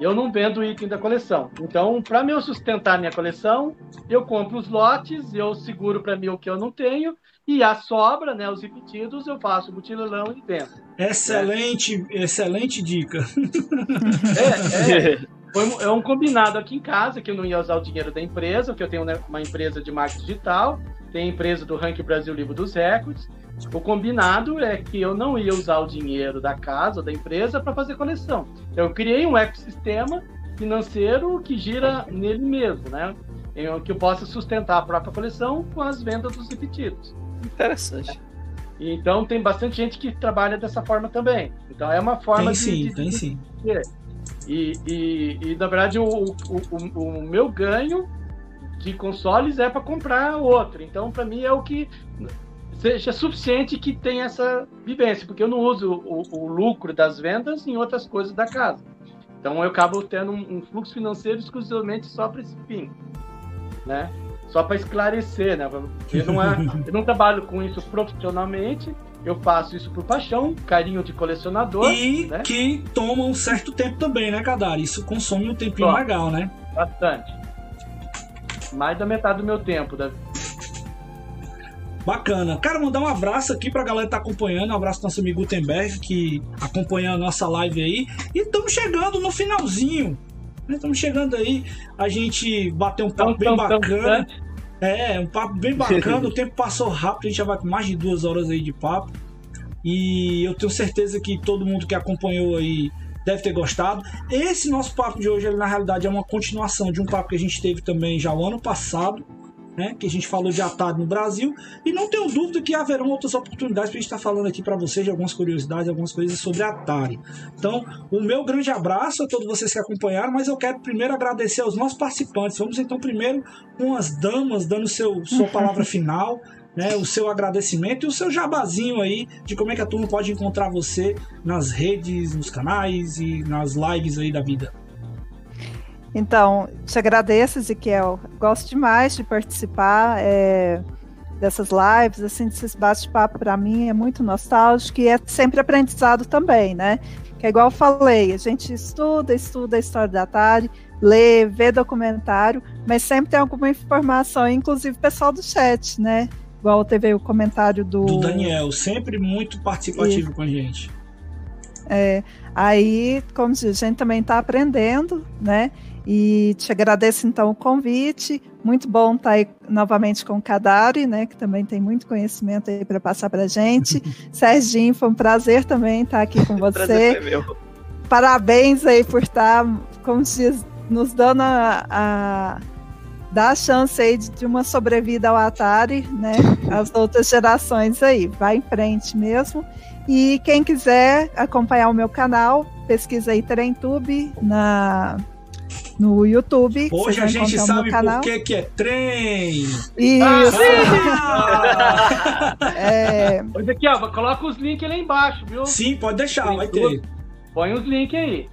Eu não vendo item da coleção. Então, para eu sustentar minha coleção, eu compro os lotes, eu seguro para mim o que eu não tenho, e a sobra, né, os repetidos, eu faço o butilelão e vendo. Excelente, é. excelente dica. É, é, foi, é um combinado aqui em casa, que eu não ia usar o dinheiro da empresa, porque eu tenho né, uma empresa de marketing digital, tem empresa do Ranking Brasil Livro dos Records, o combinado é que eu não ia usar o dinheiro da casa, da empresa, para fazer coleção. Então, eu criei um ecossistema financeiro que gira nele mesmo, né? Em que eu possa sustentar a própria coleção com as vendas dos repetidos. Interessante. Então tem bastante gente que trabalha dessa forma também. Então é uma forma tem de. Sim, de, tem de... sim. E, e, e, na verdade o, o, o, o meu ganho de consoles é para comprar outro. Então para mim é o que seja suficiente que tenha essa vivência, porque eu não uso o, o, lucro das vendas em outras coisas da casa. Então eu acabo tendo um, um fluxo financeiro exclusivamente só para esse fim, né? Só para esclarecer, né? Eu não, é, eu não trabalho com isso profissionalmente, eu faço isso por paixão, carinho de colecionador. E né? que toma um certo tempo também, né, Kadar? Isso consome um tempinho Só, legal, né? Bastante. Mais da metade do meu tempo, da, Bacana. Quero mandar um abraço aqui pra galera que tá acompanhando. Um abraço pro nosso amigo Gutenberg, que acompanha a nossa live aí. E estamos chegando no finalzinho. Estamos chegando aí. A gente bateu um papo bem bacana. É, um papo bem bacana. o tempo passou rápido. A gente já vai com mais de duas horas aí de papo. E eu tenho certeza que todo mundo que acompanhou aí deve ter gostado. Esse nosso papo de hoje, ele, na realidade, é uma continuação de um papo que a gente teve também já o ano passado né, que a gente falou de Atari no Brasil, e não tenho dúvida que haverão outras oportunidades para a gente estar tá falando aqui para vocês de algumas curiosidades, algumas coisas sobre Atari. Então, o meu grande abraço a todos vocês que acompanharam, mas eu quero primeiro agradecer aos nossos participantes. Vamos então primeiro com as damas dando seu, sua palavra final. Né, o seu agradecimento e o seu jabazinho aí de como é que a turma pode encontrar você nas redes, nos canais e nas lives aí da vida. Então, te agradeço, Ezequiel. Gosto demais de participar é, dessas lives, assim, desses bate-papo para mim é muito nostálgico e é sempre aprendizado também, né? Que é igual eu falei, a gente estuda, estuda a história da Atari, lê, vê documentário, mas sempre tem alguma informação, inclusive pessoal do chat, né? Igual teve o comentário do... Do Daniel, sempre muito participativo e... com a gente. É, aí, como diz, a gente também está aprendendo, né? E te agradeço então o convite. Muito bom estar aí novamente com o Kadari, né, que também tem muito conhecimento aí para passar para a gente. Serginho, foi um prazer também estar aqui com você. Parabéns aí por estar, como diz, nos dando a, a dar a chance aí de, de uma sobrevida ao Atari, né? As outras gerações aí. Vai em frente mesmo. E quem quiser acompanhar o meu canal, pesquisa aí TremTube na no YouTube. Hoje a gente sabe por que, que é trem. Isso. Ah, é... Pois aqui, ó, coloca os links lá embaixo, viu? Sim, pode deixar, vai ter. Põe os links aí.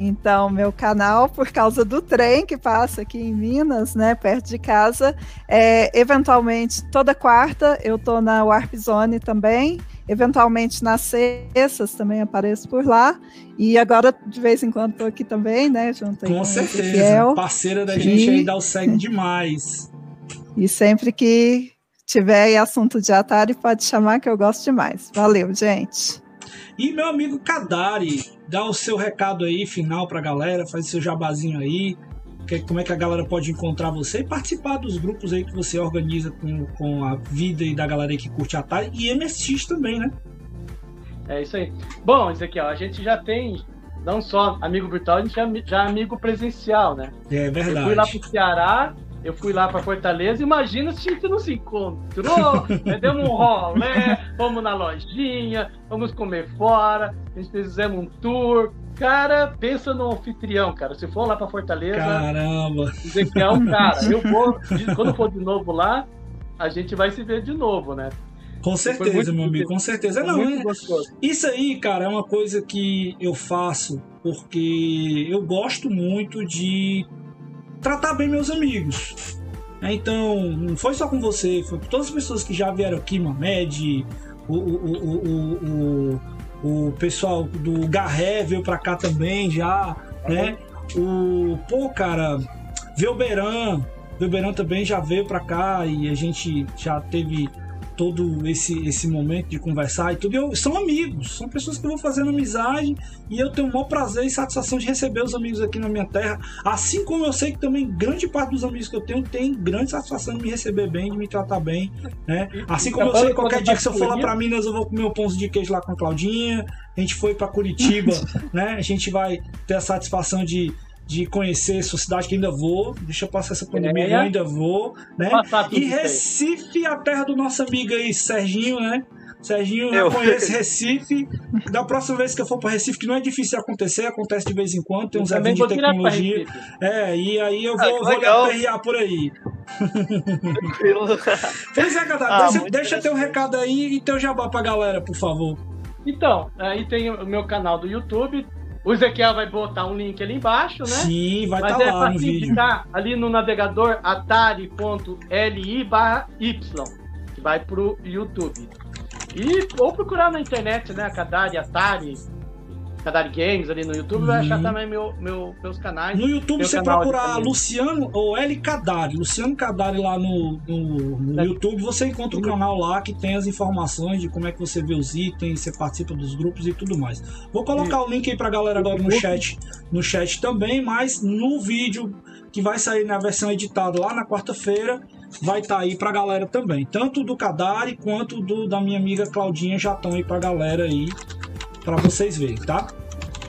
Então, meu canal, por causa do trem que passa aqui em Minas, né, perto de casa, é, eventualmente toda quarta eu tô na Warp Zone também Eventualmente nas sextas também apareço por lá. E agora, de vez em quando, estou aqui também, né? Junto com, certeza. Ezequiel. Parceira da gente e... aí dá o segue demais. E sempre que tiver assunto de Atari, pode chamar que eu gosto demais. Valeu, gente. E meu amigo Kadari, dá o seu recado aí, final pra galera, faz o seu jabazinho aí que, como é que a galera pode encontrar você e participar dos grupos aí que você organiza com, com a vida e da galera aí que curte Atari e MSX também, né? É isso aí. Bom, isso aqui, ó, a gente já tem não só amigo virtual, a gente já, já amigo presencial, né? É verdade. Eu fui lá pro Ceará, eu fui lá para Fortaleza, imagina se a gente não se encontrou, né? demos um rolê, fomos na lojinha, vamos comer fora, a gente fizemos um tour, Cara, pensa no anfitrião, cara. Se for lá pra Fortaleza. Caramba! Dizer que é um cara. Eu vou. Quando for de novo lá, a gente vai se ver de novo, né? Com certeza, meu amigo, com certeza. Não, é, isso aí, cara, é uma coisa que eu faço porque eu gosto muito de tratar bem meus amigos. Então, não foi só com você, foi com todas as pessoas que já vieram aqui, Mamed, o, o, o, o, pessoal do Garré veio para cá também já. né? O, pô, cara, Velberan, Velberan também já veio pra cá e a gente já teve todo esse, esse momento de conversar e tudo. Eu, são amigos, são pessoas que eu vou fazendo amizade e eu tenho o maior prazer e satisfação de receber os amigos aqui na minha terra. Assim como eu sei que também grande parte dos amigos que eu tenho tem grande satisfação de me receber bem, de me tratar bem, né? Assim como eu sei que qualquer dia que se eu for lá pra Minas eu vou comer um pãozinho de queijo lá com a Claudinha. A gente foi para Curitiba, né? A gente vai ter a satisfação de de conhecer sua cidade, que ainda vou. Deixa eu passar essa pandemia, é. eu ainda vou, né? E Recife, a terra do nosso amigo aí, Serginho, né? Serginho, eu conheço Recife. Da próxima vez que eu for para Recife, que não é difícil de acontecer, acontece de vez em quando, tem uns eventos de tecnologia. É, e aí eu vou, ah, vou aperrear por aí. Tranquilo. Pois é, ah, deixa, deixa teu recado aí e teu jabá pra galera, por favor. Então, aí tem o meu canal do YouTube, o Ezequiel vai botar um link ali embaixo, né? Sim, vai estar tá é lá no vídeo. Ali no navegador atari.li y, que vai pro YouTube. E, ou procurar na internet, né? Kadari, Atari, Kadari Games ali no YouTube, uhum. vai achar uhum. também meu, meu, meus canais. No YouTube você procurar Luciano ou L Kadari, Luciano Kadari lá no, no, no YouTube, você encontra o canal lá que tem as informações de como é que você vê os itens, você participa dos grupos e tudo mais. Vou colocar o link aí pra galera agora no chat, no chat também, mas no vídeo que vai sair na versão editada lá na quarta-feira, vai estar tá aí pra galera também. Tanto do Kadari quanto do da minha amiga Claudinha já estão aí pra galera aí para vocês verem, tá?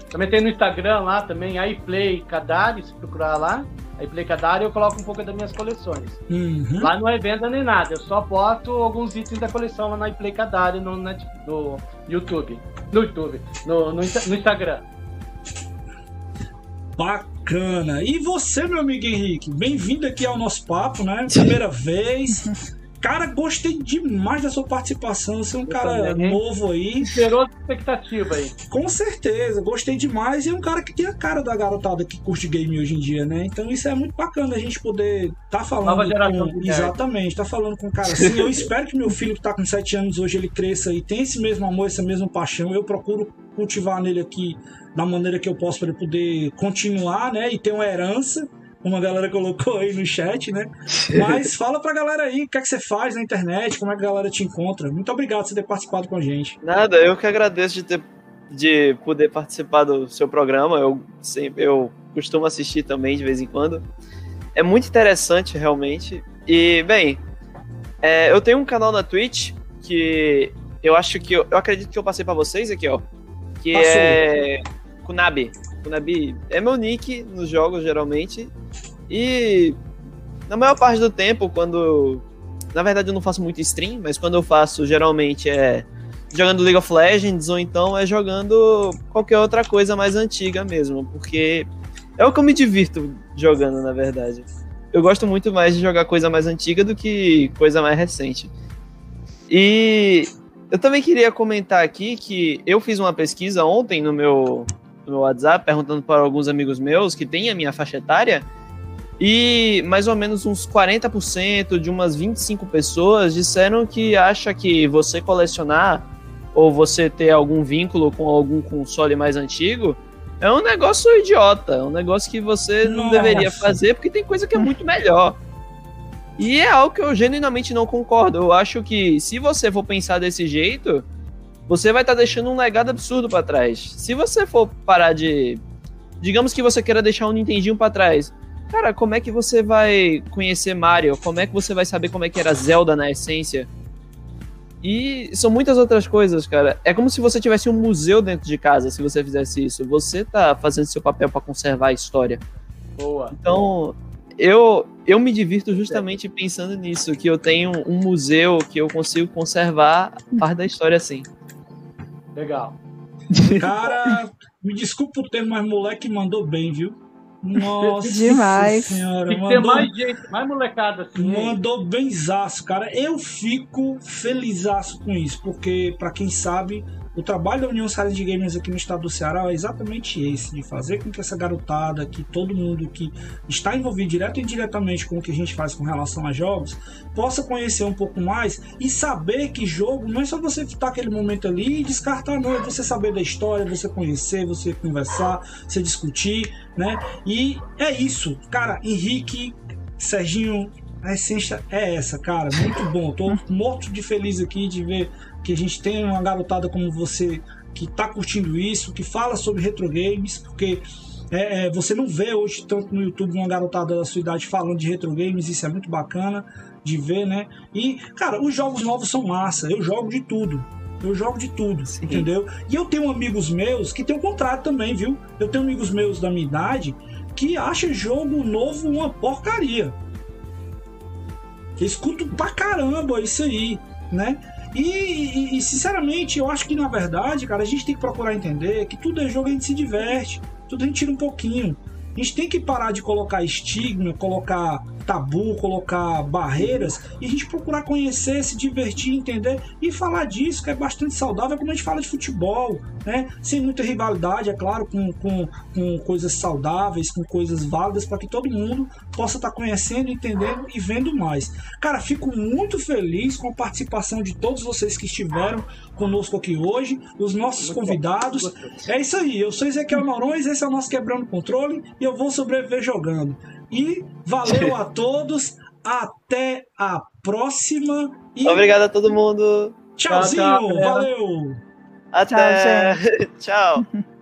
Também tem no Instagram lá também, iPlay Kadari, se procurar lá. iPlay Kadari eu coloco um pouco das minhas coleções. Uhum. Lá não é venda nem nada, eu só boto alguns itens da coleção lá na iPlay Kadari no, no YouTube. No YouTube, no, no, no Instagram. Bacana. E você, meu amigo Henrique, bem-vindo aqui ao nosso papo, né? Primeira vez. Cara, gostei demais da sua participação. Você é um eu cara também. novo aí. Gerou expectativa aí. Com certeza, gostei demais. E é um cara que tem a cara da garotada que curte game hoje em dia, né? Então isso é muito bacana a gente poder tá falando. Nova geração com... Exatamente, tá falando com um cara assim. Eu espero que meu filho que tá com 7 anos hoje ele cresça e tenha esse mesmo amor, essa mesma paixão. Eu procuro cultivar nele aqui da maneira que eu posso para ele poder continuar, né? E ter uma herança como a galera colocou aí no chat, né? Mas fala pra galera aí o que é que você faz na internet, como é que a galera te encontra. Muito obrigado por você ter participado com a gente. Nada, eu que agradeço de ter de poder participar do seu programa. Eu sempre eu costumo assistir também de vez em quando. É muito interessante realmente. E bem, é, eu tenho um canal na Twitch que eu acho que eu, eu acredito que eu passei para vocês aqui, ó, que Passou. é Kunabi. Kunabi é meu nick nos jogos geralmente e na maior parte do tempo, quando. Na verdade, eu não faço muito stream, mas quando eu faço, geralmente é jogando League of Legends ou então é jogando qualquer outra coisa mais antiga mesmo, porque é o que eu me divirto jogando, na verdade. Eu gosto muito mais de jogar coisa mais antiga do que coisa mais recente. E eu também queria comentar aqui que eu fiz uma pesquisa ontem no meu, no meu WhatsApp, perguntando para alguns amigos meus que têm a minha faixa etária, e mais ou menos uns 40% de umas 25 pessoas disseram que acha que você colecionar ou você ter algum vínculo com algum console mais antigo é um negócio idiota, é um negócio que você não Nossa. deveria fazer porque tem coisa que é muito melhor. E é algo que eu genuinamente não concordo. Eu acho que se você for pensar desse jeito, você vai estar tá deixando um legado absurdo para trás. Se você for parar de digamos que você queira deixar um Nintendinho para trás, Cara, como é que você vai conhecer Mario? Como é que você vai saber como é que era Zelda na essência? E são muitas outras coisas, cara. É como se você tivesse um museu dentro de casa se você fizesse isso. Você tá fazendo seu papel para conservar a história. Boa. Então, eu eu me divirto justamente pensando nisso, que eu tenho um museu que eu consigo conservar parte da história assim. Legal. Cara, me desculpa o termo, mas moleque mandou bem, viu? Nossa Demais. senhora. Tem que mandou, ter mais gente, mais molecada assim. Mandou benzaço, cara. Eu fico felizaço com isso, porque, para quem sabe, o trabalho da União Cearense de Gamers aqui no estado do Ceará é exatamente esse, de fazer com que essa garotada, que todo mundo que está envolvido direto e indiretamente com o que a gente faz com relação a jogos, possa conhecer um pouco mais e saber que jogo não é só você estar aquele momento ali e descartar, não, é você saber da história, você conhecer, você conversar, você discutir, né? E é isso, cara, Henrique, Serginho, a essência é essa, cara. Muito bom. Tô morto de feliz aqui de ver que a gente tem uma garotada como você que tá curtindo isso, que fala sobre retro games, porque é, é, você não vê hoje tanto no YouTube uma garotada da sua idade falando de retro games, isso é muito bacana de ver, né? E, cara, os jogos novos são massa, eu jogo de tudo. Eu jogo de tudo, Sim. entendeu? E eu tenho amigos meus que tem o contrário também, viu? Eu tenho amigos meus da minha idade que acham jogo novo uma porcaria. Eu escuto pra caramba isso aí, né? E, e, sinceramente, eu acho que na verdade, cara, a gente tem que procurar entender que tudo é jogo e a gente se diverte, tudo a gente tira um pouquinho. A gente tem que parar de colocar estigma, colocar tabu, colocar barreiras e a gente procurar conhecer, se divertir, entender e falar disso, que é bastante saudável, como a gente fala de futebol, né? Sem muita rivalidade, é claro, com, com, com coisas saudáveis, com coisas válidas, para que todo mundo possa estar tá conhecendo, entendendo e vendo mais. Cara, fico muito feliz com a participação de todos vocês que estiveram conosco aqui hoje, os nossos convidados. É isso aí, eu sou Ezequiel Maurões, esse é o nosso Quebrando Controle e eu vou sobreviver jogando. E valeu a todos, até a próxima. E... Obrigado a todo mundo. Tchauzinho, tchau, tchau, valeu. Até. Tchau. tchau.